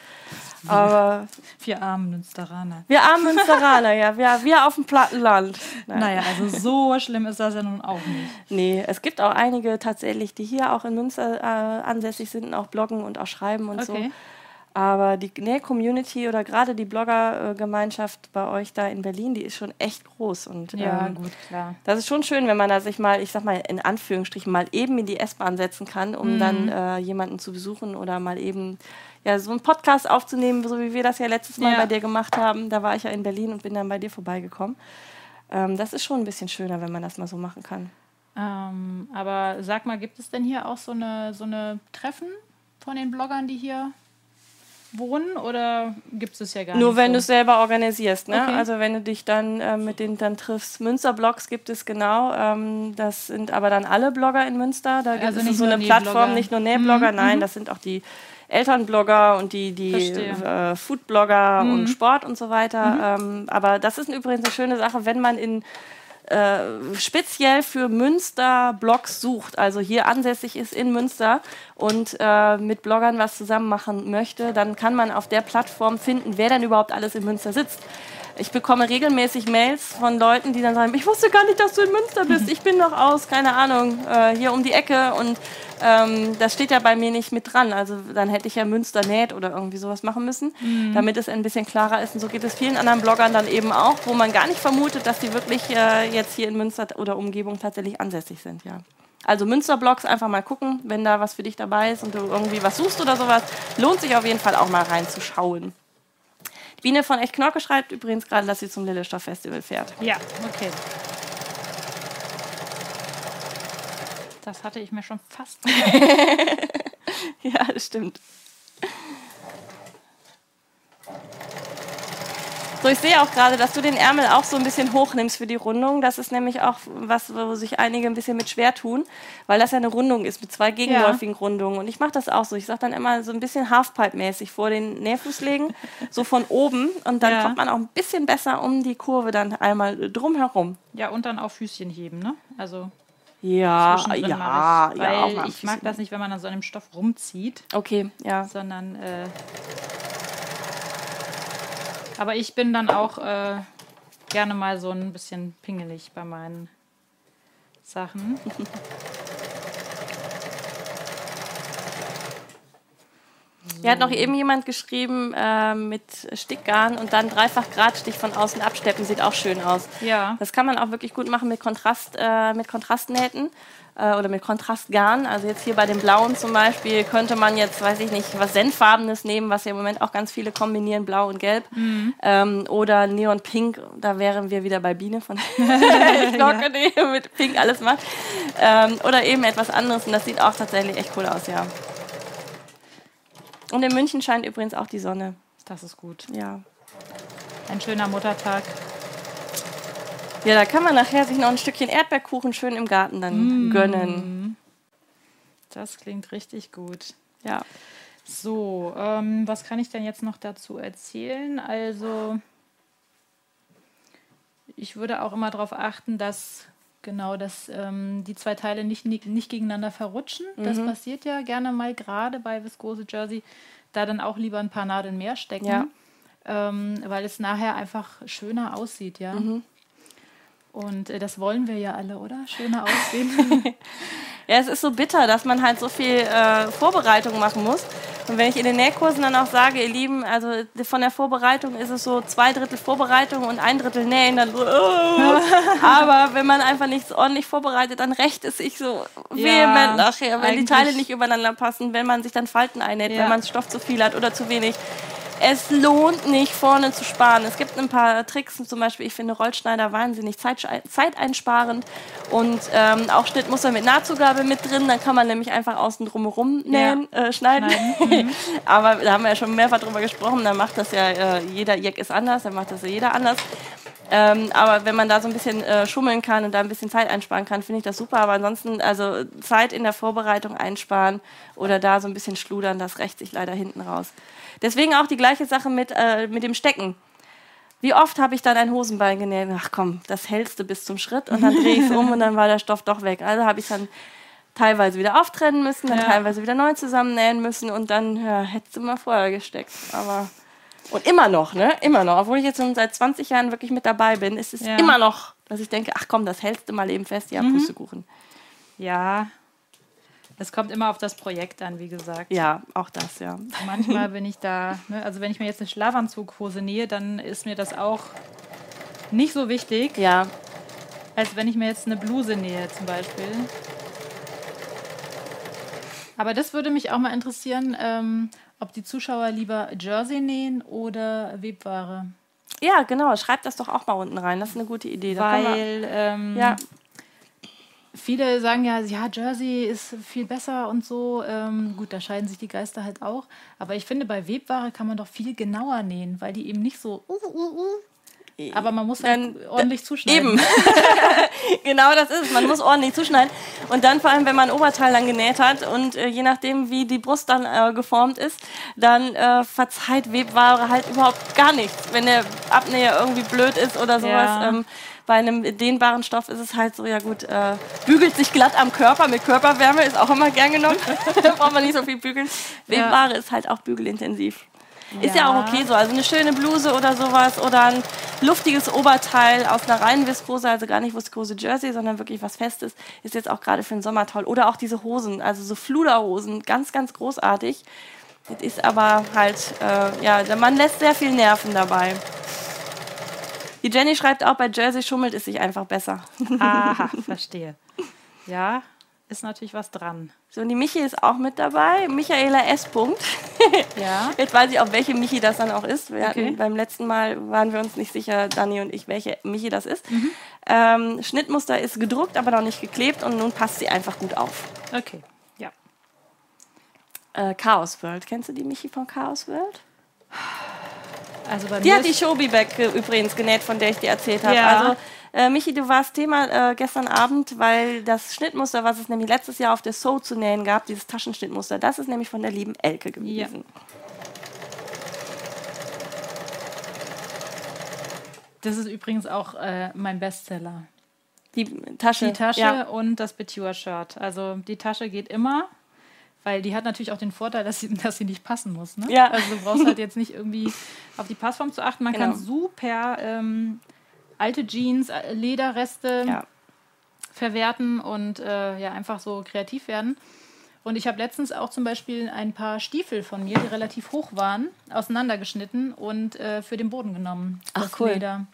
Aber Wir armen Münsteraner. wir armen Münsteraner, ja, wir, wir auf dem Plattenland. Nein. Naja, also so schlimm ist das ja nun auch nicht. Nee, es gibt auch einige tatsächlich, die hier auch in Münster äh, ansässig sind und auch bloggen und auch schreiben und so. Aber die Näh-Community oder gerade die Blogger-Gemeinschaft bei euch da in Berlin, die ist schon echt groß. Und Ja, ähm, gut, klar. das ist schon schön, wenn man da sich mal, ich sag mal in Anführungsstrichen, mal eben in die S-Bahn setzen kann, um Mhm. dann äh, jemanden zu besuchen oder mal eben ja, so einen Podcast aufzunehmen, so wie wir das ja letztes Mal Ja. bei dir gemacht haben. Da war ich ja in Berlin und bin dann bei dir vorbeigekommen. Ähm, das ist schon ein bisschen schöner, wenn man das mal so machen kann. Ähm, aber sag mal, gibt es denn hier auch so eine, so eine Treffen von den Bloggern, die hier wohnen? Oder gibt es ja gar Nur nicht? wenn du so? es selber organisierst, ne? Okay. Also wenn du dich dann äh, mit denen dann triffst. Münster-Blogs gibt es genau. Ähm, das sind aber dann alle Blogger in Münster. Da gibt Also es so nur eine Nähblogger. Plattform, nicht nur Nähblogger, Mhm, nein, mhm. das sind auch die Elternblogger und die, die. Mhm. äh, Foodblogger und Sport und so weiter. Ähm, aber das ist übrigens eine schöne Sache, wenn man in äh, speziell für Münster Blogs sucht, also hier ansässig ist in Münster und äh, mit Bloggern was zusammen machen möchte, dann kann man auf der Plattform finden, wer denn überhaupt alles in Münster sitzt. Ich bekomme regelmäßig Mails von Leuten, die dann sagen, ich wusste gar nicht, dass du in Münster bist. Ich bin noch aus, keine Ahnung, äh, hier um die Ecke und ähm, das steht ja bei mir nicht mit dran. Also dann hätte ich ja Münster näht oder irgendwie sowas machen müssen, damit es ein bisschen klarer ist. Und so geht es vielen anderen Bloggern dann eben auch, wo man gar nicht vermutet, dass die wirklich äh, jetzt hier in Münster oder Umgebung tatsächlich ansässig sind, ja. Also Münster-Blogs einfach mal gucken, wenn da was für dich dabei ist und du irgendwie was suchst oder sowas, lohnt sich auf jeden Fall auch mal reinzuschauen. Biene von Echt Knorke schreibt übrigens gerade, dass sie zum Lillestoff Festival fährt. Ja, okay. Das hatte ich mir schon fast. ja, das stimmt. So, ich sehe auch gerade, dass du den Ärmel auch so ein bisschen hochnimmst für die Rundung. Das ist nämlich auch was, wo sich einige ein bisschen mit schwer tun, weil das ja eine Rundung ist mit zwei gegenläufigen ja. Rundungen. Und ich mache das auch so. Ich sage dann immer so ein bisschen Halfpipe-mäßig vor den Nähfuß legen, so von oben. Und dann ja. kommt man auch ein bisschen besser um die Kurve dann einmal drumherum. Ja, und dann auch Füßchen heben, ne? Also ja, ja, ich, weil ja, ich mag das nicht, wenn man an so einem Stoff rumzieht. Okay, ja. Sondern äh, aber ich bin dann auch äh, gerne mal so ein bisschen pingelig bei meinen Sachen. Hier hat noch eben jemand geschrieben äh, mit Stickgarn und dann dreifach Gradstich von außen absteppen, sieht auch schön aus. Ja. Das kann man auch wirklich gut machen mit, Kontrast, äh, mit Kontrastnähten äh, oder mit Kontrastgarn. Also jetzt hier bei dem blauen zum Beispiel könnte man jetzt, weiß ich nicht, was Senffarbenes nehmen, was ja im Moment auch ganz viele kombinieren, blau und gelb. Mhm. Ähm, oder Neon Pink, da wären wir wieder bei Biene von Glocke, ja. die mit Pink alles macht. Ähm, oder eben etwas anderes und das sieht auch tatsächlich echt cool aus, ja. Und in München scheint übrigens auch die Sonne. Das ist gut. Ja. Ein schöner Muttertag. Ja, da kann man nachher sich noch ein Stückchen Erdbeerkuchen schön im Garten dann mm. gönnen. Das klingt richtig gut. Ja. So, ähm, was kann ich denn jetzt noch dazu erzählen? Also, ich würde auch immer darauf achten, dass genau, dass ähm, die zwei Teile nicht, nicht, nicht gegeneinander verrutschen. Mhm. Das passiert ja gerne mal, gerade bei Viskose Jersey. Da dann auch lieber ein paar Nadeln mehr stecken, ja. ähm, weil es nachher einfach schöner aussieht, ja. Mhm. Und äh, das wollen wir ja alle, oder? Schöner aussehen. ja, es ist so bitter, dass man halt so viel äh, Vorbereitung machen muss. Und wenn ich in den Nähkursen dann auch sage, ihr Lieben, also von der Vorbereitung ist es so zwei Drittel Vorbereitung und ein Drittel Nähen, dann so, oh. aber wenn man einfach nichts ordentlich vorbereitet, dann rächt es sich so vehement ja, nachher, wenn die Teile nicht übereinander passen, wenn man sich dann Falten einnäht, ja. wenn man Stoff zu viel hat oder zu wenig es lohnt nicht, vorne zu sparen. Es gibt ein paar Tricks, zum Beispiel, ich finde Rollschneider wahnsinnig zeiteinsparend und ähm, auch Schnittmuster mit Nahtzugabe mit drin. Dann kann man nämlich einfach außen drumherum nähen, ja. äh, schneiden. Mhm. Aber da haben wir ja schon mehrfach drüber gesprochen, da macht das ja äh, jeder Jack ist anders, dann macht das ja jeder anders. Ähm, aber wenn man da so ein bisschen äh, schummeln kann und da ein bisschen Zeit einsparen kann, finde ich das super. Aber ansonsten, also Zeit in der Vorbereitung einsparen oder da so ein bisschen schludern, das rächt sich leider hinten raus. Deswegen auch die gleiche Sache mit, äh, mit dem Stecken. Wie oft habe ich dann ein Hosenbein genäht? Ach komm, das hältst du bis zum Schritt und dann drehe ich es um und dann war der Stoff doch weg. Also habe ich dann teilweise wieder auftrennen müssen, dann ja. teilweise wieder neu zusammennähen müssen und dann ja, hättest du mal vorher gesteckt. Aber und immer noch, ne? Immer noch. Obwohl ich jetzt schon seit 20 Jahren wirklich mit dabei bin, ist es ja. immer noch, dass ich denke, ach komm, das hältst du mal eben fest, ja, mhm. Pustekuchen. Ja, es kommt immer auf das Projekt an, wie gesagt. Ja, auch das, ja. Manchmal bin ich da, ne, also wenn ich mir jetzt eine Schlafanzughose nähe, dann ist mir das auch nicht so wichtig. Ja. Als wenn ich mir jetzt eine Bluse nähe, zum Beispiel. Aber das würde mich auch mal interessieren, ähm, ob die Zuschauer lieber Jersey nähen oder Webware. Ja, genau. Schreibt das doch auch mal unten rein. Das ist eine gute Idee. Weil, ähm, ja viele sagen ja, ja, Jersey ist viel besser und so. Ähm, gut, da scheiden sich die Geister halt auch. Aber ich finde, bei Webware kann man doch viel genauer nähen, weil die eben nicht so. Uh, uh, uh. Aber man muss dann halt ordentlich zuschneiden. Eben. genau das ist. Man muss ordentlich zuschneiden. Und dann vor allem, wenn man ein Oberteil dann genäht hat und äh, je nachdem, wie die Brust dann äh, geformt ist, dann äh, verzeiht Webware halt überhaupt gar nichts. Wenn der Abnäher irgendwie blöd ist oder sowas. Ja. Ähm, bei einem dehnbaren Stoff ist es halt so, ja gut, äh, bügelt sich glatt am Körper mit Körperwärme, ist auch immer gern genommen. da braucht man nicht so viel bügeln. Webware ja. ist halt auch bügelintensiv. Ist ja. ja auch okay so. Also eine schöne Bluse oder sowas oder ein luftiges Oberteil aus einer reinen Viskose, also gar nicht Viskose Jersey, sondern wirklich was Festes, ist jetzt auch gerade für den Sommer toll. Oder auch diese Hosen, also so Fluderhosen, ganz, ganz großartig. Das ist aber halt, äh, ja, man lässt sehr viel Nerven dabei. Die Jenny schreibt auch, bei Jersey schummelt es sich einfach besser. Aha, verstehe. Ja, ist natürlich was dran. So, und die Michi ist auch mit dabei. Michaela S. Punkt. Ja. Jetzt weiß ich auch, welche Michi das dann auch ist. Wir Okay. hatten, beim letzten Mal waren wir uns nicht sicher, Dani und ich, welche Michi das ist. Mhm. Ähm, Schnittmuster ist gedruckt, aber noch nicht geklebt und nun passt sie einfach gut auf. Okay. Ja. Äh, Chaos World. Kennst du die Michi von Chaos World? Also bei Die hat die Showbie-Bag äh, übrigens genäht, von der ich dir erzählt habe. Ja. Also, äh, Michi, du warst Thema äh, gestern Abend, weil das Schnittmuster, was es nämlich letztes Jahr auf der So zu nähen gab, dieses Taschenschnittmuster, das ist nämlich von der lieben Elke gewesen. das ist übrigens auch äh, mein Bestseller. Die Tasche. Die Tasche Ja. und das Beture-Shirt. Also die Tasche geht immer, weil die hat natürlich auch den Vorteil, dass sie, dass sie nicht passen muss. Ne? Ja. Also du brauchst halt jetzt nicht irgendwie auf die Passform zu achten. Man Genau. kann super ähm, alte Jeans, äh, Lederreste Ja. verwerten und äh, ja einfach so kreativ werden. Und ich habe letztens auch zum Beispiel ein paar Stiefel von mir, die relativ hoch waren, auseinandergeschnitten und äh, für den Boden genommen. Ach, das cool. Leder.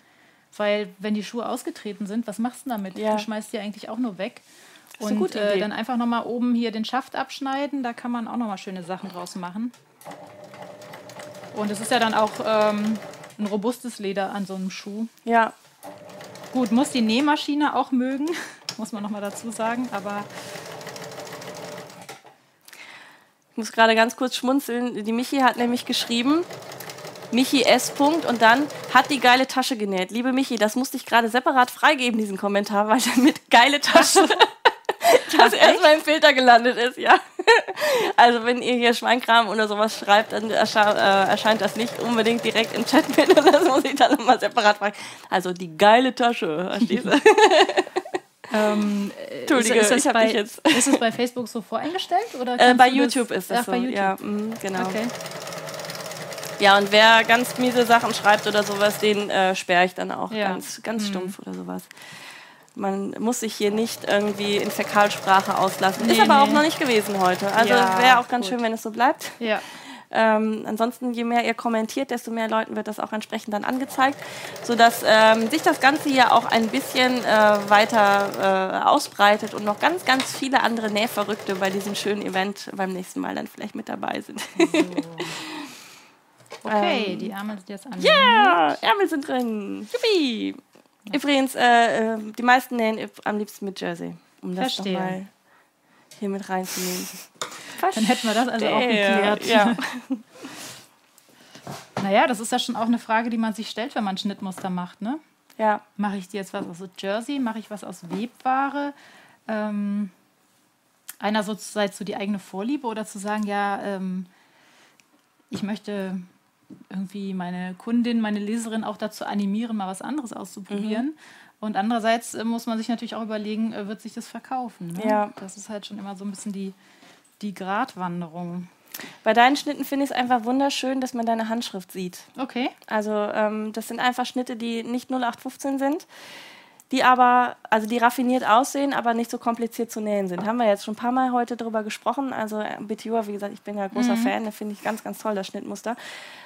Weil wenn die Schuhe ausgetreten sind, was machst du damit? Ja. Du schmeißt die eigentlich auch nur weg. eine Und äh, dann einfach nochmal oben hier den Schaft abschneiden. Da kann man auch nochmal schöne Sachen draus machen. Und es ist ja dann auch ähm, ein robustes Leder an so einem Schuh. ja. Gut, muss die Nähmaschine auch mögen, muss man nochmal dazu sagen. Aber Ich muss gerade ganz kurz schmunzeln. Die Michi hat nämlich geschrieben, Michi S. Punkt und dann hat die geile Tasche genäht. Liebe Michi, das musste ich gerade separat freigeben, diesen Kommentar, weil damit geile Tasche das erstmal im Filter gelandet ist, ja. Also wenn ihr hier Schweinkram oder sowas schreibt, dann äh, erscheint das nicht unbedingt direkt im Chat mit und das muss ich dann nochmal separat fragen. Also die geile Tasche, verstehst du? ähm, Entschuldige, ist, ist, ich das bei, jetzt- ist es bei Facebook so voreingestellt? Oder Äh, bei du das- YouTube ist das Ach, so. bei YouTube. Ja, mm, genau. Okay. Ja, und wer ganz miese Sachen schreibt oder sowas, den äh, sperre ich dann auch Ja. ganz, ganz stumpf oder sowas. Man muss sich hier nicht irgendwie in Fäkalsprache auslassen. ist Nee, aber auch nee. noch nicht gewesen heute. Also Ja, wäre auch ganz gut. schön, wenn es so bleibt. Ja. Ähm, ansonsten, je mehr ihr kommentiert, desto mehr Leuten wird das auch entsprechend dann angezeigt, sodass ähm, sich das Ganze hier auch ein bisschen äh, weiter äh, ausbreitet und noch ganz, ganz viele andere Nähverrückte bei diesem schönen Event beim nächsten Mal dann vielleicht mit dabei sind. Okay, die Ärmel sind jetzt an. Ja, Ärmel sind drin. Juppie. Übrigens, äh, äh, die meisten nähen am liebsten mit Jersey, um das Verstehe. nochmal hier mit reinzunehmen. Dann hätten wir das also auch Verstehe, geklärt. Ja. Naja, das ist ja schon auch eine Frage, die man sich stellt, wenn man Schnittmuster macht. Ne? ja, Mache ich dir jetzt was aus Jersey? Mache ich was aus Webware? Ähm, einerseits so die eigene Vorliebe oder zu sagen, ja, ähm, ich möchte irgendwie meine Kundin, meine Leserin auch dazu animieren, mal was anderes auszuprobieren. Mhm. Und andererseits äh, muss man sich natürlich auch überlegen, äh, wird sich das verkaufen? Ne? Ja. Das ist halt schon immer so ein bisschen die, die Gratwanderung. Bei deinen Schnitten finde ich es einfach wunderschön, dass man deine Handschrift sieht. Okay. Also ähm, das sind einfach Schnitte, die nicht 0815 sind, die aber, also die raffiniert aussehen, aber nicht so kompliziert zu nähen sind. Haben wir jetzt schon ein paar Mal heute drüber gesprochen. Also äh, Betjua, wie gesagt, ich bin ja großer Fan, da finde ich ganz, ganz toll, das Schnittmuster.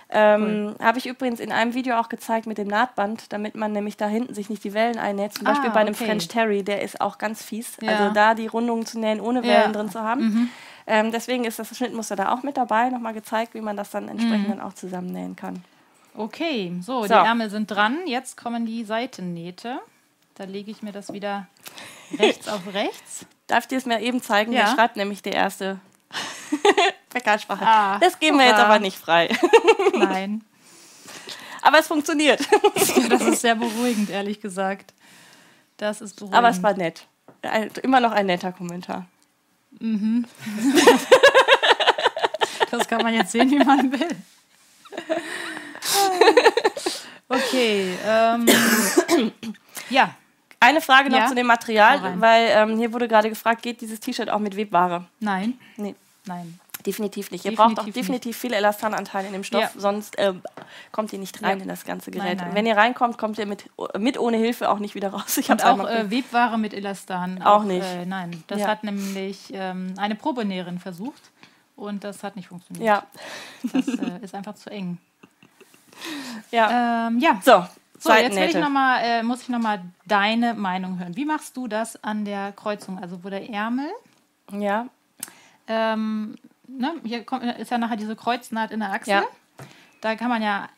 Ähm, Habe ich übrigens in einem Video auch gezeigt mit dem Nahtband, damit man nämlich da hinten sich nicht die Wellen einnäht. Zum Ah, Beispiel bei einem okay. French Terry, der ist auch ganz fies. Ja. Also da die Rundungen zu nähen, ohne Ja. Wellen drin zu haben. Ähm, deswegen ist das Schnittmuster da auch mit dabei. Nochmal gezeigt, wie man das dann entsprechend dann auch zusammennähen kann. Okay, so, So. die Ärmel sind dran. Jetzt kommen die Seitennähte. Da lege ich mir das wieder rechts auf rechts. Darf ich dir das mal eben zeigen? Ja. Der schreibt nämlich die erste Fäkalsprache. Ah, das geben wir jetzt aber nicht frei. Nein. aber es funktioniert. Das ist sehr beruhigend, ehrlich gesagt. Das ist beruhigend. aber es war nett. Immer noch ein netter Kommentar. das kann man jetzt sehen, wie man will. Okay. Ähm, ja, Eine Frage noch Ja. zu dem Material, weil ähm, hier wurde gerade gefragt, geht dieses T-Shirt auch mit Webware? nein, Nee, nein. definitiv nicht. Ihr Definitiv braucht auch nicht. definitiv viel Elastananteil in dem Stoff, Ja. sonst ähm, kommt ihr nicht rein Ja. in das ganze Nein, Gerät. nein. Wenn ihr reinkommt, kommt ihr mit, mit ohne Hilfe auch nicht wieder raus. Ich Und auch äh, Webware mit Elastan. Auch nicht. Äh, nein, das Ja. hat nämlich ähm, eine Probenäherin versucht und das hat nicht funktioniert. ja, Das äh, ist einfach zu eng. ja. Ähm, ja, so, So, jetzt will ich noch mal, äh, muss ich nochmal deine Meinung hören. Wie machst du das an der Kreuzung? Also wo der Ärmel Ja. Ähm, ne, hier kommt, ist ja nachher diese Kreuznaht in der Achsel. Ja. Da kann man ja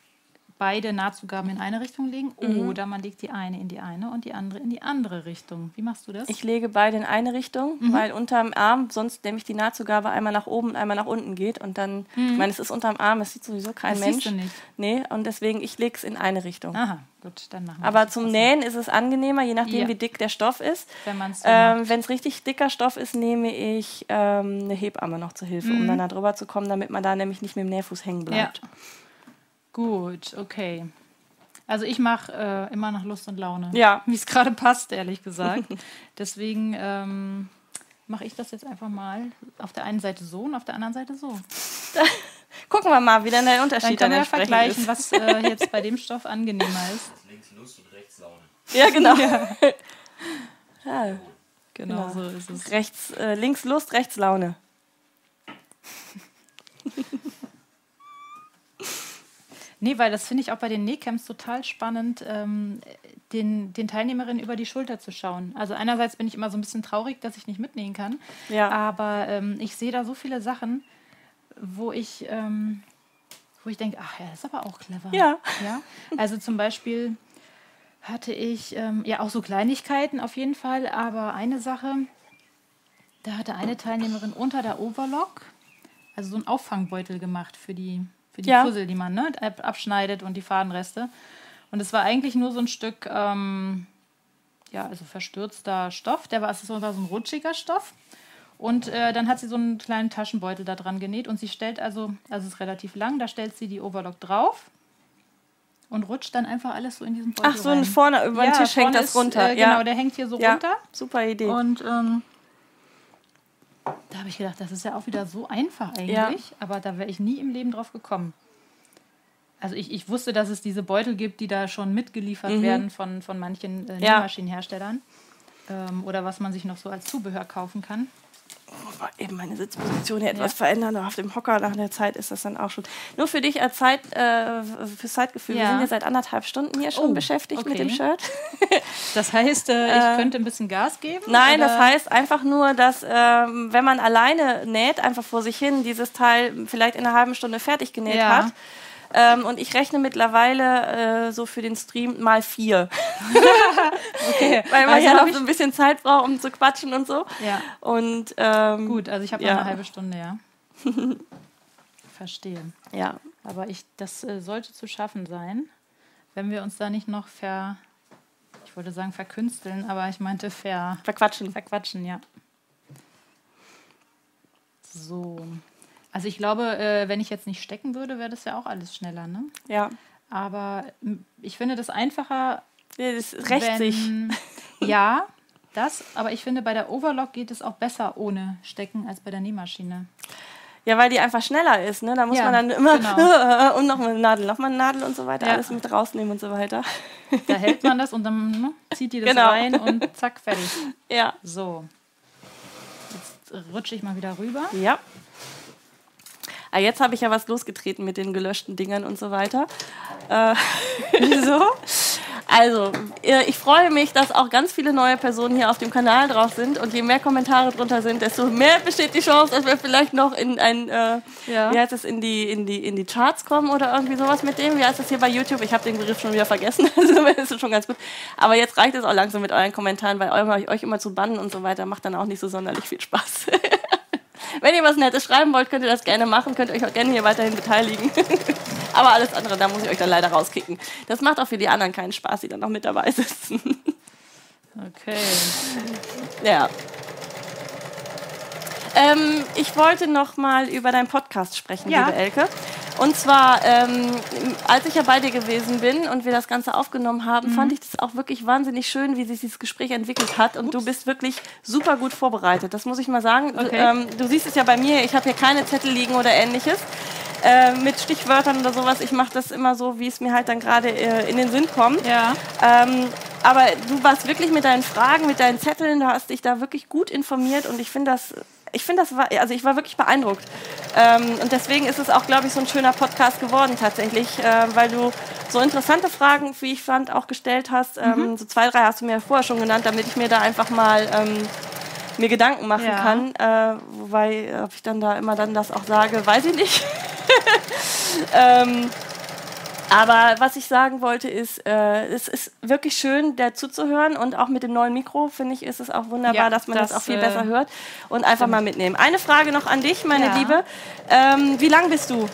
beide Nahtzugaben in eine Richtung legen Mhm. oder man legt die eine in die eine und die andere in die andere Richtung. Wie machst du das? Ich lege beide in eine Richtung, Mhm. weil unterm Arm sonst nämlich die Nahtzugabe einmal nach oben und einmal nach unten geht. Und dann, ich meine, es ist unterm Arm, es sieht sowieso kein Mhm. Das Mensch. siehst du nicht. Nee, und deswegen, ich lege es in eine Richtung. Aha, gut, dann machen wir Aber zum jetzt Nähen ist es angenehmer, je nachdem, Ja. wie dick der Stoff ist. Wenn man's so ähm, es richtig dicker Stoff ist, nehme ich ähm, eine Hebamme noch zur Hilfe, Mhm. um dann da drüber zu kommen, damit man da nämlich nicht mit dem Nähfuß hängen bleibt. Ja. Gut, okay. Also ich mache äh, immer nach Lust und Laune. Ja. Wie es gerade passt, ehrlich gesagt. Deswegen ähm, mache ich das jetzt einfach mal auf der einen Seite so und auf der anderen Seite so. Gucken wir mal, wie dann der Dann Unterschied können dann wir entsprechend vergleichen, ist. was äh, jetzt bei dem Stoff angenehmer ist. Links Lust und rechts Laune. Ja, genau. Ja. Genau, Genau. so ist es. Rechts, äh, links Lust, rechts Laune. Nee, weil das finde ich auch bei den Nähcamps total spannend, ähm, den, den Teilnehmerinnen über die Schulter zu schauen. Also einerseits bin ich immer so ein bisschen traurig, dass ich nicht mitnähen kann, Ja. aber ähm, ich sehe da so viele Sachen, wo ich, ähm, wo ich denke, ach ja, das ist aber auch clever. Ja. ja? Also zum Beispiel hatte ich ähm, ja auch so Kleinigkeiten auf jeden Fall, aber eine Sache, da hatte eine Teilnehmerin unter der Overlock also so einen Auffangbeutel gemacht für die, für die Ja. Puzzle, die man ne, ab- abschneidet und die Fadenreste. Und es war eigentlich nur so ein Stück, ähm, ja, also verstürzter Stoff. Der war, es war so ein rutschiger Stoff. Und äh, dann hat sie so einen kleinen Taschenbeutel da dran genäht und sie stellt also, also es ist relativ lang, da stellt sie die Overlock drauf und rutscht dann einfach alles so in diesen Beutel Ach so, rein. vorne über den Ja, Tisch hängt das ist, runter. Äh, ja. Genau, der hängt hier so ja. runter. Super Idee. Und ähm, da habe ich gedacht, das ist ja auch wieder so einfach eigentlich, Ja. aber da wäre ich nie im Leben drauf gekommen. Also ich, ich wusste, dass es diese Beutel gibt, die da schon mitgeliefert werden von, von manchen äh, Mhm. Ja. Nähmaschinenherstellern. Ähm, oder was man sich noch so als Zubehör kaufen kann. Oh, eben meine Sitzposition hier etwas Ja. verändern. Auf dem Hocker nach der Zeit ist das dann auch schon. Nur für dich als Zeit, äh, fürs Zeitgefühl. Wir Ja. sind ja seit anderthalb Stunden hier schon Oh, beschäftigt mit okay. dem Shirt. Das heißt, äh, ich könnte ein bisschen Gas geben? Nein, oder? das heißt einfach nur, dass ähm, wenn man alleine näht, einfach vor sich hin, dieses Teil vielleicht in einer halben Stunde fertig genäht Ja. hat. Ähm, und ich rechne mittlerweile äh, so für den Stream mal vier. okay. Weil man Also ja noch so ein bisschen Zeit braucht, um zu quatschen und so. Ja, Und ähm, gut, also ich habe Ja. noch eine halbe Stunde, ja. Verstehe. Ja. Aber ich, das äh, sollte zu schaffen sein, wenn wir uns da nicht noch ver, ich wollte sagen verkünsteln, aber ich meinte ver, Verquatschen. verquatschen, ja. So. Also ich glaube, äh, wenn ich jetzt nicht stecken würde, wäre das ja auch alles schneller, ne? Ja. Aber m, ich finde das einfacher, ja das rächt sich. wenn, ja, das, aber ich finde, bei der Overlock geht es auch besser ohne Stecken als bei der Nähmaschine. Ja, weil die einfach schneller ist, ne? Da muss Ja, man dann immer genau. und nochmal eine Nadel, nochmal eine Nadel und so weiter, Ja. alles mit rausnehmen und so weiter. Da hält man das und dann ne, zieht die das Genau. rein und zack, fertig. Ja. So. Jetzt rutsche ich mal wieder rüber. Ja. Ah, jetzt habe ich ja was losgetreten mit den gelöschten Dingern und so weiter. Äh, wieso? Also, äh, ich freue mich, dass auch ganz viele neue Personen hier auf dem Kanal drauf sind und je mehr Kommentare drunter sind, desto mehr besteht die Chance, dass wir vielleicht noch in ein, äh, Ja. wie heißt es, in die, in, die, in die Charts kommen oder irgendwie sowas mit dem. Wie heißt das hier bei YouTube? Ich habe den Begriff schon wieder vergessen, also das ist schon ganz gut. Aber jetzt reicht es auch langsam mit euren Kommentaren, weil euch immer zu bannen und so weiter macht dann auch nicht so sonderlich viel Spaß. Wenn ihr was Nettes schreiben wollt, könnt ihr das gerne machen, könnt euch auch gerne hier weiterhin beteiligen. Aber alles andere, da muss ich euch dann leider rauskicken. Das macht auch für die anderen keinen Spaß, die dann noch mit dabei sitzen. Okay. ja. Ähm, ich wollte noch mal über deinen Podcast sprechen, Ja. liebe Elke. Und zwar, ähm, als ich ja bei dir gewesen bin und wir das Ganze aufgenommen haben, Mhm. fand ich das auch wirklich wahnsinnig schön, wie sich dieses Gespräch entwickelt hat. Und du bist wirklich super gut vorbereitet. Das muss ich mal sagen. Du, Okay. ähm, du siehst es ja bei mir, ich habe hier keine Zettel liegen oder ähnliches. Äh, mit Stichwörtern oder sowas. Ich mache das immer so, wie es mir halt dann gerade äh, in den Sinn kommt. Ja. Ähm, aber du warst wirklich mit deinen Fragen, mit deinen Zetteln, du hast dich da wirklich gut informiert und ich finde das, ich finde das war, also ich war wirklich beeindruckt. Ähm, und deswegen ist es auch, glaube ich, so ein schöner Podcast geworden tatsächlich, äh, weil du so interessante Fragen, wie ich fand, auch gestellt hast. Ähm, So zwei, drei hast du mir vorher schon genannt, damit ich mir da einfach mal ähm, mir Gedanken machen ja. kann. Äh, wobei, ob ich dann da immer dann das auch sage, weiß ich nicht. aber was ich sagen wollte ist, äh, es ist wirklich schön, der zuzuhören und auch mit dem neuen Mikro finde ich ist es auch wunderbar, ja, dass man das, das auch viel äh, besser hört und einfach stimmt. mal mitnehmen. Eine Frage noch an dich, meine ja. Liebe: ähm, Wie lang bist du?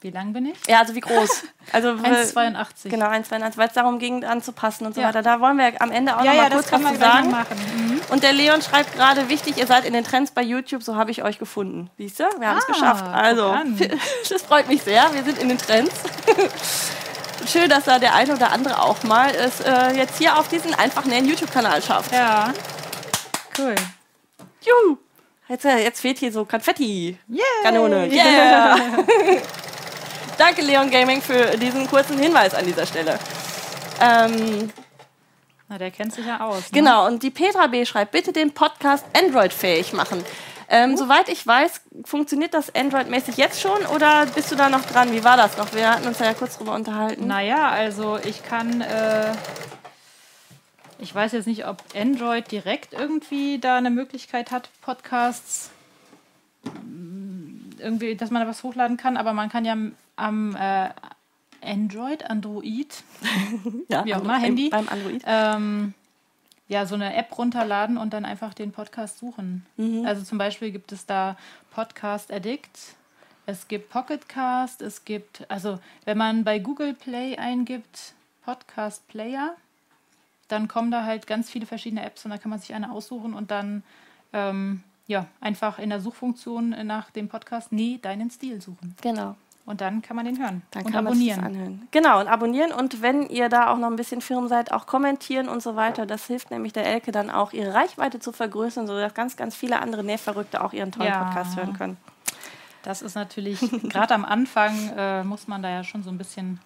Wie lang bin ich? Ja, also wie groß? Also 1,82. Genau, 1,82, weil es darum ging, anzupassen und so ja. weiter. Da wollen wir am Ende auch ja, noch mal ja, kurz was zu sagen. Machen. Mhm. Und der Leon schreibt gerade, wichtig, ihr seid in den Trends bei YouTube, so habe ich euch gefunden. Siehst du? Wir haben es ah, geschafft. Also, das freut mich sehr. Wir sind in den Trends. Schön, dass da der eine oder andere auch mal es äh, jetzt hier auf diesen einfachen YouTube-Kanal schafft. Ja. Cool. Juhu. Jetzt, äh, jetzt fehlt hier so Konfetti. Yeah. Kanone. Yeah. Danke, Leon Gaming, für diesen kurzen Hinweis an dieser Stelle. Ähm, Na, der kennt sich ja aus. Ne? Genau, und die Petra B. schreibt, bitte den Podcast Android-fähig machen. Ähm, uh. Soweit ich weiß, funktioniert das Android-mäßig jetzt schon oder bist du da noch dran? Wie war das noch? Wir hatten uns ja kurz drüber unterhalten. Naja, also ich kann. Äh, ich weiß jetzt nicht, ob Android direkt irgendwie da eine Möglichkeit hat, Podcasts irgendwie, dass man da was hochladen kann, aber man kann ja am äh, Android, Android, ja, wie auch immer, Handy, beim Android. Ähm, ja, so eine App runterladen und dann einfach den Podcast suchen. Mhm. Also zum Beispiel gibt es da Podcast Addict, es gibt Pocketcast, es gibt, also wenn man bei Google Play eingibt, Podcast Player, dann kommen da halt ganz viele verschiedene Apps und da kann man sich eine aussuchen und dann ähm, ja, einfach in der Suchfunktion nach dem Podcast Nie deinen Stil suchen. Genau. Und dann kann man den hören. Dann und kann abonnieren. man anhören. Genau, und abonnieren. Und wenn ihr da auch noch ein bisschen firm seid, auch kommentieren und so weiter. Das hilft nämlich der Elke dann auch, ihre Reichweite zu vergrößern, sodass ganz, ganz viele andere Nähverrückte auch ihren tollen ja. Podcast hören können. Das ist natürlich, gerade am Anfang äh, muss man da ja schon so ein bisschen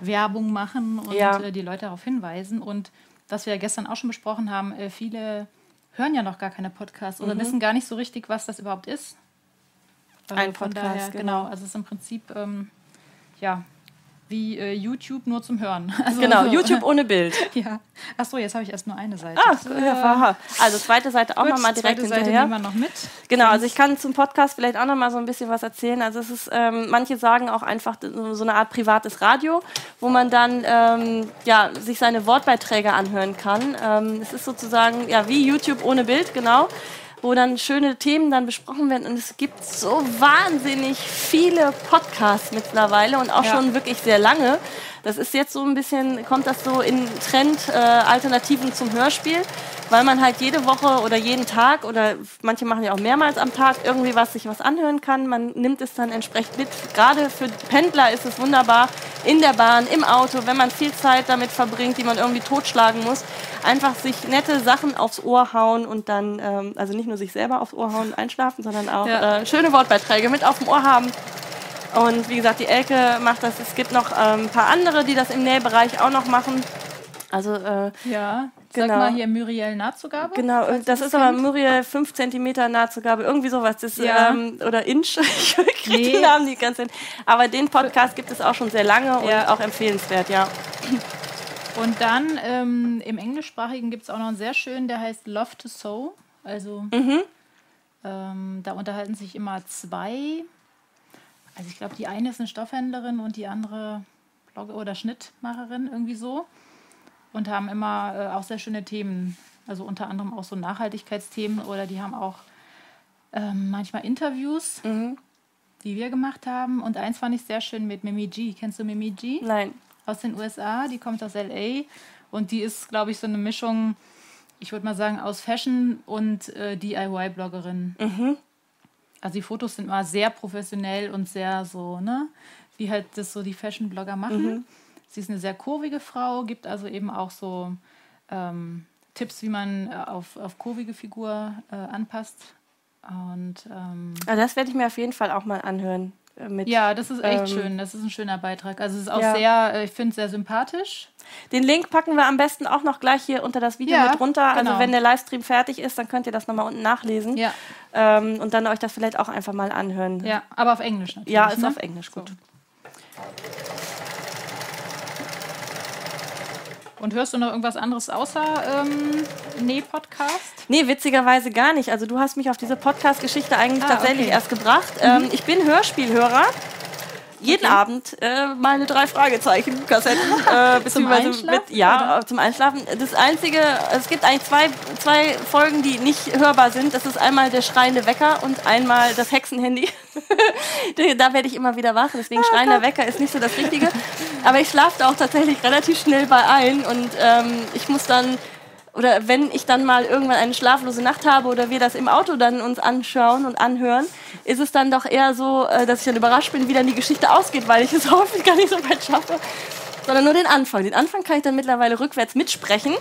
Werbung machen und ja. äh, die Leute darauf hinweisen. Und was wir ja gestern auch schon besprochen haben, äh, viele hören ja noch gar keine Podcasts oder mhm. wissen gar nicht so richtig, was das überhaupt ist. Ein Podcast, daher, genau. genau. Also es ist im Prinzip, ähm, ja, wie äh, YouTube nur zum Hören. Also, genau, so. YouTube ohne Bild. ja. Achso, jetzt habe ich erst nur eine Seite. Ah, ja, also zweite Seite auch nochmal direkt zweite hinterher. Seite nehmen wir noch mit. Genau, also ich kann zum Podcast vielleicht auch nochmal so ein bisschen was erzählen. Also es ist, ähm, manche sagen auch einfach so eine Art privates Radio, wo man dann ähm, ja, sich seine Wortbeiträge anhören kann. Ähm, es ist sozusagen ja, wie YouTube ohne Bild, genau wo dann schöne Themen dann besprochen werden. Und es gibt so wahnsinnig viele Podcasts mittlerweile und auch ja. schon wirklich sehr lange. Das ist jetzt so ein bisschen, kommt das so in Trend äh, Alternativen zum Hörspiel, weil man halt jede Woche oder jeden Tag oder manche machen ja auch mehrmals am Tag irgendwie was, sich was anhören kann. Man nimmt es dann entsprechend mit. Gerade für Pendler ist es wunderbar, in der Bahn, im Auto, wenn man viel Zeit damit verbringt, die man irgendwie totschlagen muss, einfach sich nette Sachen aufs Ohr hauen und dann, ähm, also nicht nur sich selber aufs Ohr hauen und einschlafen, sondern auch ja. äh, schöne Wortbeiträge mit auf dem Ohr haben. Und wie gesagt, die Elke macht das. Es gibt noch ähm, ein paar andere, die das im Nähbereich auch noch machen. Also, äh, ja, genau. sag mal hier Muriel Nahtzugabe. Genau, das, das ist aber Muriel 5 cm Nahtzugabe, irgendwie sowas. Das, ja. ähm, oder Inch, ich kriege nee. die Namen nicht ganz hin. Aber den Podcast gibt es auch schon sehr lange und ja. auch empfehlenswert, ja. Und dann ähm, im Englischsprachigen gibt es auch noch einen sehr schönen, der heißt Love to Sew. Also mhm. ähm, da unterhalten sich immer zwei also ich glaube, die eine ist eine Stoffhändlerin und die andere Blogger oder Schnittmacherin, irgendwie so. Und haben immer äh, auch sehr schöne Themen. Also unter anderem auch so Nachhaltigkeitsthemen oder die haben auch ähm, manchmal Interviews, mhm. die wir gemacht haben. Und eins fand ich sehr schön mit Mimi G. Kennst du Mimi G? Nein. Aus den USA, die kommt aus LA und die ist, glaube ich, so eine Mischung, ich würde mal sagen, aus Fashion und äh, DIY-Bloggerin. Mhm. Also die Fotos sind immer sehr professionell und sehr so, ne, wie halt das so die Fashion-Blogger machen. Mhm. Sie ist eine sehr kurvige Frau, gibt also eben auch so ähm, Tipps, wie man äh, auf, auf kurvige Figur äh, anpasst. Und ähm, also das werde ich mir auf jeden Fall auch mal anhören. Äh, mit, ja, das ist echt ähm, schön. Das ist ein schöner Beitrag. Also es ist auch ja. sehr, äh, ich finde es sehr sympathisch. Den Link packen wir am besten auch noch gleich hier unter das Video ja, mit runter. Also genau. Also wenn der Livestream fertig ist, dann könnt ihr das nochmal unten nachlesen. Ja. Ähm, und dann euch das vielleicht auch einfach mal anhören. Ja, aber auf Englisch natürlich. Ja, ist ne? auf Englisch, gut. So. Und hörst du noch irgendwas anderes außer ähm, Nee-Podcast? Nee, witzigerweise gar nicht. Also du hast mich auf diese Podcast-Geschichte eigentlich ah, tatsächlich okay. erst gebracht. Mhm. Ähm, ich bin Hörspielhörer jeden okay. Abend äh, meine drei Fragezeichen Kassetten äh, beziehungsweise zum mit ja oder? zum Einschlafen. Das einzige, es gibt eigentlich zwei zwei Folgen, die nicht hörbar sind. Das ist einmal der schreiende Wecker und einmal das Hexenhandy. da werde ich immer wieder wach. Deswegen oh, schreiender Wecker ist nicht so das Richtige. Aber ich schlafe da auch tatsächlich relativ schnell bei ein und ähm, ich muss dann oder wenn ich dann mal irgendwann eine schlaflose Nacht habe oder wir das im Auto dann uns anschauen und anhören, ist es dann doch eher so, äh, dass ich dann überrascht bin, wie dann die Geschichte ausgeht, weil ich es häufig gar nicht so weit schaffe, sondern nur den Anfang. Den Anfang kann ich dann mittlerweile rückwärts mitsprechen.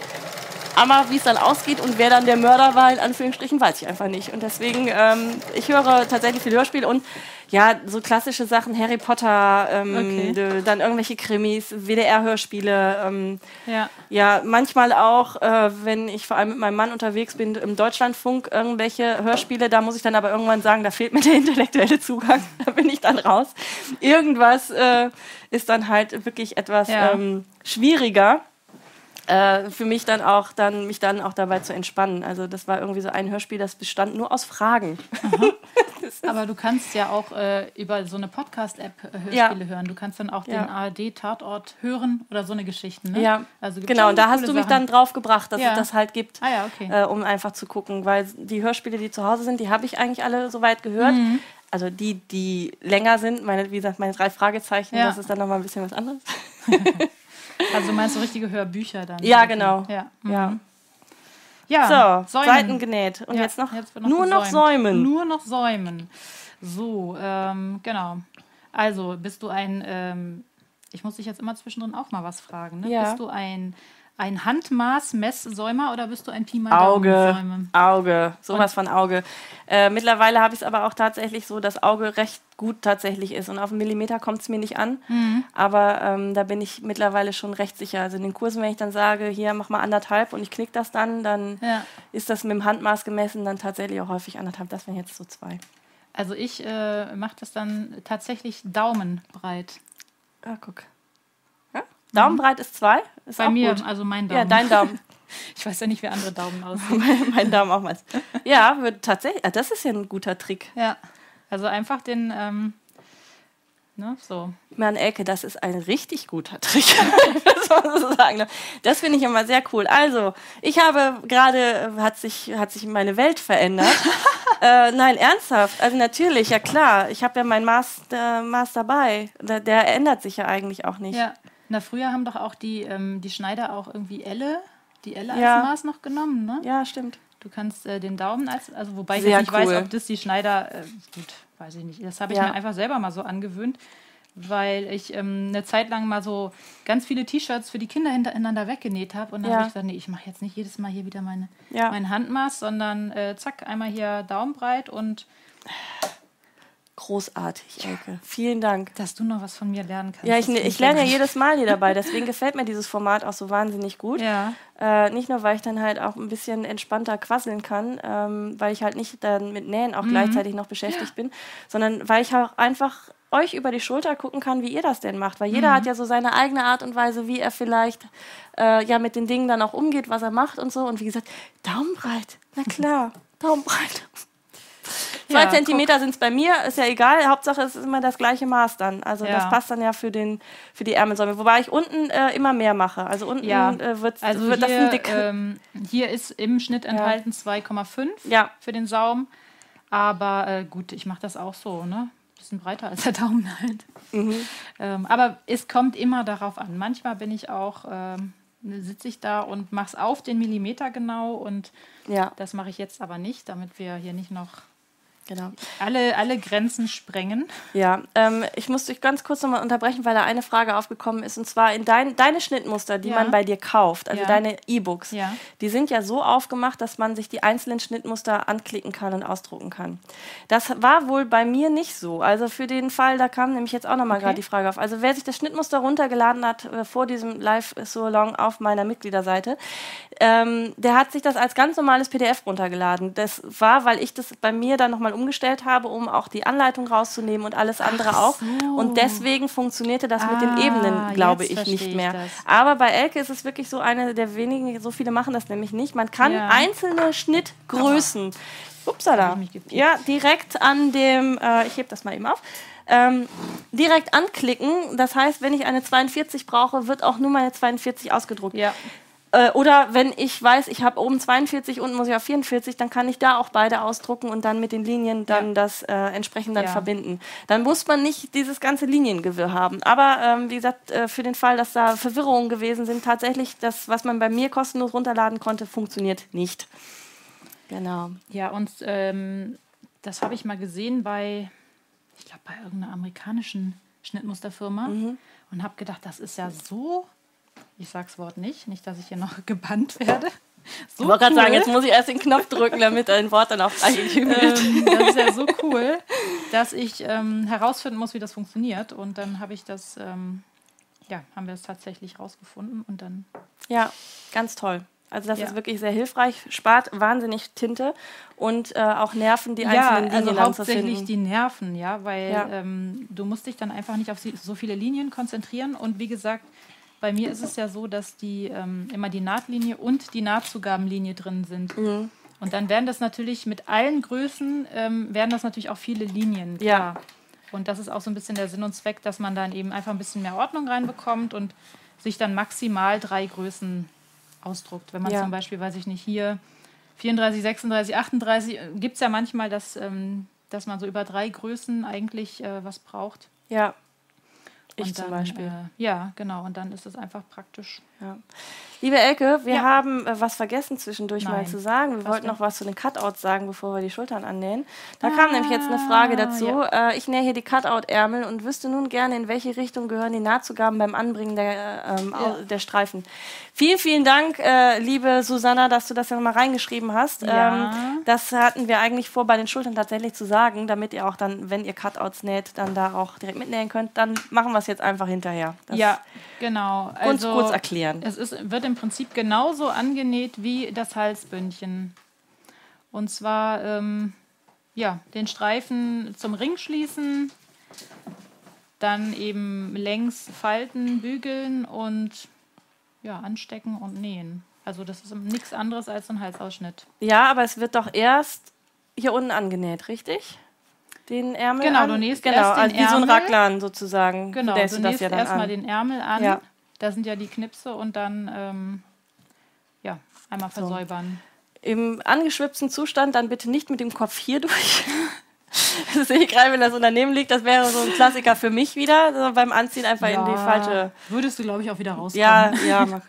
Aber wie es dann ausgeht und wer dann der Mörder war, in Anführungsstrichen, weiß ich einfach nicht. Und deswegen, ähm, ich höre tatsächlich viel Hörspiel und ja, so klassische Sachen, Harry Potter, ähm, okay. dann irgendwelche Krimis, WDR-Hörspiele. Ähm, ja. ja, manchmal auch, äh, wenn ich vor allem mit meinem Mann unterwegs bin, im Deutschlandfunk irgendwelche Hörspiele, da muss ich dann aber irgendwann sagen, da fehlt mir der intellektuelle Zugang, da bin ich dann raus. Irgendwas äh, ist dann halt wirklich etwas ja. ähm, schwieriger äh, für mich dann auch dann mich dann auch dabei zu entspannen. Also das war irgendwie so ein Hörspiel, das bestand nur aus Fragen. Aber du kannst ja auch äh, über so eine Podcast-App äh, Hörspiele ja. hören. Du kannst dann auch ja. den ARD-Tatort hören oder so eine Geschichte. Ne? Ja, also genau. Und da hast du mich Sachen. dann drauf gebracht, dass ja. es das halt gibt, ah, ja, okay. äh, um einfach zu gucken, weil die Hörspiele, die zu Hause sind, die habe ich eigentlich alle soweit gehört. Mhm. Also die, die länger sind, meine, wie gesagt, meine drei Fragezeichen, das ist dann nochmal ein bisschen was anderes. Also meinst du richtige Hörbücher dann? Ja, genau. Ja. Mhm. ja. Ja, so, Säumen. Seiten genäht. Und ja, jetzt noch, jetzt noch nur gesäumt. noch säumen. Nur noch säumen. So, ähm, genau. Also, bist du ein, ähm, ich muss dich jetzt immer zwischendrin auch mal was fragen. Ne? Ja. Bist du ein ein Handmaß-Messsäumer oder bist du ein Pi mal Auge, Auge, sowas Und? von Auge. Äh, mittlerweile habe ich es aber auch tatsächlich so, dass Auge recht gut tatsächlich ist. Und auf einen Millimeter kommt es mir nicht an. Mhm. Aber ähm, da bin ich mittlerweile schon recht sicher. Also in den Kursen, wenn ich dann sage, hier mach mal anderthalb und ich knick das dann, dann ja. ist das mit dem Handmaß gemessen dann tatsächlich auch häufig anderthalb. Das wären jetzt so zwei. Also ich äh, mache das dann tatsächlich daumenbreit. Ah, guck. Daumenbreit ist zwei. Ist Bei mir, gut. also mein Daumen. Ja, dein Daumen. Ich weiß ja nicht, wie andere Daumen aussehen. mein, Daumen auch mal. Ja, wird tatsächlich. Ah, das ist ja ein guter Trick. Ja. Also einfach den, ähm, ne, so. Man, Elke, das ist ein richtig guter Trick. das muss sagen. Ne? Das finde ich immer sehr cool. Also, ich habe gerade, hat sich, hat sich meine Welt verändert. äh, nein, ernsthaft. Also natürlich, ja klar. Ich habe ja mein Maß, äh, Maß dabei. Der, der ändert sich ja eigentlich auch nicht. Ja. Na, früher haben doch auch die, ähm, die Schneider auch irgendwie Elle, die Elle als ja. Maß noch genommen, ne? Ja, stimmt. Du kannst äh, den Daumen als, also wobei Sehr ich nicht cool. weiß, ob das die Schneider, äh, gut, weiß ich nicht. Das habe ich ja. mir einfach selber mal so angewöhnt, weil ich ähm, eine Zeit lang mal so ganz viele T-Shirts für die Kinder hintereinander weggenäht habe und dann ja. habe ich gesagt, nee, ich mache jetzt nicht jedes Mal hier wieder meine, mein Handmaß, sondern äh, zack, einmal hier Daumenbreit und Großartig, Elke. Vielen Dank. Dass du noch was von mir lernen kannst. Ja, ich, ich lerne ja jedes Mal hier dabei. Deswegen gefällt mir dieses Format auch so wahnsinnig gut. Ja. Äh, nicht nur, weil ich dann halt auch ein bisschen entspannter quasseln kann, ähm, weil ich halt nicht dann mit Nähen auch mhm. gleichzeitig noch beschäftigt bin, sondern weil ich auch einfach euch über die Schulter gucken kann, wie ihr das denn macht. Weil jeder mhm. hat ja so seine eigene Art und Weise, wie er vielleicht äh, ja mit den Dingen dann auch umgeht, was er macht und so. Und wie gesagt, Daumenbreit. Na klar, Daumenbreit. Zwei ja, Zentimeter sind es bei mir, ist ja egal. Hauptsache es ist immer das gleiche Maß dann. Also ja. das passt dann ja für, den, für die Ärmelsäume. Wobei ich unten äh, immer mehr mache. Also unten ja. äh, wird, also wird hier, das ein dick. Ähm, hier ist im Schnitt enthalten ja. 2,5 ja. für den Saum. Aber äh, gut, ich mache das auch so, ne? Bisschen breiter als der Daumen halt. Mhm. Ähm, aber es kommt immer darauf an. Manchmal bin ich auch. Ähm, sitze ich da und mache es auf den Millimeter genau und ja. das mache ich jetzt aber nicht, damit wir hier nicht noch Genau. Alle, alle Grenzen sprengen. Ja, ähm, ich muss dich ganz kurz nochmal unterbrechen, weil da eine Frage aufgekommen ist. Und zwar in dein, deine Schnittmuster, die ja. man bei dir kauft, also ja. deine E-Books, ja. die sind ja so aufgemacht, dass man sich die einzelnen Schnittmuster anklicken kann und ausdrucken kann. Das war wohl bei mir nicht so. Also für den Fall, da kam nämlich jetzt auch nochmal okay. gerade die Frage auf. Also wer sich das Schnittmuster runtergeladen hat äh, vor diesem Live-So-Long auf meiner Mitgliederseite, ähm, der hat sich das als ganz normales PDF runtergeladen. Das war, weil ich das bei mir dann nochmal umgestellt habe, um auch die Anleitung rauszunehmen und alles andere Ach auch. So. Und deswegen funktionierte das ah, mit den ah, Ebenen, glaube ich, nicht mehr. Ich Aber bei Elke ist es wirklich so eine der wenigen, so viele machen das nämlich nicht. Man kann ja. einzelne Schnittgrößen, upsala, ja, direkt an dem, äh, ich hebe das mal eben auf, ähm, direkt anklicken. Das heißt, wenn ich eine 42 brauche, wird auch nur meine 42 ausgedruckt. Ja. Äh, oder wenn ich weiß, ich habe oben 42, unten muss ich auf 44, dann kann ich da auch beide ausdrucken und dann mit den Linien dann ja. das äh, entsprechend dann ja. verbinden. Dann muss man nicht dieses ganze Liniengewirr haben. Aber ähm, wie gesagt, äh, für den Fall, dass da Verwirrungen gewesen sind, tatsächlich das, was man bei mir kostenlos runterladen konnte, funktioniert nicht. Genau. Ja, und ähm, das habe ich mal gesehen bei, ich glaube, bei irgendeiner amerikanischen Schnittmusterfirma mhm. und habe gedacht, das ist ja so ich sag's Wort nicht, nicht, dass ich hier noch gebannt werde. So ich wollte gerade sagen, jetzt muss ich erst den Knopf drücken, damit ein Wort dann auch freigegeben wird. Ähm, das ist ja so cool, dass ich ähm, herausfinden muss, wie das funktioniert. Und dann habe ich das, ähm, ja, haben wir es tatsächlich rausgefunden und dann. Ja, ganz toll. Also das ja. ist wirklich sehr hilfreich, spart wahnsinnig Tinte und äh, auch Nerven die einzelnen ja, Linien also hauptsächlich die Nerven, ja, weil ja. Ähm, du musst dich dann einfach nicht auf so viele Linien konzentrieren und wie gesagt, bei mir ist es ja so, dass die ähm, immer die Nahtlinie und die Nahtzugabenlinie drin sind. Mhm. Und dann werden das natürlich mit allen Größen, ähm, werden das natürlich auch viele Linien. Klar. Ja. Und das ist auch so ein bisschen der Sinn und Zweck, dass man dann eben einfach ein bisschen mehr Ordnung reinbekommt und sich dann maximal drei Größen ausdruckt. Wenn man ja. zum Beispiel, weiß ich nicht, hier 34, 36, 38, gibt es ja manchmal, dass, ähm, dass man so über drei Größen eigentlich äh, was braucht. Ja, ich dann, zum Beispiel. Äh, ja, genau. Und dann ist es einfach praktisch. Ja. Liebe Elke, wir ja. haben äh, was vergessen zwischendurch Nein. mal zu sagen. Wir was wollten denn? noch was zu den Cutouts sagen, bevor wir die Schultern annähen. Da ah, kam nämlich jetzt eine Frage dazu. Ja. Äh, ich nähe hier die Cutout-Ärmel und wüsste nun gerne, in welche Richtung gehören die Nahtzugaben beim Anbringen der, ähm, ja. der Streifen. Vielen, vielen Dank, äh, liebe Susanna, dass du das ja nochmal reingeschrieben hast. Ähm, das hatten wir eigentlich vor, bei den Schultern tatsächlich zu sagen, damit ihr auch dann, wenn ihr Cutouts näht, dann da auch direkt mitnähen könnt. Dann machen wir es jetzt einfach hinterher. Das ja, genau. Also, uns kurz erklären. Es ist, wird im Prinzip genauso angenäht wie das Halsbündchen. Und zwar ähm, ja, den Streifen zum Ring schließen, dann eben längs falten, bügeln und ja, anstecken und nähen. Also das ist nichts anderes als ein Halsausschnitt. Ja, aber es wird doch erst hier unten angenäht, richtig? Den Ärmel Genau, an? du nähst genau, erst den also wie so ein Raglan sozusagen. Genau, du, du nähst ja erstmal den Ärmel an. Ja. Da sind ja die Knipse und dann ähm, ja, einmal versäubern. So. Im angeschwipsten Zustand dann bitte nicht mit dem Kopf hier durch. Das sehe ich gerade, wenn das Unternehmen liegt, das wäre so ein Klassiker für mich wieder. So beim Anziehen einfach ja, in die falsche. Würdest du, glaube ich, auch wieder rauskommen. Ja, ja. Mach,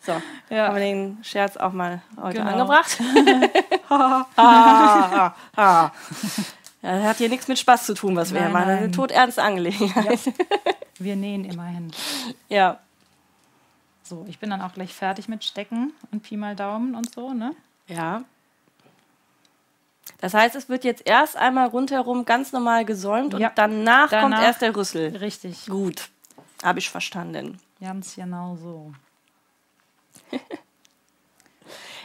so, ja. haben wir den Scherz auch mal heute genau. angebracht. ha, ha, ha. Ja, das hat hier nichts mit Spaß zu tun, was wir hier machen. Das ist eine todernste Angelegenheit. Ja. Wir nähen immerhin. Ja. So, ich bin dann auch gleich fertig mit Stecken und Pi mal Daumen und so, ne? Ja. Das heißt, es wird jetzt erst einmal rundherum ganz normal gesäumt ja. und danach, danach kommt erst der Rüssel. Richtig. Gut. Habe ich verstanden. Ganz genau so.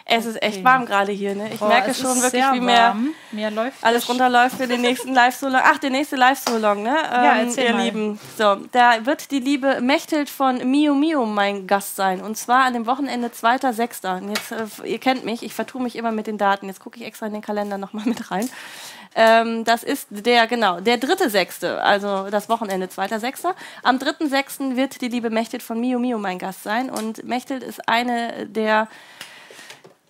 Es ist echt warm gerade hier. Ne? Ich Boah, merke schon wirklich, wie mehr, mehr alles runterläuft für den nächsten Live-Solong. Ach, der nächste Live-Solong, ne? Ähm, ja, erzähl ihr mal. Lieben. So, da wird die liebe Mechthild von Mio Mio mein Gast sein. Und zwar an dem Wochenende 2.6. Jetzt, äh, ihr kennt mich, ich vertue mich immer mit den Daten. Jetzt gucke ich extra in den Kalender nochmal mit rein. Ähm, das ist der, genau, der dritte Sechste, also das Wochenende, zweiter Sechster. Am dritten Sechsten wird die liebe Mechthild von Mio Mio mein Gast sein. Und Mechthild ist eine der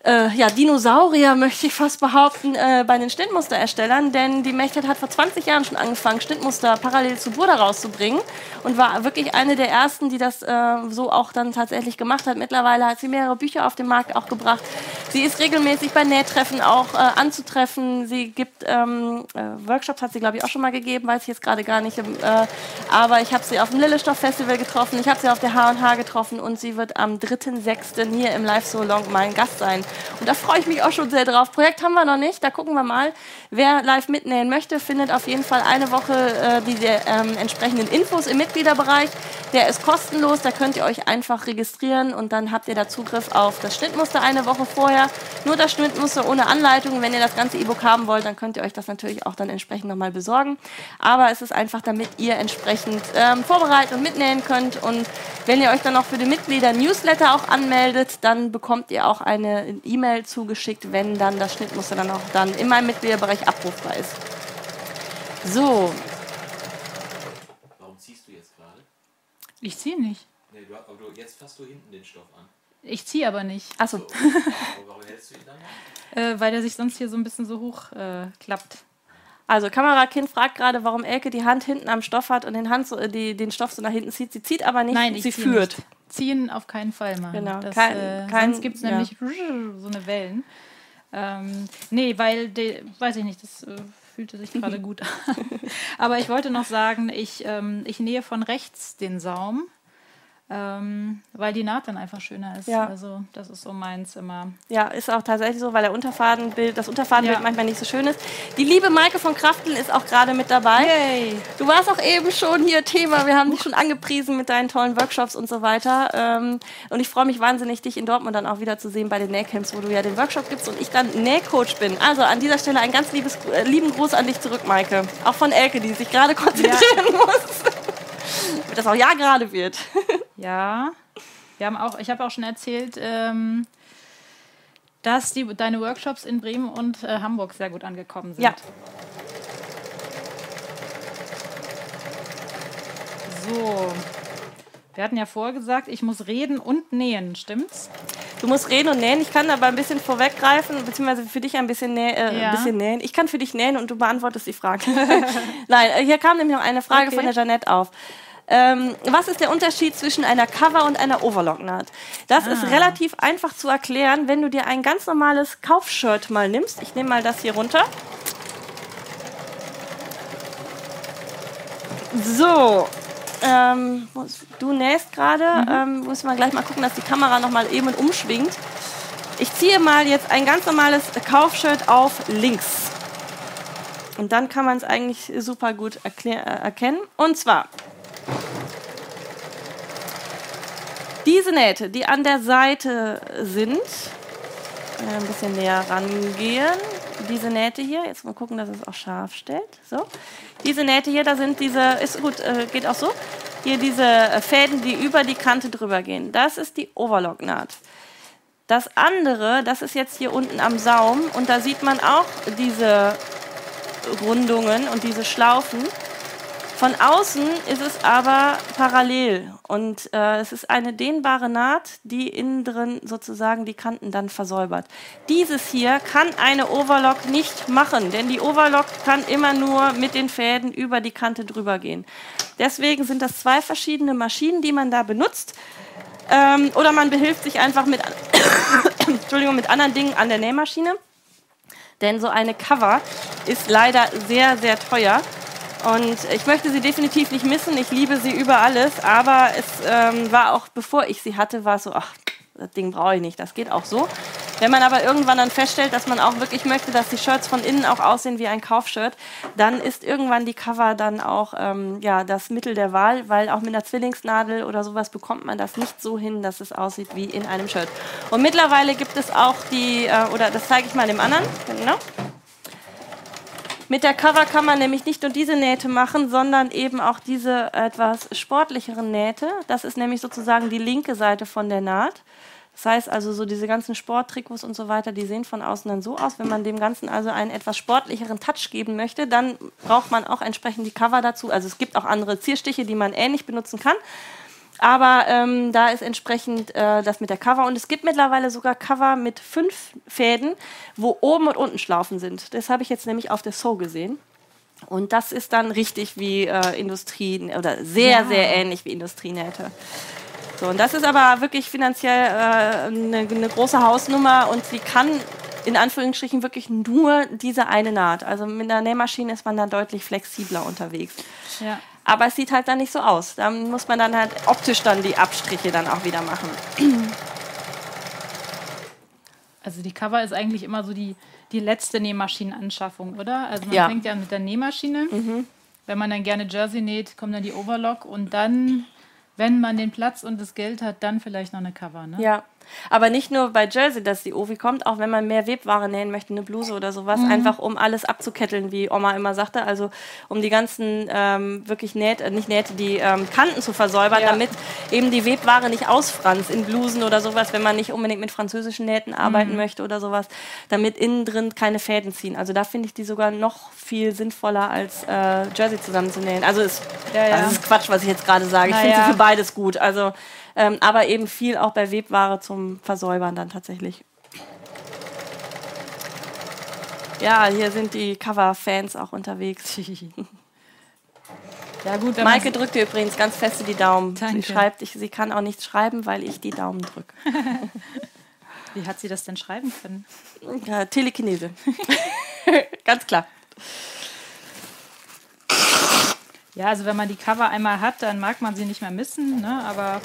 äh, ja, Dinosaurier, möchte ich fast behaupten, äh, bei den Schnittmustererstellern, denn die Mechthild hat vor 20 Jahren schon angefangen, Schnittmuster parallel zu Burda rauszubringen und war wirklich eine der ersten, die das äh, so auch dann tatsächlich gemacht hat. Mittlerweile hat sie mehrere Bücher auf den Markt auch gebracht. Sie ist regelmäßig bei Nähtreffen auch äh, anzutreffen. Sie gibt ähm, äh, Workshops, hat sie glaube ich auch schon mal gegeben, weiß ich jetzt gerade gar nicht. Ähm, äh, aber ich habe sie auf dem Lillestoff Festival getroffen, ich habe sie auf der H&H getroffen und sie wird am 3.6. hier im Live So Long mein Gast sein. Und da freue ich mich auch schon sehr drauf. Projekt haben wir noch nicht, da gucken wir mal. Wer live mitnähen möchte, findet auf jeden Fall eine Woche äh, die ähm, entsprechenden Infos im Mitgliederbereich. Der ist kostenlos, da könnt ihr euch einfach registrieren und dann habt ihr da Zugriff auf das Schnittmuster eine Woche vorher vorher nur das Schnittmuster ohne Anleitung. Wenn ihr das ganze E-Book haben wollt, dann könnt ihr euch das natürlich auch dann entsprechend nochmal besorgen. Aber es ist einfach, damit ihr entsprechend ähm, vorbereiten und mitnähen könnt. Und wenn ihr euch dann noch für den Mitglieder-Newsletter auch anmeldet, dann bekommt ihr auch eine E-Mail zugeschickt, wenn dann das Schnittmuster dann auch dann in meinem Mitgliederbereich abrufbar ist. So. Warum ziehst du jetzt gerade? Ich ziehe nicht. Nee, du, aber du, jetzt fasst du hinten den Stoff an. Ich ziehe aber nicht. Achso. So, warum hältst du ihn dann? Äh, weil der sich sonst hier so ein bisschen so hoch äh, klappt. Also Kamerakind fragt gerade, warum Elke die Hand hinten am Stoff hat und den, Hand so, äh, die, den Stoff so nach hinten zieht. Sie zieht aber nicht, Nein, ich sie ziehe führt. Nicht. Ziehen auf keinen Fall machen. Genau, Das, kein- äh, kein- sonst gibt es ja. nämlich so eine Wellen. Ähm, nee, weil, de, weiß ich nicht, das äh, fühlte sich gerade gut an. Aber ich wollte noch sagen, ich, ähm, ich nähe von rechts den Saum, ähm, weil die Naht dann einfach schöner ist. Ja. Also das ist so meins immer. Ja, ist auch tatsächlich so, weil der Unterfadenbild, das Unterfadenbild Ja. manchmal nicht so schön ist. Die liebe Maike von Kraftel ist auch gerade mit dabei. Yay! Du warst auch eben schon hier Thema. Wir haben dich schon angepriesen mit deinen tollen Workshops und so weiter. Ähm, und ich freue mich wahnsinnig, dich in Dortmund dann auch wieder zu sehen bei den Nähcamps, wo du ja den Workshop gibst und ich dann Nähcoach bin. Also an dieser Stelle ein ganz liebes, äh, lieben Gruß an dich zurück, Maike. Auch von Elke, die sich gerade konzentrieren muss. Damit das auch ja gerade wird. Ja, wir haben auch, ich habe auch schon erzählt, ähm, dass die, deine Workshops in Bremen und äh, Hamburg sehr gut angekommen sind. Ja. So. Wir hatten ja vorgesagt, ich muss reden und nähen, stimmt's? Du musst reden und nähen. Ich kann aber ein bisschen vorweggreifen, beziehungsweise für dich ein bisschen, nä äh, Ja. ein bisschen nähen. Ich kann für dich nähen und du beantwortest die Frage. Nein, äh, hier kam nämlich noch eine Frage Okay. von der Janette auf. Ähm, was ist der Unterschied zwischen einer Cover- und einer Overlock-Naht? Das ist Ah. relativ einfach zu erklären, wenn du dir ein ganz normales Kaufshirt mal nimmst. Ich nehme mal das hier runter. So, ähm, du nähst gerade. Ähm, muss man gleich mal gucken, dass die Kamera noch mal eben umschwingt. Ich ziehe mal jetzt ein ganz normales Kaufshirt auf links. Und dann kann man es eigentlich super gut äh, erkennen. Und zwar diese Nähte, die an der Seite sind, ein bisschen näher rangehen. Diese Nähte hier, jetzt mal gucken, dass es auch scharf stellt. So. Diese Nähte hier, da sind diese, ist gut, äh, geht auch so. Hier diese äh, Fäden, die über die Kante drüber gehen. Das ist die Overlock-Naht. Das andere, das ist jetzt hier unten am Saum und da sieht man auch diese Rundungen und diese Schlaufen. Von außen ist es aber parallel und äh, es ist eine dehnbare Naht, die innen drin sozusagen die Kanten dann versäubert. Dieses hier kann eine Overlock nicht machen, denn die Overlock kann immer nur mit den Fäden über die Kante drüber gehen. Deswegen sind das zwei verschiedene Maschinen, die man da benutzt. Ähm, oder man behilft sich einfach mit, Entschuldigung, mit anderen Dingen an der Nähmaschine. Denn so eine Cover ist leider sehr, sehr teuer. Und ich möchte sie definitiv nicht missen. Ich liebe sie über alles. Aber es ähm, war auch, bevor ich sie hatte, war so, ach, das Ding brauche ich nicht. Das geht auch so. Wenn man aber irgendwann dann feststellt, dass man auch wirklich möchte, dass die Shirts von innen auch aussehen wie ein Kaufshirt, dann ist irgendwann die Cover dann auch ähm, ja, das Mittel der Wahl, weil auch mit einer Zwillingsnadel oder sowas bekommt man das nicht so hin, dass es aussieht wie in einem Shirt. Und mittlerweile gibt es auch die, äh, oder das zeige ich mal dem anderen, genau. Mit der Cover kann man nämlich nicht nur diese Nähte machen, sondern eben auch diese etwas sportlicheren Nähte. Das ist nämlich sozusagen die linke Seite von der Naht. Das heißt also, so diese ganzen Sporttrikots und so weiter, die sehen von außen dann so aus. Wenn man dem Ganzen also einen etwas sportlicheren Touch geben möchte, dann braucht man auch entsprechend die Cover dazu. Also es gibt auch andere Zierstiche, die man ähnlich benutzen kann. Aber ähm, da ist entsprechend äh, das mit der Cover. Und es gibt mittlerweile sogar Cover mit fünf Fäden, wo oben und unten Schlaufen sind. Das habe ich jetzt nämlich auf der So gesehen. Und das ist dann richtig wie äh, Industrie oder sehr, Ja. sehr ähnlich wie Industrienähte. So, und das ist aber wirklich finanziell äh, eine, eine große Hausnummer und sie kann in Anführungsstrichen wirklich nur diese eine Naht. Also mit einer Nähmaschine ist man dann deutlich flexibler unterwegs. Ja. Aber es sieht halt dann nicht so aus. Da muss man dann halt optisch dann die Abstriche dann auch wieder machen. Also die Cover ist eigentlich immer so die, die letzte Nähmaschinenanschaffung, oder? Also man Ja. fängt ja mit der Nähmaschine. Wenn man dann gerne Jersey näht, kommt dann die Overlock und dann, wenn man den Platz und das Geld hat, dann vielleicht noch eine Cover, ne? Ja. Aber nicht nur bei Jersey, dass die Ovi kommt, auch wenn man mehr Webware nähen möchte, eine Bluse oder sowas, mhm. einfach um alles abzuketteln, wie Oma immer sagte. Also um die ganzen ähm, wirklich Nähte, äh, nicht Nähte, die ähm, Kanten zu versäubern, ja. damit eben die Webware nicht ausfranst in Blusen oder sowas, wenn man nicht unbedingt mit französischen Nähten arbeiten mhm. möchte oder sowas, damit innen drin keine Fäden ziehen. Also da finde ich die sogar noch viel sinnvoller als äh, Jersey zusammenzunähen. Also ist, ja, ja. Also ist Quatsch, was ich jetzt gerade sage. Ich finde sie für beides gut. Also ähm, aber eben viel auch bei Webware zum Versäubern dann tatsächlich. Ja, hier sind die Cover-Fans auch unterwegs. ja gut. Maike drückt dir übrigens ganz fest die Daumen. Danke. Sie schreibt, ich, sie kann auch nichts schreiben, weil ich die Daumen drücke. Wie hat sie das denn schreiben können? Ja, Telekinese. ganz klar. Ja, also wenn man die Cover einmal hat, dann mag man sie nicht mehr missen, ne? aber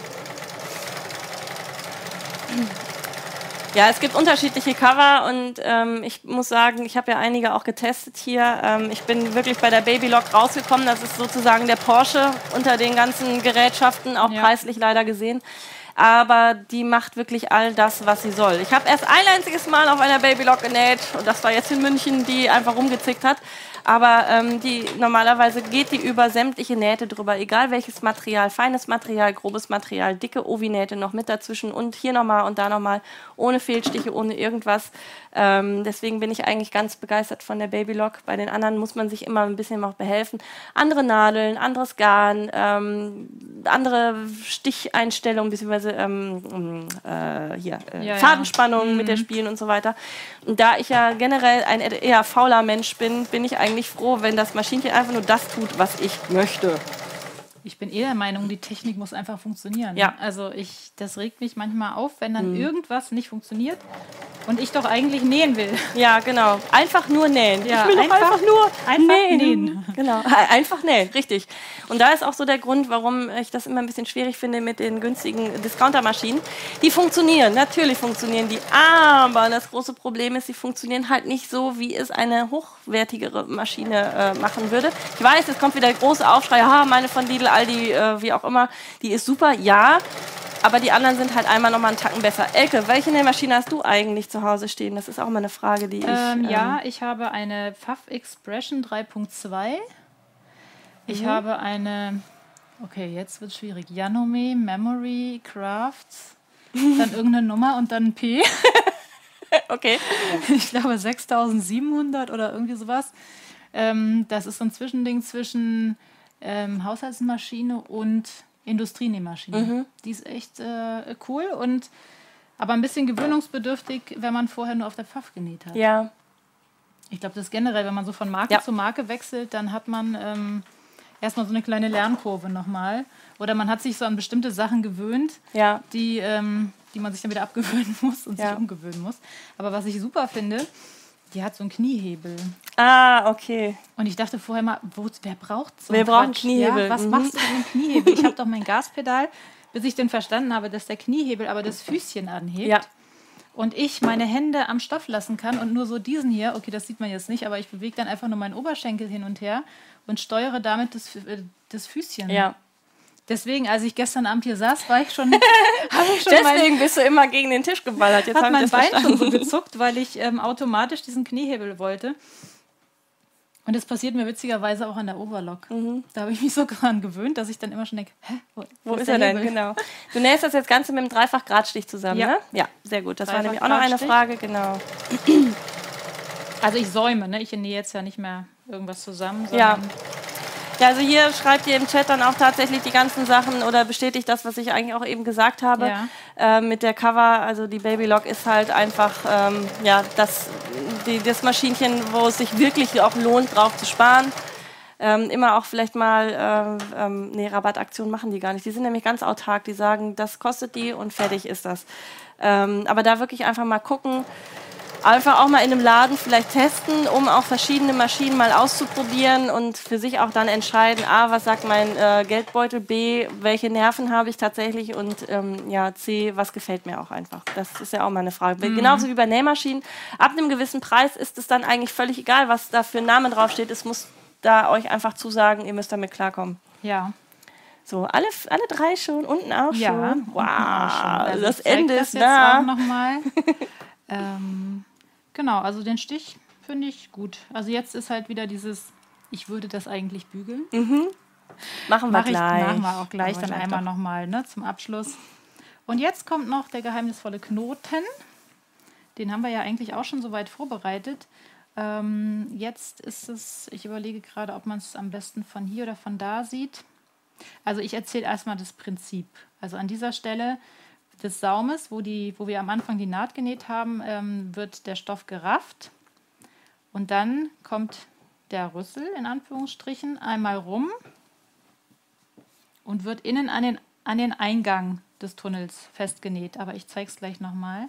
ja, es gibt unterschiedliche Cover und ähm, ich muss sagen, ich habe ja einige auch getestet hier. Ähm, ich bin wirklich bei der Babylock rausgekommen. Das ist sozusagen der Porsche unter den ganzen Gerätschaften, auch ja. preislich leider gesehen. Aber die macht wirklich all das, was sie soll. Ich habe erst ein einziges Mal auf einer Babylock genäht und das war jetzt in München, die einfach rumgezickt hat. Aber ähm, die, normalerweise geht die über sämtliche Nähte drüber, egal welches Material, feines Material, grobes Material, dicke Ovi-Nähte noch mit dazwischen und hier nochmal und da nochmal, ohne Fehlstiche, ohne irgendwas. Ähm, deswegen bin ich eigentlich ganz begeistert von der Babylock. Bei den anderen muss man sich immer ein bisschen noch behelfen. Andere Nadeln, anderes Garn, ähm, andere Sticheinstellungen, beziehungsweise ähm, äh, hier, äh, ja, Fadenspannungen ja. mit der mhm. Spielen und so weiter. Und da ich ja generell ein eher fauler Mensch bin, bin ich eigentlich froh, wenn das Maschinchen einfach nur das tut, was ich möchte. Ich bin eher der Meinung, die Technik muss einfach funktionieren. Ja. Also ich, das regt mich manchmal auf, wenn dann mhm. irgendwas nicht funktioniert und ich doch eigentlich nähen will. Ja, genau. Einfach nur nähen. Ja, ich will einfach, einfach nur einfach nähen. nähen. Genau. Einfach nähen, richtig. Und da ist auch so der Grund, warum ich das immer ein bisschen schwierig finde mit den günstigen Discountermaschinen. Die funktionieren, natürlich funktionieren die, aber das große Problem ist, sie funktionieren halt nicht so, wie es eine hochwertigere Maschine äh, machen würde. Ich weiß, es kommt wieder der große Aufschrei, ha, meine von Lidl, Aldi, äh, wie auch immer, die ist super, ja. Aber die anderen sind halt einmal nochmal einen Tacken besser. Elke, welche Nähmaschine hast du eigentlich zu Hause stehen? Das ist auch mal eine Frage, die ich. Ähm, ja, ähm, ich habe eine Pfaff Expression 3.2. Ich mhm. habe eine, okay, jetzt wird es schwierig. Yanome Memory Crafts. Dann irgendeine Nummer und dann ein P. okay. Ich glaube 6700 oder irgendwie sowas. Ähm, das ist so ein Zwischending zwischen ähm, Haushaltsmaschine und Industrienähmaschine. Mhm. Die ist echt äh, cool und aber ein bisschen gewöhnungsbedürftig, wenn man vorher nur auf der Pfaff genäht hat. Ja. Ich glaube, das generell, wenn man so von Marke ja. zu Marke wechselt, dann hat man ähm, erstmal so eine kleine Lernkurve nochmal. Oder man hat sich so an bestimmte Sachen gewöhnt, ja. die, ähm, die man sich dann wieder abgewöhnen muss und ja. sich umgewöhnen muss. Aber was ich super finde, die hat so einen Kniehebel. Ah, okay. Und ich dachte vorher mal, wo, wer braucht so einen Wir brauchen Kniehebel. Ja, was mhm. machst du mit dem Kniehebel? Ich habe doch mein Gaspedal, bis ich dann verstanden habe, dass der Kniehebel aber das Füßchen anhebt. Ja. Und ich meine Hände am Stoff lassen kann und nur so diesen hier, okay, das sieht man jetzt nicht, aber ich bewege dann einfach nur meinen Oberschenkel hin und her und steuere damit das, äh, das Füßchen. Ja. Deswegen, als ich gestern Abend hier saß, war ich schon. ich schon Deswegen mein, bist du immer gegen den Tisch geballert. Jetzt hat mein Bein verstanden. schon so gezuckt, weil ich ähm, automatisch diesen Kniehebel wollte. Und das passiert mir witzigerweise auch an der Overlock. Mhm. Da habe ich mich so daran gewöhnt, dass ich dann immer schon denke, hä, wo, wo ist, ist er denn? Genau. Du nähst das jetzt Ganze mit dem Dreifach-Gradstich zusammen, ja. ne? Ja, sehr gut. Das war nämlich auch noch eine Frage, genau. Also ich säume, ne? Ich nähe jetzt ja nicht mehr irgendwas zusammen. Ja. Ja, also hier schreibt ihr im Chat dann auch tatsächlich die ganzen Sachen oder bestätigt das, was ich eigentlich auch eben gesagt habe ja. äh, mit der Cover. Also die Babylock ist halt einfach ähm, ja, das, die, das Maschinchen, wo es sich wirklich auch lohnt, drauf zu sparen. Ähm, immer auch vielleicht mal, äh, ähm, nee, Rabattaktionen machen die gar nicht. Die sind nämlich ganz autark. Die sagen, das kostet die und fertig ist das. Ähm, aber da wirklich einfach mal gucken, einfach auch mal in einem Laden vielleicht testen, um auch verschiedene Maschinen mal auszuprobieren und für sich auch dann entscheiden, A, was sagt mein äh, Geldbeutel, B, welche Nerven habe ich tatsächlich und ähm, ja, C, was gefällt mir auch einfach. Das ist ja auch mal eine Frage. Mhm. Genauso wie bei Nähmaschinen. Ab einem gewissen Preis ist es dann eigentlich völlig egal, was da für ein Name draufsteht. Es muss da euch einfach zusagen, ihr müsst damit klarkommen. Ja. So, alle, alle drei schon, unten auch Ja, schon. unten auch schon. Wow, Also das Ende ist nah. Auch noch mal. ähm, genau, also den Stich finde ich gut. Also jetzt ist halt wieder dieses, ich würde das eigentlich bügeln. Machen wir Mach ich, gleich. machen wir auch gleich Machen dann einmal nochmal ne, zum Abschluss. Und jetzt kommt noch der geheimnisvolle Knoten. Den haben wir ja eigentlich auch schon soweit vorbereitet. Ähm, jetzt ist es, ich überlege gerade, ob man es am besten von hier oder von da sieht. Also ich erzähle erstmal das Prinzip. Also an dieser Stelle des Saumes, wo, die, wo wir am Anfang die Naht genäht haben, ähm, wird der Stoff gerafft. Und dann kommt der Rüssel in Anführungsstrichen einmal rum und wird innen an den, an den Eingang des Tunnels festgenäht. Aber ich zeige es gleich nochmal.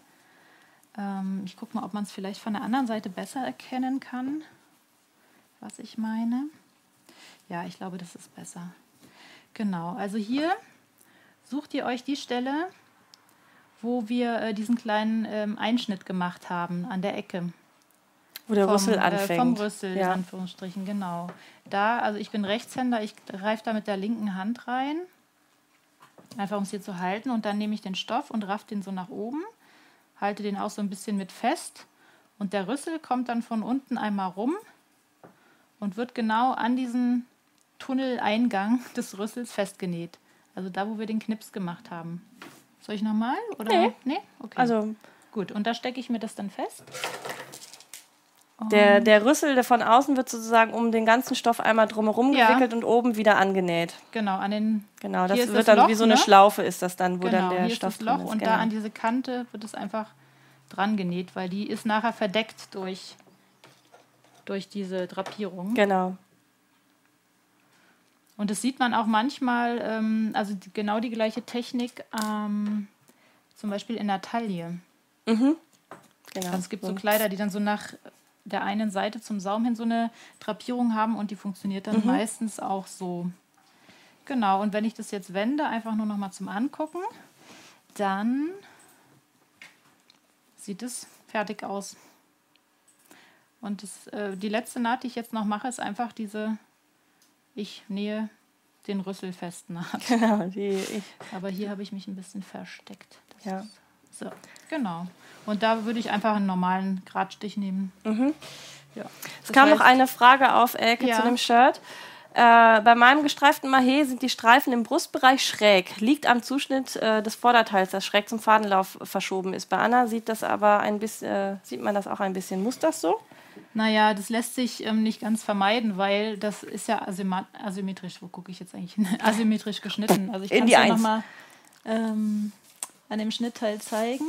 Ähm, ich gucke mal, ob man es vielleicht von der anderen Seite besser erkennen kann, was ich meine. Ja, ich glaube, das ist besser. Genau, also hier sucht ihr euch die Stelle, wo wir äh, diesen kleinen ähm, Einschnitt gemacht haben an der Ecke. Wo der Vom, Rüssel äh, anfängt. vom Rüssel, in Ja. Anführungsstrichen, genau. Da, also ich bin Rechtshänder, ich greife da mit der linken Hand rein, einfach um es hier zu halten. Und dann nehme ich den Stoff und raff den so nach oben, halte den auch so ein bisschen mit fest. Und der Rüssel kommt dann von unten einmal rum und wird genau an diesen Tunneleingang des Rüssels festgenäht. Also da, wo wir den Knips gemacht haben. Soll ich nochmal? Oder? Nee. Nee? Okay. Also gut. Und da stecke ich mir das dann fest. der, der Rüssel der von außen wird sozusagen um den ganzen Stoff einmal drumherum Ja. gewickelt und oben wieder angenäht. Genau, an den Genau, das wird das dann Loch, wie so eine ne? Schlaufe ist das dann, wo genau, dann der hier Stoff ist das Loch ist. und genau. da an diese Kante wird es einfach dran genäht, weil die ist nachher verdeckt durch, durch diese Drapierung. Genau. Und das sieht man auch manchmal, ähm, also die, genau die gleiche Technik, ähm, zum Beispiel in der Taille. genau. Also es gibt so Kleider, die dann so nach der einen Seite zum Saum hin so eine Drapierung haben und die funktioniert dann meistens auch so. Genau, und wenn ich das jetzt wende, einfach nur noch mal zum Angucken, dann sieht es fertig aus. Und das, äh, die letzte Naht, die ich jetzt noch mache, ist einfach diese, ich nähe den Rüssel fest Naht. Genau, die, ich, Aber hier habe ich mich ein bisschen versteckt. Das Ja. So, genau. Und da würde ich einfach einen normalen Gradstich nehmen. Ja. es kam noch eine Frage auf, Elke, Ja. zu dem Shirt. Äh, bei meinem gestreiften Mahé sind die Streifen im Brustbereich schräg. Liegt am Zuschnitt äh, des Vorderteils, das schräg zum Fadenlauf verschoben ist. Bei Anna sieht das aber ein bisschen, äh, sieht man das auch ein bisschen. Muss das so? Naja, das lässt sich ähm, nicht ganz vermeiden, weil das ist ja asymmetrisch. Wo gucke ich jetzt eigentlich hin? Asymmetrisch geschnitten. Also ich kann es ja nochmal ähm, an dem Schnittteil zeigen.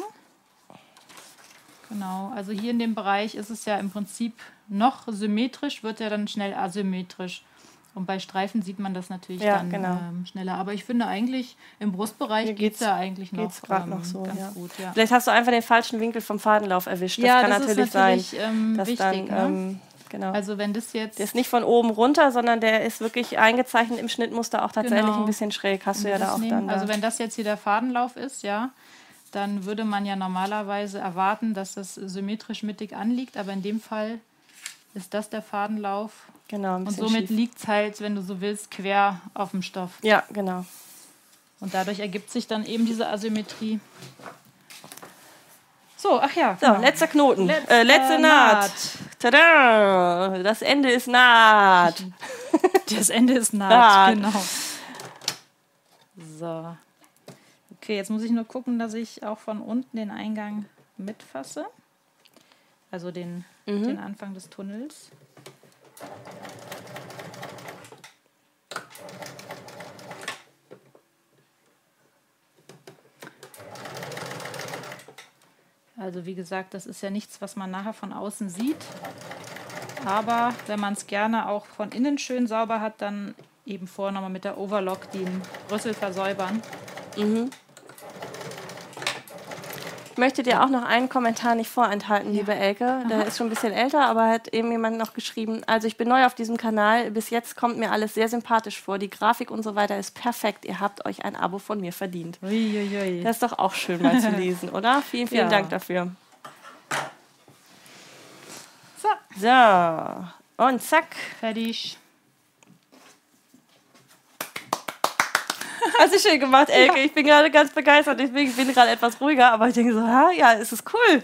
Genau, also hier in dem Bereich ist es ja im Prinzip noch symmetrisch, wird ja dann schnell asymmetrisch. Und bei Streifen sieht man das natürlich Ja, dann genau. ähm, schneller. Aber ich finde eigentlich, im Brustbereich geht es ja eigentlich noch, geht's ähm, noch so, ganz ja. gut. Ja, Vielleicht hast du einfach den falschen Winkel vom Fadenlauf erwischt. Das ja kann das natürlich, ist natürlich sein. ähm, Dass wichtig. dann, ne? ähm, genau. also wenn das jetzt... der ist nicht von oben runter, sondern der ist wirklich eingezeichnet im Schnittmuster auch tatsächlich Genau. ein bisschen schräg. Hast du ja da auch nehmen. dann. Also da. wenn das jetzt hier der Fadenlauf ist, ja, dann würde man ja normalerweise erwarten, dass das symmetrisch mittig anliegt, aber in dem Fall ist das der Fadenlauf genau, und somit liegt es halt, wenn du so willst, quer auf dem Stoff. Ja, genau. Und dadurch ergibt sich dann eben diese Asymmetrie. So, ach ja. So, genau. letzter Knoten. Letzter äh, letzte Naht. Naht. Tada! Das Ende ist Naht. Das Ende ist Naht. naht, genau. So. Okay, jetzt muss ich nur gucken, dass ich auch von unten den Eingang mitfasse. Also den, den Anfang des Tunnels. Also wie gesagt, das ist ja nichts, was man nachher von außen sieht. Aber wenn man es gerne auch von innen schön sauber hat, dann eben vorher nochmal mit der Overlock den Rüssel versäubern. Ich möchte dir auch noch einen Kommentar nicht vorenthalten, liebe Elke. Der ist schon ein bisschen älter, aber hat eben jemand noch geschrieben. Also ich bin neu auf diesem Kanal. Bis jetzt kommt mir alles sehr sympathisch vor. Die Grafik und so weiter ist perfekt. Ihr habt euch ein Abo von mir verdient. Uiuiui. Das ist doch auch schön mal zu lesen, oder? Vielen, vielen Ja. Dank dafür. So, So, und zack. fertig. Hast du schön gemacht, Elke. Ja. Ich bin gerade ganz begeistert. Deswegen bin ich gerade etwas ruhiger. Aber ich denke so, ha, ja, es ist cool.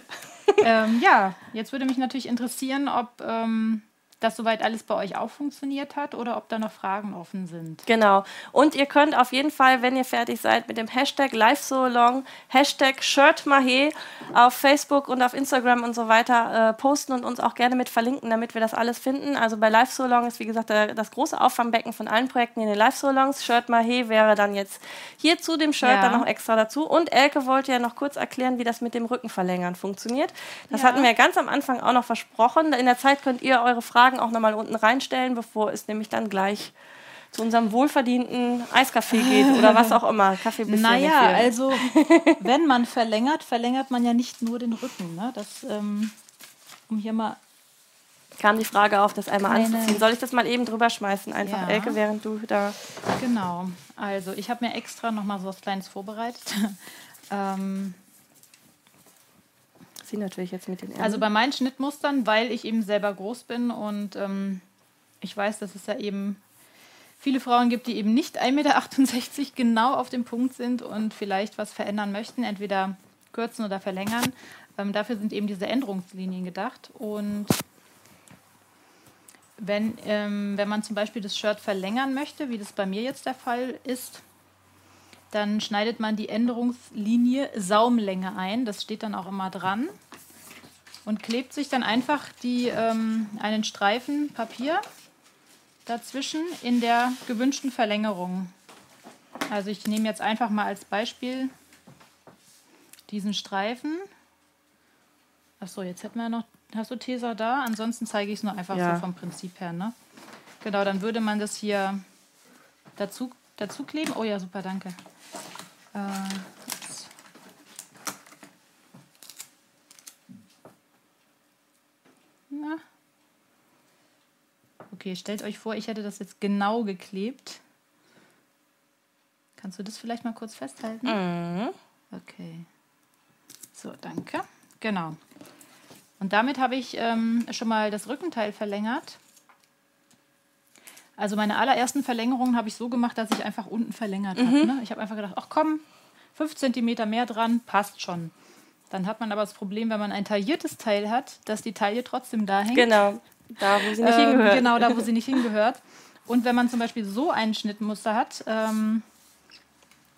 Ähm, ja, jetzt würde mich natürlich interessieren, ob ähm, dass soweit alles bei euch auch funktioniert hat oder ob da noch Fragen offen sind. Genau. Und ihr könnt auf jeden Fall, wenn ihr fertig seid, mit dem Hashtag LiveSoLong, Hashtag ShirtMahe auf Facebook und auf Instagram und so weiter äh, posten und uns auch gerne mit verlinken, damit wir das alles finden. Also bei LiveSoLong ist, wie gesagt, der, das große Auffangbecken von allen Projekten in den LiveSoLongs. ShirtMahe wäre dann jetzt hier zu dem Shirt ja. dann noch extra dazu. Und Elke wollte ja noch kurz erklären, wie das mit dem Rückenverlängern funktioniert. Das ja. hatten wir ganz am Anfang auch noch versprochen. In der Zeit könnt ihr eure Fragen Fragen auch nochmal unten reinstellen, bevor es nämlich dann gleich zu unserem wohlverdienten Eiskaffee geht oder was auch immer. Kaffee bisschen Naja, also wenn man verlängert, verlängert man ja nicht nur den Rücken. Ne? Das, ähm, um hier mal kam die Frage auf, das einmal Eine. anzuziehen. Soll ich das mal eben drüber schmeißen, einfach ja. Elke, während du da. Genau. Also ich habe mir extra noch mal so was Kleines vorbereitet. ähm, sie natürlich jetzt mit den Ärmeln. Also bei meinen Schnittmustern, weil ich eben selber groß bin und ähm, ich weiß, dass es ja eben viele Frauen gibt, die eben nicht 1,68 Meter genau auf dem Punkt sind und vielleicht was verändern möchten, entweder kürzen oder verlängern. Ähm, dafür sind eben diese Änderungslinien gedacht. Und wenn, ähm, wenn man zum Beispiel das Shirt verlängern möchte, wie das bei mir jetzt der Fall ist, dann schneidet man die Änderungslinie Saumlänge ein. Das steht dann auch immer dran. Und klebt sich dann einfach die, ähm, einen Streifen Papier dazwischen in der gewünschten Verlängerung. Also ich nehme jetzt einfach mal als Beispiel diesen Streifen. Achso, jetzt hätten wir noch. Hast du Tesa da? Ansonsten zeige ich es nur einfach ja. so vom Prinzip her. Ne? Genau, dann würde man das hier dazu, dazu kleben. Oh ja, super, danke. Äh, Na. Okay, stellt euch vor, ich hätte das jetzt genau geklebt. Kannst du das vielleicht mal kurz festhalten? Mhm. Okay. So, danke. Genau. Und damit habe ich ähm, schon mal das Rückenteil verlängert. Also meine allerersten Verlängerungen habe ich so gemacht, dass ich einfach unten verlängert mhm. habe. Ne? Ich habe einfach gedacht, ach komm, 5 cm mehr dran, passt schon. Dann hat man aber das Problem, wenn man ein tailliertes Teil hat, dass die Taille trotzdem da hängt. Genau, da wo sie nicht ähm, hingehört. Genau, da wo sie nicht hingehört. Und wenn man zum Beispiel so ein Schnittmuster hat, ähm,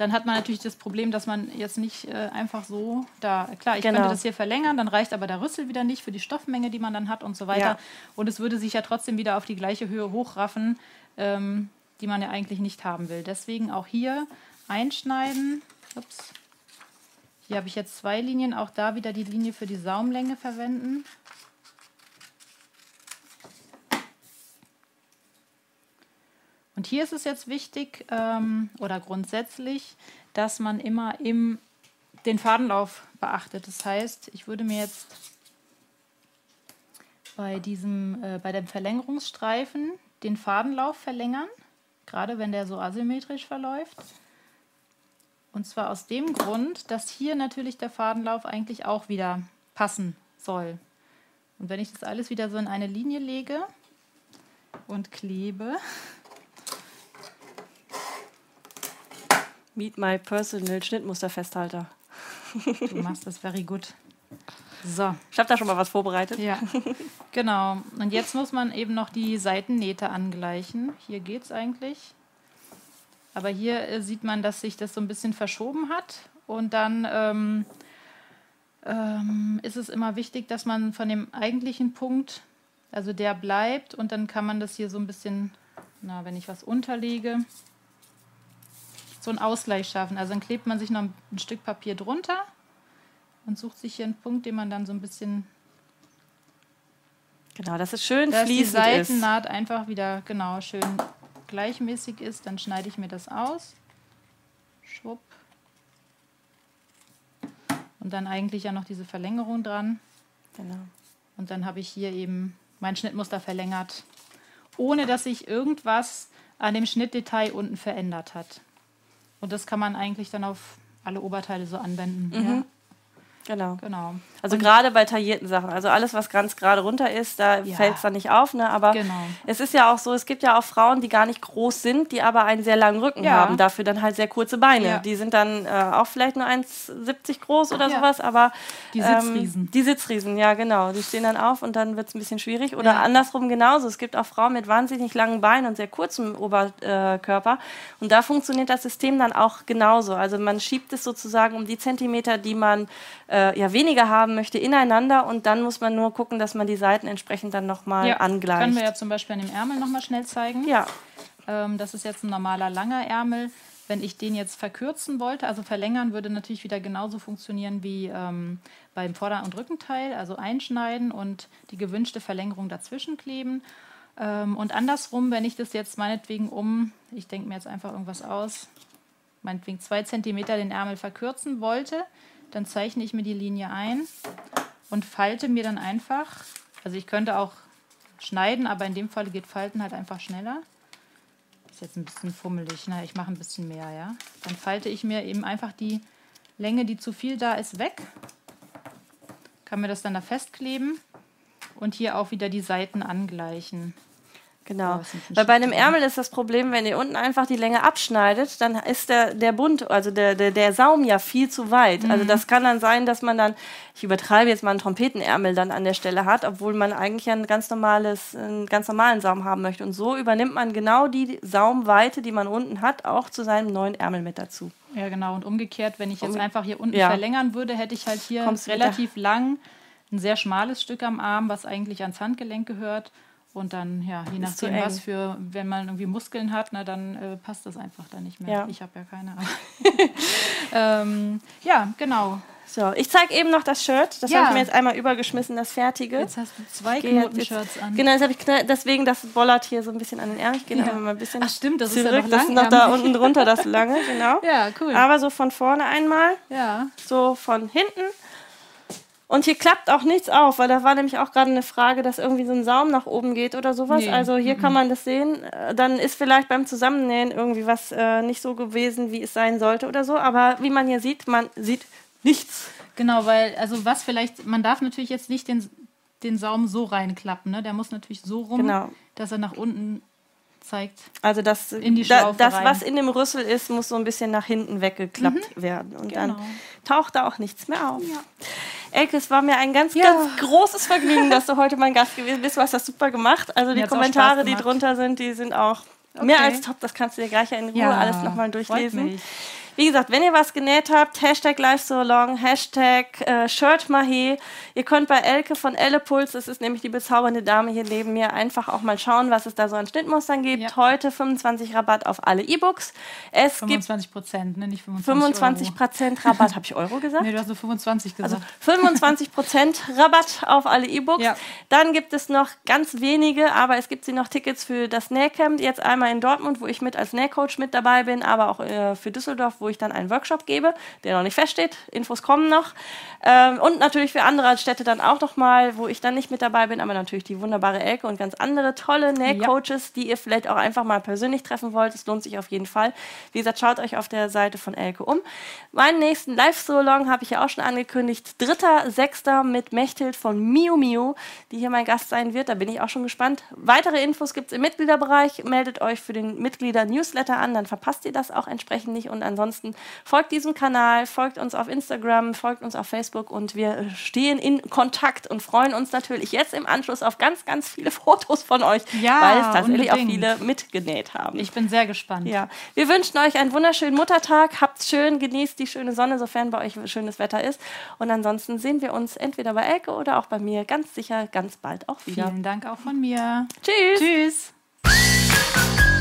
dann hat man natürlich das Problem, dass man jetzt nicht äh, einfach so da, klar, ich genau. könnte das hier verlängern, dann reicht aber der Rüssel wieder nicht für die Stoffmenge, die man dann hat und so weiter. Ja. Und es würde sich ja trotzdem wieder auf die gleiche Höhe hochraffen, ähm, die man ja eigentlich nicht haben will. Deswegen auch hier einschneiden. Ups. Hier habe ich jetzt zwei Linien, auch da wieder die Linie für die Saumlänge verwenden. Und hier ist es jetzt wichtig ähm, oder grundsätzlich, dass man immer im, den Fadenlauf beachtet. Das heißt, ich würde mir jetzt bei diesem, äh, bei dem Verlängerungsstreifen den Fadenlauf verlängern, gerade wenn der so asymmetrisch verläuft. Und zwar aus dem Grund, dass hier natürlich der Fadenlauf eigentlich auch wieder passen soll. Und wenn ich das alles wieder so in eine Linie lege und klebe, Meet my personal Schnittmusterfesthalter. Du machst das very good. So. Ich habe da schon mal was vorbereitet. Ja. Genau. Und jetzt muss man eben noch die Seitennähte angleichen. Hier geht es eigentlich. Aber hier äh, sieht man, dass sich das so ein bisschen verschoben hat. Und dann ähm, ähm, ist es immer wichtig, dass man von dem eigentlichen Punkt, also der bleibt. Und dann kann man das hier so ein bisschen, na, wenn ich was unterlege, so einen Ausgleich schaffen. Also dann klebt man sich noch ein Stück Papier drunter und sucht sich hier einen Punkt, den man dann so ein bisschen. Genau, dass es schön dass fließend die Seitennaht ist. einfach wieder genau schön gleichmäßig ist. Dann schneide ich mir das aus. Schwupp. Und dann eigentlich ja noch diese Verlängerung dran. Genau. Und dann habe ich hier eben mein Schnittmuster verlängert, ohne dass sich irgendwas an dem Schnittdetail unten verändert hat. Und das kann man eigentlich dann auf alle Oberteile so anwenden. Mhm. Ja. Genau. Genau. Also gerade bei taillierten Sachen. Also alles, was ganz gerade runter ist, da Ja. fällt es dann nicht auf. Ne? Aber Genau. es ist ja auch so, es gibt ja auch Frauen, die gar nicht groß sind, die aber einen sehr langen Rücken Ja. haben. Dafür dann halt sehr kurze Beine. Ja. Die sind dann äh, auch vielleicht nur 1,70 groß oder sowas, aber Die ähm, Sitzriesen. die Sitzriesen, ja genau. Die stehen dann auf und dann wird es ein bisschen schwierig. Oder andersrum genauso. Es gibt auch Frauen mit wahnsinnig langen Beinen und sehr kurzem Oberkörper. Und da funktioniert das System dann auch genauso. Also man schiebt es sozusagen um die Zentimeter, die man äh, ja weniger haben möchte, ineinander und dann muss man nur gucken, dass man die Seiten entsprechend dann nochmal Ja, angleicht. Können wir ja zum Beispiel an dem Ärmel nochmal schnell zeigen. ja, Ähm, das ist jetzt ein normaler langer Ärmel. Wenn ich den jetzt verkürzen wollte, also verlängern, würde natürlich wieder genauso funktionieren wie ähm, beim Vorder- und Rückenteil, also einschneiden und die gewünschte Verlängerung dazwischen kleben. Ähm, und andersrum, wenn ich das jetzt meinetwegen um, ich denke mir jetzt einfach irgendwas aus, meinetwegen zwei Zentimeter den Ärmel verkürzen wollte, dann zeichne ich mir die Linie ein und falte mir dann einfach, also ich könnte auch schneiden, aber in dem Fall geht Falten halt einfach schneller. Ist jetzt ein bisschen fummelig, ne? ich mache ein bisschen mehr, ja. Dann falte ich mir eben einfach die Länge, die zu viel da ist, weg. Kann mir das dann da festkleben und hier auch wieder die Seiten angleichen. Genau. Weil bei einem Ärmel ist das Problem, wenn ihr unten einfach die Länge abschneidet, dann ist der, der Bund, also der, der, der Saum ja viel zu weit. Mhm. Also das kann dann sein, dass man dann, ich übertreibe jetzt mal einen Trompetenärmel dann an der Stelle hat, obwohl man eigentlich ein ganz normales, einen ganz normalen Saum haben möchte. Und so übernimmt man genau die Saumweite, die man unten hat, auch zu seinem neuen Ärmel mit dazu. Ja, genau. Und umgekehrt, wenn ich jetzt einfach hier unten Ja. verlängern würde, hätte ich halt hier Kommst wieder- relativ lang ein sehr schmales Stück am Arm, was eigentlich ans Handgelenk gehört. Und dann, ja, je Ist nachdem, was für, wenn man irgendwie Muskeln hat, na, dann äh, passt das einfach da nicht mehr. Ja. Ich habe ja keine. ähm, ja, genau. So, ich zeige eben noch das Shirt. Das Ja. habe ich mir jetzt einmal übergeschmissen, das fertige. Jetzt hast du zwei jetzt- Knotenshirts an. Genau, habe ich knall- deswegen das bollert hier so ein bisschen an den Ärmel. Ich gehe Ja. mal ein bisschen Ach, stimmt, das ist ja zurück. noch das ist noch da unten drunter, das lange, genau. Ja, cool. Aber so von vorne einmal, ja. so von hinten. Und hier klappt auch nichts auf, weil da war nämlich auch gerade eine Frage, dass irgendwie so ein Saum nach oben geht oder sowas. Nee, Also hier kann man das sehen. Äh, Dann ist vielleicht beim Zusammennähen irgendwie was äh, nicht so gewesen, wie es sein sollte oder so. Aber wie man hier sieht, man sieht nichts. Genau, weil, also was vielleicht, man darf natürlich jetzt nicht den, den Saum so reinklappen, ne? Der muss natürlich so rum, Genau. dass er nach unten zeigt. Also das, In die da, das rein. was in dem Rüssel ist, muss so ein bisschen nach hinten weggeklappt werden. Und dann Genau. taucht da auch nichts mehr auf. Elke, es war mir ein ganz, Ja. ganz großes Vergnügen, dass du heute mein Gast gewesen bist. Du hast das super gemacht. Also die Mir auch Kommentare, die drunter sind, die sind auch mehr Okay. als top. Das kannst du dir gleich in Ruhe alles nochmal freut durchlesen. mich. Wie gesagt, wenn ihr was genäht habt, Hashtag Live So Long, Hashtag äh, Shirt Mahé. Ihr könnt bei Elke von Ellepuls, das ist nämlich die bezaubernde Dame hier neben mir, einfach auch mal schauen, was es da so an Schnittmustern gibt. Ja. Heute 25 Rabatt auf alle E-Books. Es gibt 25 Prozent, ne? Nicht 25 25 Euro. Prozent Rabatt. Habe ich Euro gesagt? Nee, du hast nur 25 Also gesagt. 25 Prozent Rabatt auf alle E-Books. Ja. Dann gibt es noch ganz wenige, aber es gibt sie noch Tickets für das Nähcamp. Jetzt einmal in Dortmund, wo ich mit als Nähcoach mit dabei bin, aber auch äh, für Düsseldorf, wo ich dann einen Workshop gebe, der noch nicht feststeht. Infos kommen noch. Ähm, und natürlich für andere Städte dann auch noch mal, wo ich dann nicht mit dabei bin, aber natürlich die wunderbare Elke und ganz andere tolle Nähcoaches, die ihr vielleicht auch einfach mal persönlich treffen wollt. Es lohnt sich auf jeden Fall. Wie gesagt, schaut euch auf der Seite von Elke um. Meinen nächsten Live-So-Long habe ich ja auch schon angekündigt. 3.6. mit Mechthild von Miu Miu, die hier mein Gast sein wird. Da bin ich auch schon gespannt. Weitere Infos gibt es im Mitgliederbereich. Meldet euch für den Mitglieder-Newsletter an, dann verpasst ihr das auch entsprechend nicht. Und ansonsten folgt diesem Kanal, folgt uns auf Instagram, folgt uns auf Facebook und wir stehen in Kontakt und freuen uns natürlich jetzt im Anschluss auf ganz, ganz viele Fotos von euch, Ja, weil es tatsächlich auch unbedingt. viele mitgenäht haben. Ich bin sehr gespannt. Ja, wir wünschen euch einen wunderschönen Muttertag. Habt's schön, genießt die schöne Sonne, sofern bei euch schönes Wetter ist. Und ansonsten sehen wir uns entweder bei Elke oder auch bei mir ganz sicher ganz bald auch wieder. Vielen Dank auch von mir. Tschüss. Tschüss.